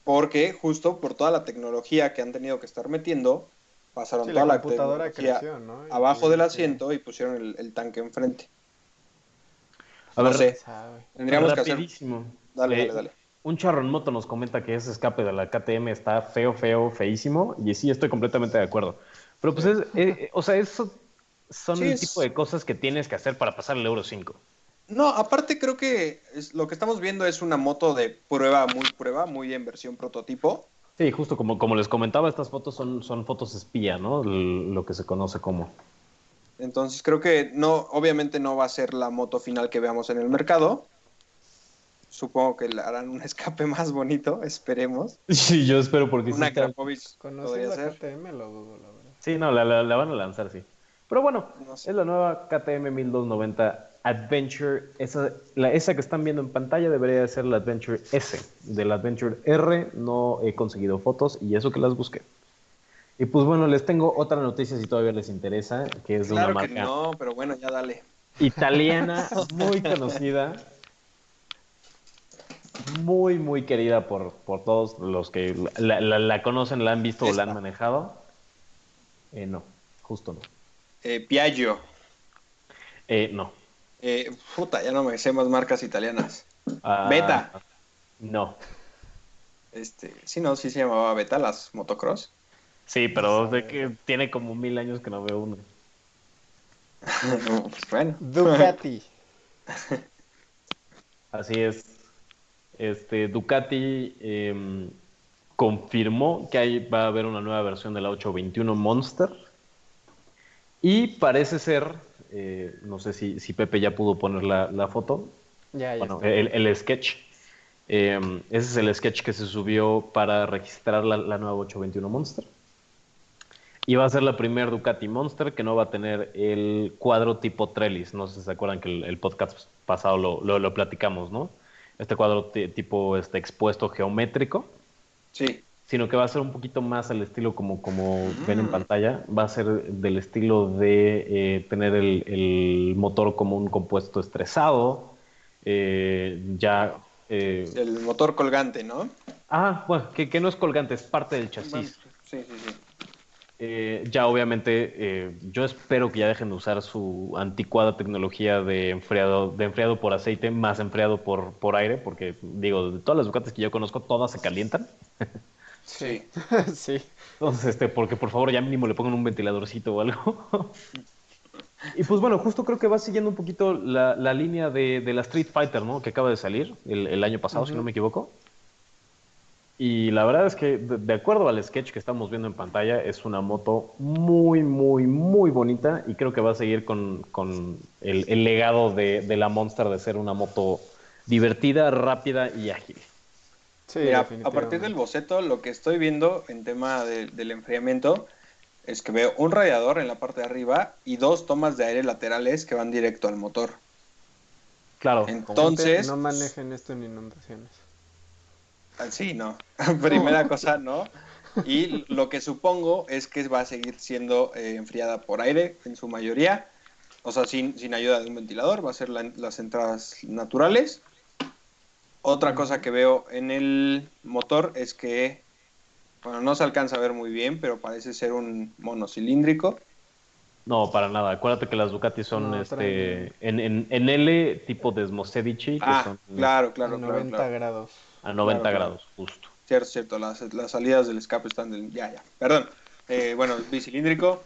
Speaker 1: Porque justo por toda la tecnología que han tenido que estar metiendo, pasaron
Speaker 5: Sí,
Speaker 1: toda
Speaker 5: la computadora creció, ¿no? Y
Speaker 1: abajo del asiento y pusieron el, el tanque enfrente.
Speaker 2: A
Speaker 1: no
Speaker 2: ver,
Speaker 1: sé,
Speaker 5: Sabe.
Speaker 1: tendríamos que hacer... Dale,
Speaker 2: Eh,
Speaker 1: dale, dale.
Speaker 2: Un charron moto nos comenta que ese escape de la KTM está feo, feo, feísimo. Y sí, estoy completamente de acuerdo. Pero pues, es, eh, o sea, eso son
Speaker 1: Sí,
Speaker 2: el
Speaker 1: es-
Speaker 2: tipo de cosas que tienes que hacer para pasar el Euro 5.
Speaker 1: No, aparte creo que es- lo que estamos viendo es una moto de prueba, muy prueba, muy en versión prototipo.
Speaker 2: Sí, justo como, como les comentaba, estas fotos son, son fotos espía, ¿no? L- Lo que se conoce como.
Speaker 1: Entonces creo que no, obviamente no va a ser la moto final que veamos en el mercado. Supongo que le harán un <laughs> escape más bonito, esperemos. <laughs>
Speaker 2: Sí, yo espero porque
Speaker 1: Una
Speaker 2: sí está-
Speaker 1: Krapovic podría
Speaker 5: Conociendo a
Speaker 1: ser.
Speaker 5: KTM lo dudo, la verdad.
Speaker 2: Sí, no, la, la- la van a lanzar, sí. Pero bueno,
Speaker 1: No sé.
Speaker 2: es la nueva KTM 1290 Adventure. Esa, la, esa que están viendo en pantalla debería de ser la Adventure S. De la Adventure R no he conseguido fotos y eso que las busqué. Y pues bueno, les tengo otra noticia si todavía les interesa, que es de
Speaker 1: Claro
Speaker 2: una
Speaker 1: que
Speaker 2: marca
Speaker 1: no, pero bueno, ya dale.
Speaker 2: italiana <laughs> muy conocida, muy, muy querida por, por todos los que la, la- la conocen, la han visto o la han manejado. Eh, no, justo no.
Speaker 1: Eh, Piaggio.
Speaker 2: Eh, no.
Speaker 1: Eh, puta, ya no me sé más marcas italianas.
Speaker 2: Ah,
Speaker 1: Beta.
Speaker 2: No.
Speaker 1: Este, sí, no, sí se llamaba Beta, las motocross.
Speaker 2: Sí, pero de que tiene como mil años que no veo uno. <laughs>
Speaker 1: pues bueno.
Speaker 5: Ducati. <laughs>
Speaker 2: Así es. Este, Ducati em, confirmó que hay, va a haber una nueva versión de la 821 Monster. Y parece ser, eh, no sé si, si Pepe ya pudo poner la, la foto,
Speaker 5: Ya, ya
Speaker 2: bueno,
Speaker 5: está.
Speaker 2: el, el sketch. Em, ese es el sketch que se subió para registrar la, la nueva 821 Monster. Y va a ser la primer Ducati Monster que no va a tener el cuadro tipo trellis. No sé si se acuerdan que el, el podcast pasado lo, lo- lo platicamos, ¿no? Este cuadro ti- tipo este, expuesto geométrico,
Speaker 1: Sí.
Speaker 2: Sino que va a ser un poquito más al estilo como, como ven en
Speaker 1: Mm.
Speaker 2: pantalla. Va a ser del estilo de eh, tener el, el motor como un compuesto estresado. eh, ya. eh,
Speaker 1: El motor colgante, ¿no?
Speaker 2: ah, bueno, que, que no es colgante, es parte del chasis.
Speaker 1: Bueno, sí, sí, sí.
Speaker 2: Eh, ya obviamente, eh, yo espero que ya dejen de usar su anticuada tecnología de enfriado, de enfriado por aceite más enfriado por, por aire, porque digo, de todas las Ducatis que yo conozco, todas se calientan. <laughs>
Speaker 1: Sí. <laughs>
Speaker 5: sí.
Speaker 2: Entonces, este, porque por favor ya mínimo le pongan un ventiladorcito o algo. <laughs> Y pues bueno, justo creo que va siguiendo un poquito la, la línea de, de la Street Fighter, ¿no? Que acaba de salir el, el año pasado, si no me equivoco. Y la verdad es que, de, de acuerdo al sketch que estamos viendo en pantalla, es una moto muy, muy, muy bonita y creo que va a seguir con, con el, el legado de, de la Monster de ser una moto divertida, rápida y ágil.
Speaker 5: Sí,
Speaker 1: Mira, a partir del boceto, lo que estoy viendo en tema de- del enfriamiento es que veo un radiador en la parte de arriba y dos tomas de aire laterales que van directo al motor.
Speaker 2: Claro,
Speaker 1: Entonces,
Speaker 5: No manejen esto en inundaciones.
Speaker 1: Ah, Sí, no. <laughs> <laughs> Primera cosa, no. Y lo que supongo es que va a seguir siendo eh, enfriada por aire en su mayoría. O sea, sin, sin ayuda de un ventilador. Va a ser la- las entradas naturales. Otra cosa que veo en el motor es que, bueno, no se alcanza a ver muy bien, pero parece ser un monocilíndrico.
Speaker 2: No, para nada. Acuérdate que las Ducati son
Speaker 5: No,
Speaker 2: este, en, en, en L tipo Desmosedici, que
Speaker 1: Ah,
Speaker 2: son
Speaker 1: claro, claro,
Speaker 5: a
Speaker 1: claro,
Speaker 5: 90
Speaker 1: claro.
Speaker 5: grados.
Speaker 2: a 90
Speaker 1: claro, claro.
Speaker 2: grados, justo.
Speaker 1: Cierto, cierto, las, las salidas del escape están del... Ya, ya, perdón. Eh, bueno, bicilíndrico.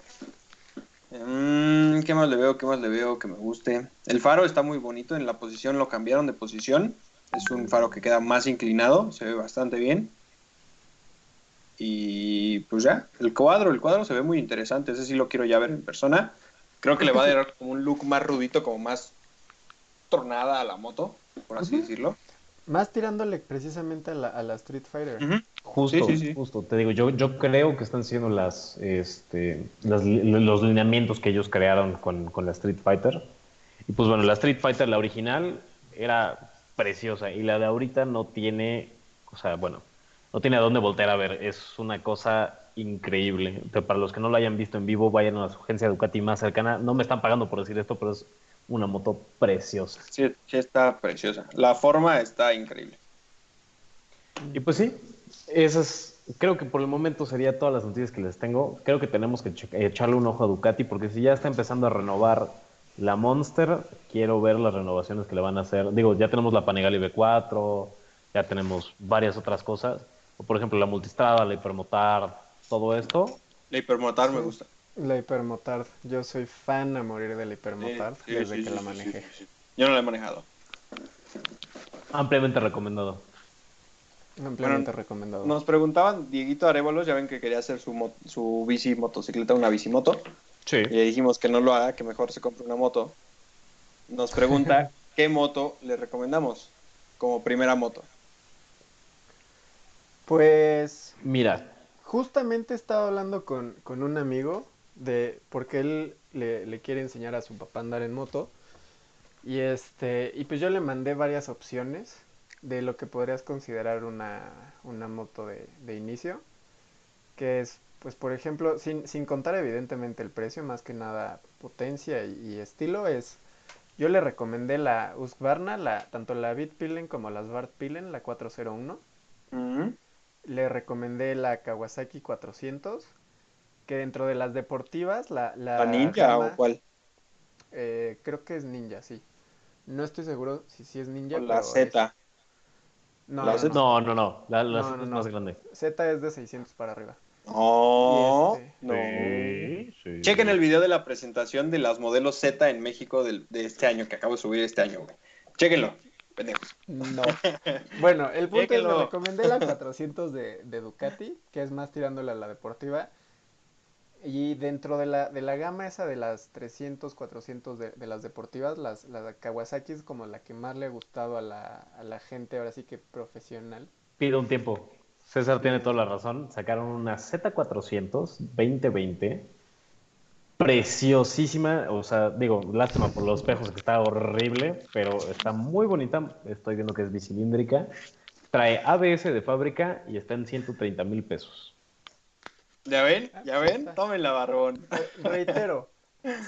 Speaker 1: Mm, ¿Qué más le veo? ¿Qué más le veo que me guste? El faro está muy bonito, en la posición lo cambiaron de posición. Es un faro que queda más inclinado, se ve bastante bien. Y pues ya, el cuadro, el cuadro se ve muy interesante, ese sí lo quiero ya ver en persona. Creo que le va a dar como un look más rudito, como más tornada a la moto, por así decirlo.
Speaker 5: Más tirándole precisamente a la, a la Street Fighter.
Speaker 2: Justo,
Speaker 1: Sí, sí, sí.
Speaker 2: justo. Te digo, yo, yo creo que están siendo las, este, las los lineamientos que ellos crearon con, con la Street Fighter. Y pues bueno, la Street Fighter, la original, era preciosa. Y la de ahorita no tiene, o sea, bueno, no tiene a dónde voltear a ver. Es una cosa increíble. Pero para los que no la hayan visto en vivo, vayan a su agencia Ducati más cercana. No me están pagando por decir esto, pero es una moto preciosa.
Speaker 1: Sí, sí está preciosa. La forma está increíble.
Speaker 2: Y pues sí, esas, creo que por el momento sería todas las noticias que les tengo. Creo que tenemos que echarle un ojo a Ducati porque si ya está empezando a renovar la Monster, quiero ver las renovaciones que le van a hacer. Digo, ya tenemos la Panigale V4, ya tenemos varias otras cosas. O por ejemplo, la Multistrada, la Hipermotard, todo esto.
Speaker 1: La hipermotar me gusta.
Speaker 5: La Hypermotard. Yo soy fan a morir de la
Speaker 1: Sí, sí,
Speaker 5: desde
Speaker 1: sí,
Speaker 5: que
Speaker 1: sí,
Speaker 5: la manejé.
Speaker 1: sí, sí. Yo no la he manejado.
Speaker 2: Ampliamente recomendado.
Speaker 5: Ampliamente
Speaker 1: Bueno,
Speaker 5: recomendado.
Speaker 1: Nos preguntaban, Dieguito Arevolos, ya ven que quería hacer su, mo- su bici motocicleta, una bicimoto.
Speaker 2: Sí.
Speaker 1: Y le dijimos que no lo haga, que mejor se compre una moto. Nos pregunta <laughs> qué moto le recomendamos como primera moto.
Speaker 5: Pues
Speaker 2: Mira,
Speaker 5: justamente estaba hablando con, con un amigo de porque él le, le quiere enseñar a su papá a andar en moto. Y este, y pues yo le mandé varias opciones de lo que podrías considerar una, una moto de, de inicio. Que es, pues por ejemplo, sin, sin contar evidentemente el precio, más que nada potencia y, y estilo, es. Yo le recomendé la Husqvarna, la, tanto la Bitpilen como la Svartpilen, la 401.
Speaker 1: Ujú.
Speaker 5: Le recomendé la Kawasaki 400, que dentro de las deportivas, la, la
Speaker 1: ¿La ninja o cuál?
Speaker 5: eh, creo que es Ninja, sí. No estoy seguro si sí es Ninja,
Speaker 1: O la
Speaker 5: pero
Speaker 1: Z.
Speaker 5: es- No,
Speaker 1: La
Speaker 5: no,
Speaker 1: Z-
Speaker 5: no.
Speaker 2: no, no, no. La, la
Speaker 5: No,
Speaker 2: Z
Speaker 5: no,
Speaker 2: es
Speaker 5: no.
Speaker 2: más grande.
Speaker 5: Z es de 600 para arriba.
Speaker 1: No,
Speaker 5: Y este-
Speaker 1: no.
Speaker 2: Sí, sí.
Speaker 1: Chequen el video de la presentación de las modelos Z en México del- de este año, que acabo de subir este año, güey. Chequenlo, pendejos.
Speaker 5: No. <laughs> Bueno, el punto es que recomendé la <laughs> 400 de, de Ducati, que es más tirándole a la deportiva. Y dentro de la, de la gama esa de las 300, 400 de, de las deportivas, las, la Kawasaki es como la que más le ha gustado a la, a la gente, ahora sí que profesional.
Speaker 2: Pido un tiempo. César tiene toda la razón. Sacaron una Z400 2020. Preciosísima. O sea, digo, lástima por los espejos que está horrible, pero está muy bonita. Estoy viendo que es bicilíndrica. Trae ABS de fábrica y está en 130 mil pesos.
Speaker 1: ¿Ya ven? ¿Ya ven? Tómenla, barbón.
Speaker 5: Re- Reitero,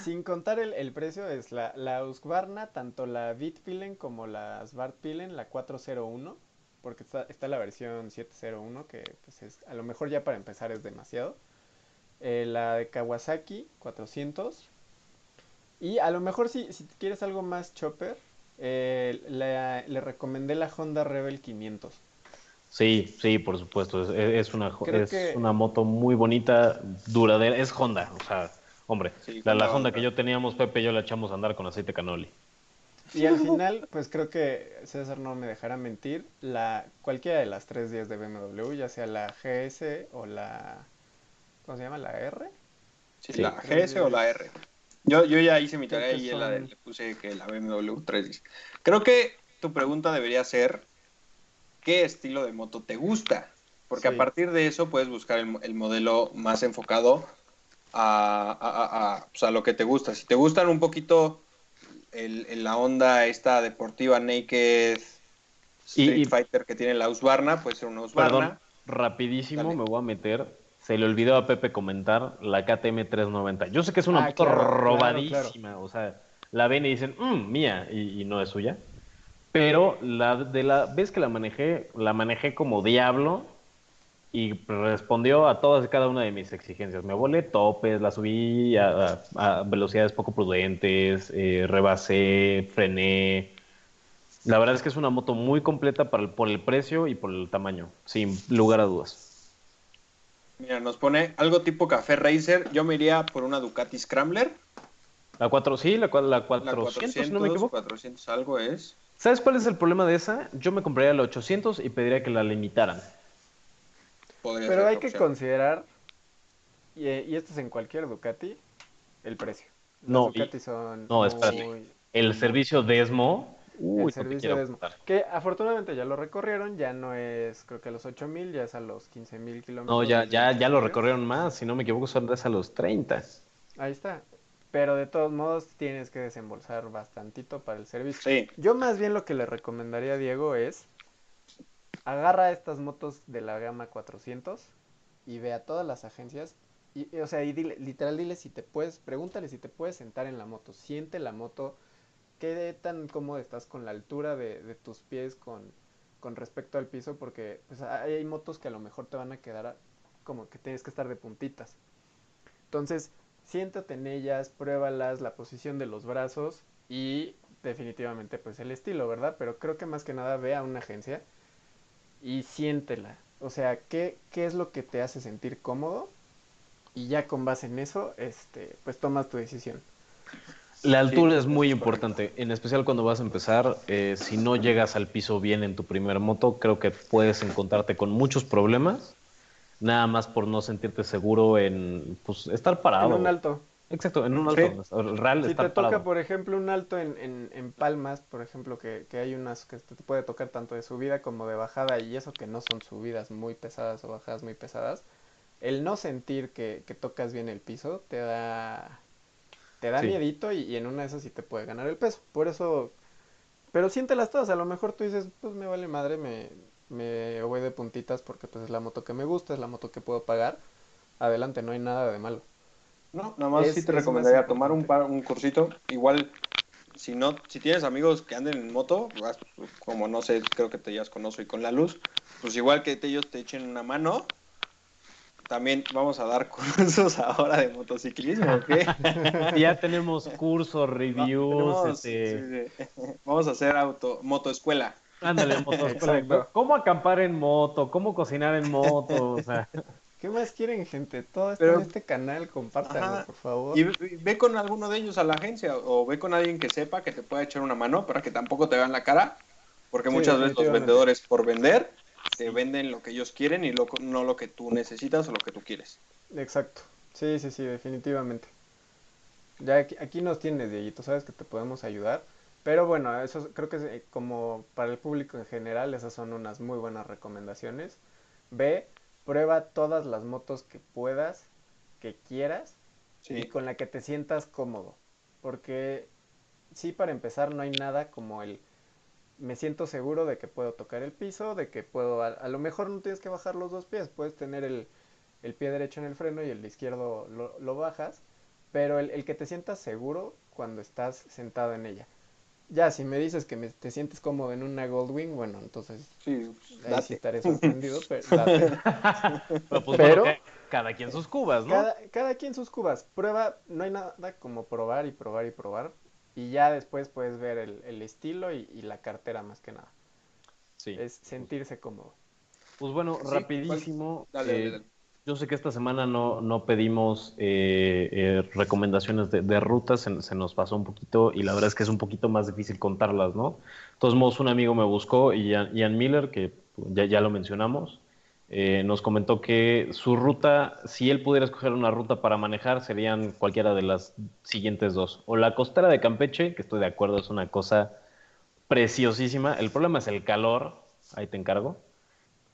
Speaker 5: sin contar el, el precio, es la, la Husqvarna, tanto la Bitpilen como la Svartpilen, la 401, porque está, está la versión 701, que pues es, a lo mejor ya para empezar es demasiado. Eh, la de Kawasaki, 400. Y a lo mejor si, si quieres algo más chopper, eh, la- le recomendé la Honda Rebel 500.
Speaker 2: Sí, sí, por supuesto. Es, es una, es
Speaker 5: que-
Speaker 2: una moto muy bonita, duradera. Es Honda. O sea, Hombre,
Speaker 1: Sí,
Speaker 2: la, la
Speaker 1: Honda
Speaker 2: Honda
Speaker 1: Honda.
Speaker 2: que yo teníamos, Pepe y yo la echamos a andar con aceite canoli.
Speaker 5: Y al final, pues creo que César no me dejará mentir, la cualquiera de las tres 10 de BMW, ya sea la GS o la ¿cómo se llama? la R.
Speaker 1: Sí,
Speaker 2: Sí.
Speaker 1: la GS o la R. Yo, yo ya hice mi tarea y la de- le puse que la BMW 310. Creo que tu pregunta debería ser ¿qué estilo de moto te gusta? Porque
Speaker 5: Sí.
Speaker 1: a partir de eso puedes buscar el, mo- el modelo más enfocado a, a- a- a, pues, a lo que te gusta. Si te gustan un poquito el, el- la onda esta deportiva Naked Street
Speaker 2: y-
Speaker 1: Fighter que tiene la Husqvarna, puede ser una Husqvarna.
Speaker 2: Perdón, rapidísimo
Speaker 1: Dale.
Speaker 2: me voy a meter. Se le olvidó a Pepe comentar la KTM 390. Yo sé que es una
Speaker 5: Ah,
Speaker 2: moto
Speaker 5: claro, claro,
Speaker 2: robadísima. O sea, la ven y dicen, "Mm, mía, y, y no es suya. Pero la de la vez que la manejé, la manejé como diablo y respondió a todas y cada una de mis exigencias. Me volé topes, la subí a, a- a velocidades poco prudentes, eh, rebasé, frené. La verdad es que es una moto muy completa para el- por el precio y por el tamaño, sin lugar a dudas.
Speaker 1: Mira, nos pone algo tipo Café Racer. Yo me iría por una Ducati Scrambler.
Speaker 2: La 4, sí, la, la
Speaker 1: La
Speaker 2: 400, si no me equivoco.
Speaker 1: 400 algo es.
Speaker 2: ¿Sabes cuál es el problema de esa? Yo me compraría la 800 y pediría que la limitaran.
Speaker 1: Podría
Speaker 5: Pero
Speaker 1: ser
Speaker 5: hay que
Speaker 1: opción.
Speaker 5: considerar, y, y esto es en cualquier Ducati, el precio. Las
Speaker 2: No, y-
Speaker 5: Ducati son
Speaker 2: no, espérate.
Speaker 5: muy-
Speaker 2: El servicio Desmo, uy, no
Speaker 5: el
Speaker 2: te
Speaker 5: servicio
Speaker 2: quiero
Speaker 5: de Desmo.
Speaker 2: contar.
Speaker 5: Que afortunadamente ya lo recorrieron, ya no es, creo que a los 8000, ya es a los 15000 kilómetros.
Speaker 2: No, ya, ya, ya lo recorrieron más, si no me equivoco son de a los 30.
Speaker 5: Ahí está. Pero de todos modos tienes que desembolsar bastantito para el servicio.
Speaker 1: Sí,
Speaker 5: Yo más bien lo que le recomendaría a Diego es agarra estas motos de la gama 400 y ve a todas las agencias y, o sea, y dile, literal dile si te puedes, pregúntale si te puedes sentar en la moto, siente la moto, qué tan cómodo estás con la altura de, tus pies con, con respecto al piso, porque pues, hay, motos que a lo mejor te van a quedar como que tienes que estar de puntitas. Entonces, siéntate en ellas, pruébalas, la posición de los brazos y definitivamente pues el estilo, ¿verdad? Pero creo que más que nada ve a una agencia y siéntela. O sea, ¿qué, qué es lo que te hace sentir cómodo? Y ya con base en eso, este, pues tomas tu decisión.
Speaker 2: La altura
Speaker 1: Sí,
Speaker 2: es muy
Speaker 1: es
Speaker 2: importante, en especial cuando vas a empezar. eh, si no llegas al piso bien en tu primer moto, creo que puedes encontrarte con muchos problemas, nada más por no sentirte seguro en pues, estar parado.
Speaker 5: En un alto.
Speaker 2: Exacto, en un
Speaker 1: Sí.
Speaker 2: alto. Real
Speaker 5: Si
Speaker 2: estar
Speaker 5: te toca, por ejemplo, un alto en, en, en Palmas, por ejemplo, que, que hay unas que te puede tocar tanto de subida como de bajada, y eso que no son subidas muy pesadas o bajadas muy pesadas, el no sentir que, que tocas bien el piso te da, te da
Speaker 2: Sí.
Speaker 5: miedito y, y en una de esas sí te puede ganar el peso. Por eso, pero siéntelas todas, a lo mejor tú dices, pues me vale madre, me, me voy de puntitas porque pues es la moto que me gusta, es la moto que puedo pagar. Adelante, no hay nada de malo.
Speaker 1: No, nada más
Speaker 5: Es-
Speaker 1: sí te recomendaría tomar un, par- un cursito. Igual, si no, si tienes amigos que anden en moto, vas, como no sé, creo que te llevas con Oso y con la luz, pues igual que ellos te echen una mano. También vamos a dar <laughs> cursos ahora de motociclismo, ¿ok?
Speaker 2: Ya tenemos cursos, <laughs> reviews,
Speaker 1: Tenemos-
Speaker 2: este...
Speaker 1: sí, sí. Vamos a hacer auto, motoescuela.
Speaker 2: Ándale, moto.
Speaker 5: Exacto.
Speaker 2: ¿Cómo acampar en moto? ¿Cómo cocinar en moto? O sea,
Speaker 5: ¿Qué más quieren, gente? Todo está
Speaker 1: Pero-
Speaker 5: en este canal, compártanlo, por favor.
Speaker 1: Y ve, ve con alguno de ellos a la agencia o ve con alguien que sepa que te pueda echar una mano para que tampoco te vean la cara, porque
Speaker 5: Sí,
Speaker 1: muchas veces los vendedores por vender te venden lo que ellos quieren y lo- no lo que tú necesitas o lo que tú quieres.
Speaker 5: Exacto. Sí, sí, sí, definitivamente. Ya aquí, aquí nos tienes, Dieguito, sabes que te podemos ayudar. Pero bueno, eso creo que es, eh, como para el público en general, esas son unas muy buenas recomendaciones. Ve, prueba todas las motos que puedas, que quieras y con la que te sientas cómodo. Porque sí, para empezar, no hay nada como el me siento seguro de que puedo tocar el piso, de que puedo, a, a lo mejor no tienes que bajar los dos pies, puedes tener el, el pie derecho en el freno y el izquierdo lo, lo bajas, pero el, el que te sientas seguro cuando estás sentado en ella. Ya, si me dices que me- te sientes cómodo en una Goldwing, bueno, entonces
Speaker 1: sí,
Speaker 5: ahí sí
Speaker 1: date.
Speaker 5: estaré sorprendido, <laughs> pero
Speaker 2: pues
Speaker 5: Pero-
Speaker 2: bueno, cada quien sus cubas, ¿no?
Speaker 5: Cada, cada quien sus cubas. Prueba, no hay nada como probar y probar y probar. Y ya después puedes ver el, el estilo y, y la cartera más que nada.
Speaker 2: Sí.
Speaker 5: Es sentirse cómodo.
Speaker 2: Pues bueno,
Speaker 1: Sí,
Speaker 2: rapidísimo.
Speaker 1: Dale, dale,
Speaker 2: eh,
Speaker 1: dale.
Speaker 2: Yo sé que esta semana no, no pedimos eh, eh, recomendaciones de, rutas, se, se, nos pasó un poquito y la verdad es que es un poquito más difícil contarlas, ¿no? De todos modos, un amigo me buscó, Ian, Ian Miller, que ya, ya lo mencionamos, eh, nos comentó que su ruta, si él pudiera escoger una ruta para manejar, serían cualquiera de las siguientes dos. O la costera de Campeche, que estoy de acuerdo, es una cosa preciosísima. El problema es el calor, ahí te encargo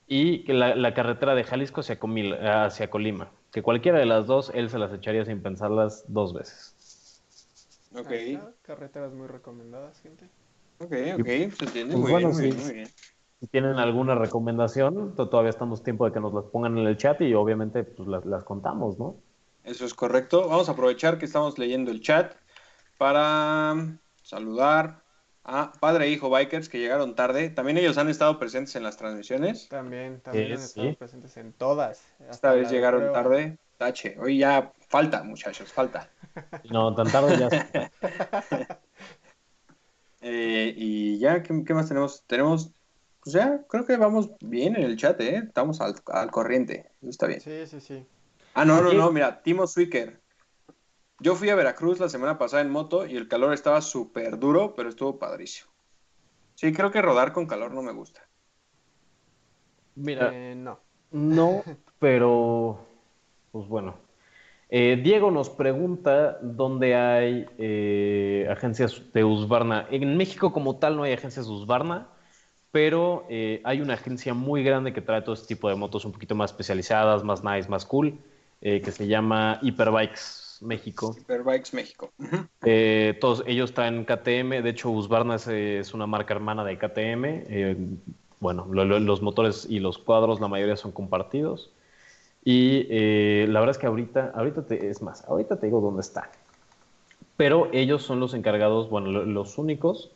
Speaker 2: y la, la, carretera de Jalisco hacia, Comil, hacia, Colima. Que cualquiera de las dos, él se las echaría sin pensarlas dos veces.
Speaker 5: Ok. Carreteras muy recomendadas, gente.
Speaker 1: Ok, ok, se entiende. Pues muy, bueno, bien, sí. muy bien.
Speaker 2: Si tienen alguna recomendación, todavía estamos tiempo de que nos las pongan en el chat y obviamente pues, las, las contamos, ¿no?
Speaker 1: Eso es correcto. Vamos a aprovechar que estamos leyendo el chat para saludar Ah, padre e hijo bikers que llegaron tarde. También ellos han estado presentes en las transmisiones.
Speaker 5: También, también sí, han estado sí. presentes en todas.
Speaker 1: Esta vez llegaron tarde. Tache. Hoy ya falta, muchachos, falta. <laughs>
Speaker 2: No, tan tarde ya. <laughs>
Speaker 1: eh, y ya, ¿qué, ¿qué, más tenemos? Tenemos, pues ya, creo que vamos bien en el chat, ¿eh? Estamos al, al corriente. Está bien.
Speaker 5: Sí, sí, sí.
Speaker 1: Ah, no, no, no, mira, Timo Swicker. Yo fui a Veracruz la semana pasada en moto y el calor estaba súper duro, pero estuvo padrísimo. Sí, creo que rodar con calor no me gusta.
Speaker 2: Mira,
Speaker 5: eh, no.
Speaker 2: No, <laughs> pero pues bueno. Eh, Diego nos pregunta dónde hay eh, agencias de Husqvarna. En México como tal no hay agencias de Husqvarna, pero eh, hay una agencia muy grande que trae todo este tipo de motos un poquito más especializadas, más nice, más cool, que se llama Hyperbikes. México.
Speaker 1: Superbikes México.
Speaker 2: Eh, todos ellos están en KTM, de hecho Husqvarna es, es una marca hermana de KTM. Eh, bueno, lo, lo, los motores y los cuadros, la mayoría son compartidos. Y eh, la verdad es que ahorita, ahorita te, es más, ahorita te digo dónde está. Pero ellos son los encargados, bueno, los únicos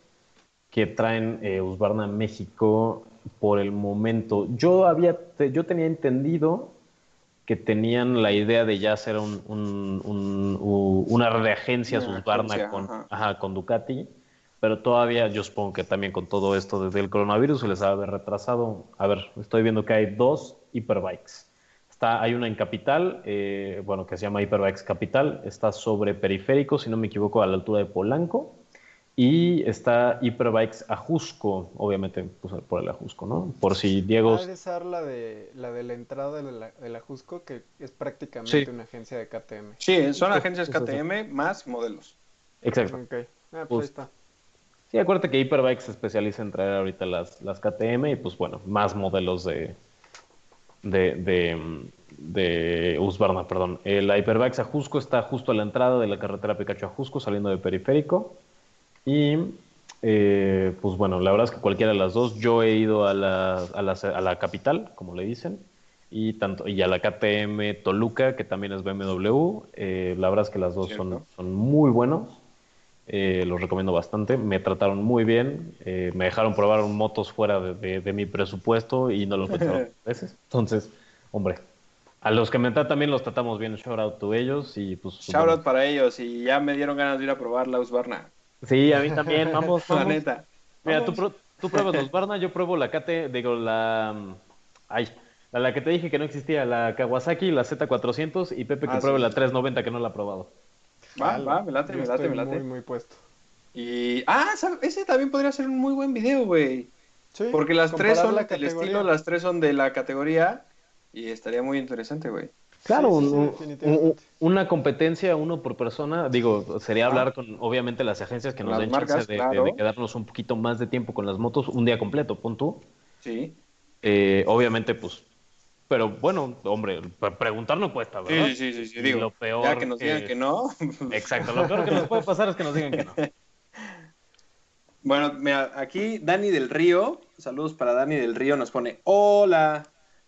Speaker 2: que traen eh, Husqvarna México por el momento. Yo había, yo tenía entendido que tenían la idea de ya hacer un, un, un, una reagencia agencia, con, ajá. Ajá, con Ducati, pero todavía yo supongo que también con todo esto desde el coronavirus se les ha retrasado. A ver, estoy viendo que hay dos Hyperbikes. Está, hay una en Capital, eh, bueno, que se llama Hyperbikes Capital, está sobre periférico, si no me equivoco, a la altura de Polanco. Y está Hyperbikes Ajusco, obviamente pues, por el Ajusco, ¿no? Por si Diego...
Speaker 5: Ha de ser la de, la de la entrada de la, del Ajusco, que es prácticamente sí. una agencia de KTM.
Speaker 1: Sí, son agencias KTM más modelos.
Speaker 2: Exacto.
Speaker 5: Okay. Ah, pues, pues ahí está.
Speaker 2: Sí, acuérdate que Hyperbikes se especializa en traer ahorita las, las KTM y pues bueno, más modelos de, de, de, de Husqvarna, perdón. El Hyperbikes Ajusco está justo a la entrada de la carretera Picacho Ajusco, saliendo de periférico. Y eh, pues bueno, la verdad es que cualquiera de las dos, yo he ido a la, a la, a la capital, como le dicen, y, tanto, y a la KTM Toluca, que también es BMW. Eh, la verdad es que las dos son, son, muy buenos. Eh, los recomiendo bastante. Me trataron muy bien. Eh, me dejaron probar motos fuera de, de, de mi presupuesto y no los pensaron <laughs> veces. Entonces, hombre, a los que me tratan bien los tratamos bien. Shout out to ellos. y pues
Speaker 1: Shout bueno. out para ellos. Y ya me dieron ganas de ir a probar la Husqvarna.
Speaker 2: Sí, a mí también, vamos, vamos.
Speaker 1: La neta.
Speaker 2: Mira, tú, tú pruebas los Barna, yo pruebo la KT, digo, la... Ay, la, la, que te dije que no existía, la Kawasaki, la Z400 y Pepe que ah, pruebe sí. la 390 que no la ha probado.
Speaker 1: Va, va, me late,
Speaker 5: yo
Speaker 1: me late, me late.
Speaker 5: Muy, muy puesto.
Speaker 1: Y, ah, ese también podría ser un muy buen video, güey. Sí, Porque las tres son del estilo, las tres son de la categoría y estaría muy interesante, güey.
Speaker 2: Claro, sí, sí, un, un, una competencia, uno por persona, digo, sería ah. hablar con, obviamente, las agencias que nos den chance de, claro. de, de, quedarnos un poquito más de tiempo con las motos, un día completo, pon tú.
Speaker 1: Sí.
Speaker 2: Eh, obviamente, pues, pero bueno, hombre, preguntar no cuesta, ¿verdad?
Speaker 1: Sí, sí, sí, sí, digo,
Speaker 2: lo peor
Speaker 1: ya que nos digan que no.
Speaker 2: Exacto, lo peor que nos puede pasar es que nos digan que no. <laughs>
Speaker 1: Bueno, mira, aquí Dani del Río, saludos para Dani del Río, nos pone, hola,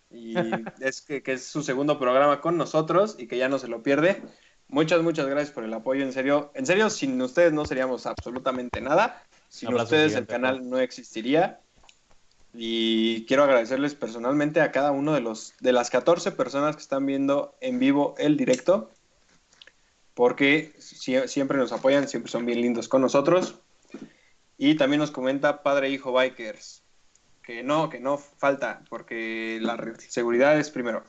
Speaker 1: y <laughs> es que, que, es su segundo programa con nosotros y que ya no se lo pierde. Muchas, muchas gracias por el apoyo, en serio. En serio, sin ustedes no seríamos absolutamente nada. Sin Abrazo ustedes gigante, el canal no existiría. Y quiero agradecerles personalmente a cada uno de los de las 14 personas que están viendo en vivo el directo. Porque si, siempre nos apoyan, siempre son bien lindos con nosotros. Y también nos comenta Padre Hijo Bikers que no, que no falta, porque la seguridad es primero.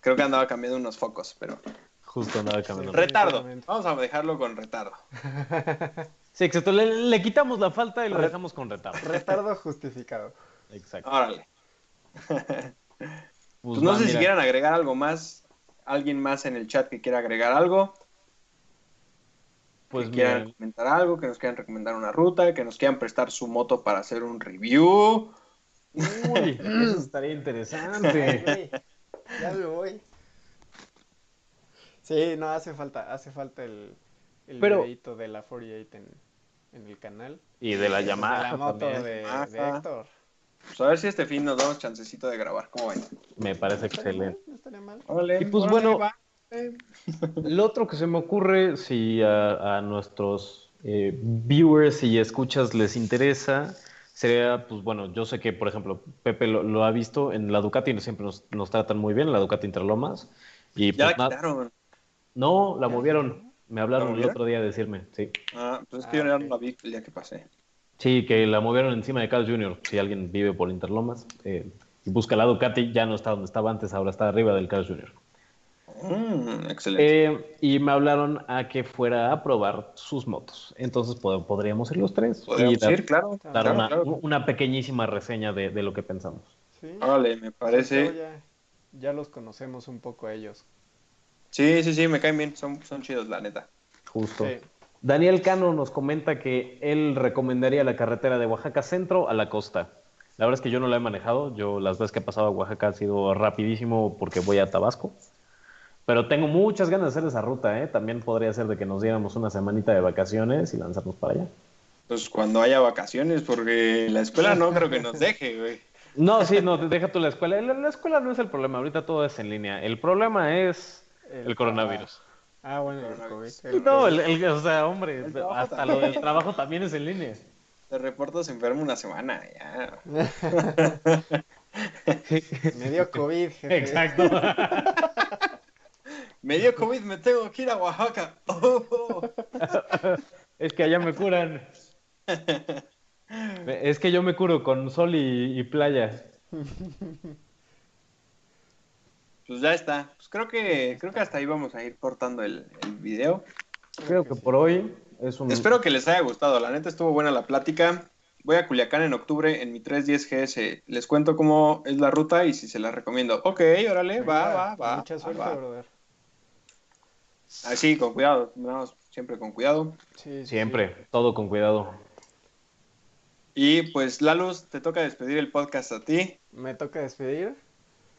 Speaker 1: Creo que andaba cambiando unos focos, pero.
Speaker 2: Justo andaba caminando.
Speaker 1: Retardo. Vamos a dejarlo con retardo. <laughs>
Speaker 2: Sí, exacto. Le, le quitamos la falta y lo
Speaker 5: Re-
Speaker 2: dejamos con retardo.
Speaker 5: Retardo justificado.
Speaker 2: Exacto.
Speaker 1: Órale.
Speaker 2: Pues <laughs>
Speaker 1: Pues no
Speaker 2: va,
Speaker 1: sé si quieran agregar algo más. Alguien más en el chat que quiera agregar algo.
Speaker 2: Pues
Speaker 1: que quieran
Speaker 2: mira,
Speaker 1: comentar algo, que nos quieran recomendar una ruta, que nos quieran prestar su moto para hacer un review.
Speaker 2: Uy, eso <laughs> estaría interesante.
Speaker 5: Ya me voy. Sí, no, hace falta, hace falta el, el
Speaker 2: Pero-
Speaker 5: videíto de la 48 en, en el canal.
Speaker 2: Y de la
Speaker 5: De
Speaker 2: llamada
Speaker 5: la moto
Speaker 2: también.
Speaker 5: de. Héctor.
Speaker 1: Pues a ver si este fin nos damos chancecito de grabar. ¿Cómo ven?
Speaker 2: Me parece
Speaker 5: No estaría mal,
Speaker 2: excelente.
Speaker 5: no estaría mal.
Speaker 2: Y pues bueno,
Speaker 1: va.
Speaker 2: Lo otro que se me ocurre, si a, a nuestros eh, viewers y escuchas les interesa, sería, pues bueno, yo sé que, por ejemplo, Pepe lo, lo ha visto en la Ducati, siempre nos, nos tratan muy bien, la Ducati Interlomas. Y
Speaker 1: Ya
Speaker 2: pues
Speaker 1: la quitaron.
Speaker 2: no, la movieron. Me hablaron el otro día a decirme, sí.
Speaker 1: Ah, pues es
Speaker 5: Ah,
Speaker 1: que yo no la vi el día que pasé.
Speaker 2: Sí, que la movieron encima de Carl Jr. Si alguien vive por Interlomas eh, y busca la Ducati, ya no está donde estaba antes, ahora está arriba del Carl Jr.
Speaker 1: Mm, excelente.
Speaker 2: Eh, y me hablaron a que fuera a probar sus motos. Entonces pod- podríamos ir los tres.
Speaker 1: Podríamos
Speaker 2: y dar,
Speaker 1: ir, claro.
Speaker 2: dar
Speaker 1: claro,
Speaker 2: una,
Speaker 1: claro.
Speaker 2: una pequeñísima reseña de, de lo que pensamos.
Speaker 5: Sí,
Speaker 1: Órale, me parece.
Speaker 5: Ya, ya los conocemos un poco a ellos.
Speaker 1: Sí, sí, sí, me caen bien. Son, son chidos, la neta.
Speaker 2: Justo.
Speaker 5: Sí.
Speaker 2: Daniel Cano nos comenta que él recomendaría la carretera de Oaxaca Centro a la costa. La verdad es que yo no la he manejado. Yo las veces que he pasado a Oaxaca ha sido rapidísimo porque voy a Tabasco. Pero tengo muchas ganas de hacer esa ruta, ¿eh? También podría ser de que nos diéramos una semanita de vacaciones y lanzarnos para allá.
Speaker 1: Pues cuando haya vacaciones, porque la escuela no creo que nos <laughs> deje, güey.
Speaker 2: No, sí, no, deja tú la escuela. La, la escuela no es el problema, ahorita todo es en línea. El problema es el, coronavirus.
Speaker 5: Ah, bueno, el
Speaker 1: Coronavirus.
Speaker 5: COVID. el
Speaker 2: No,
Speaker 5: COVID.
Speaker 2: el, el- o sea, hombre, hasta
Speaker 1: también.
Speaker 2: lo del trabajo también es en línea.
Speaker 1: Te reporto se enfermo una semana, ya. <laughs> <laughs>
Speaker 5: Me dio COVID, jefe.
Speaker 2: Exacto.
Speaker 1: Me dio COVID, me tengo que ir a Oaxaca. Oh, <laughs>
Speaker 2: es que allá me curan. <laughs> Es que yo me curo con sol y, y playa.
Speaker 1: Pues ya está. Pues creo que, creo que hasta ahí vamos a ir cortando el, el video.
Speaker 2: Creo que por hoy es un...
Speaker 1: Espero que les haya gustado. La neta estuvo buena la plática. Voy a Culiacán en octubre en mi 310 GS. Les cuento cómo es la ruta y si se las recomiendo. Ok, órale, va, va, va.
Speaker 5: Mucha
Speaker 1: va,
Speaker 5: suerte,
Speaker 1: va.
Speaker 5: brother.
Speaker 1: Así, con cuidado. Vamos siempre con cuidado.
Speaker 5: Sí, sí,
Speaker 2: Siempre, todo con cuidado.
Speaker 1: Y pues, Laluz, te toca despedir el podcast a ti.
Speaker 5: Me toca despedir.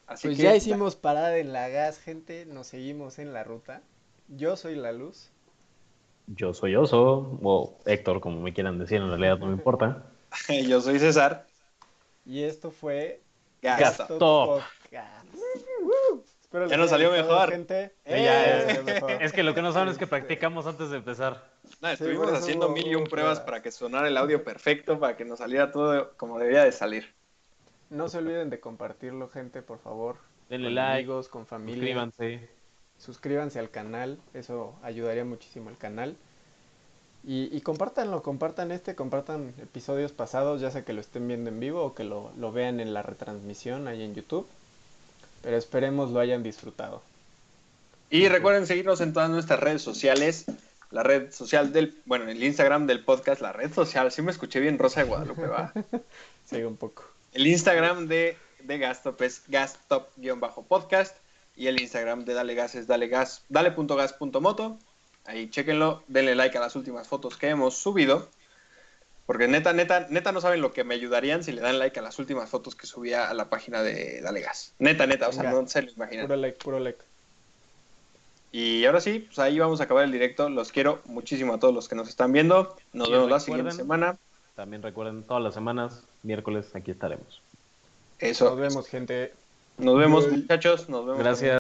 Speaker 1: Así
Speaker 5: Pues
Speaker 1: que
Speaker 5: ya hicimos parada en la gas, gente. Nos seguimos en la ruta. Yo soy la luz.
Speaker 2: Yo soy Oso, o Héctor, como me quieran decir, en realidad no me importa. <laughs>
Speaker 1: Yo soy César.
Speaker 5: Y esto fue
Speaker 1: Gasto.
Speaker 2: Gasto.
Speaker 5: Podcast. Les
Speaker 1: Ya nos
Speaker 5: haya
Speaker 1: salió mejor.
Speaker 5: gente.
Speaker 2: Eh, ya,
Speaker 5: Eh,
Speaker 2: es-
Speaker 5: mejor.
Speaker 2: Es que lo que no saben es que practicamos antes de empezar.
Speaker 1: No, estuvimos haciendo mil y un pruebas. para que sonara el audio perfecto, para que nos saliera todo como debía de salir.
Speaker 5: No se olviden de compartirlo, gente, por favor.
Speaker 2: Denle
Speaker 5: con
Speaker 2: like,
Speaker 5: amigos, con familia.
Speaker 2: Suscríbanse.
Speaker 5: Suscríbanse al canal, eso ayudaría muchísimo al canal. Y, y compártanlo, compartan este, compartan episodios pasados, ya sea que lo estén viendo en vivo o que lo, lo vean en la retransmisión ahí en YouTube. Pero esperemos lo hayan disfrutado.
Speaker 1: Y recuerden seguirnos en todas nuestras redes sociales. La red social del, bueno, el Instagram del podcast, la red social, sí me escuché bien Rosa de Guadalupe, va. <laughs>
Speaker 5: Sigue un poco.
Speaker 1: El Instagram de, de Gastop es gastop-podcast y el Instagram de Dale Gas es dalegas, dale.gas.moto. Ahí chequenlo, denle like a las últimas fotos que hemos subido. Porque neta, neta, neta no saben lo que me ayudarían si le dan like a las últimas fotos que subía a la página de Dale Gas. Neta, neta, o sea,
Speaker 5: Venga.
Speaker 1: no se lo imaginan.
Speaker 5: Puro like, puro like.
Speaker 1: Y ahora sí, pues ahí vamos a acabar el directo. Los quiero muchísimo a todos los que nos están viendo. Nos
Speaker 2: Y
Speaker 1: vemos la siguiente semana.
Speaker 2: También recuerden, todas las semanas, miércoles, aquí estaremos.
Speaker 1: Eso.
Speaker 5: Nos vemos, gente.
Speaker 1: Nos vemos, muchachos. Nos vemos.
Speaker 2: Gracias.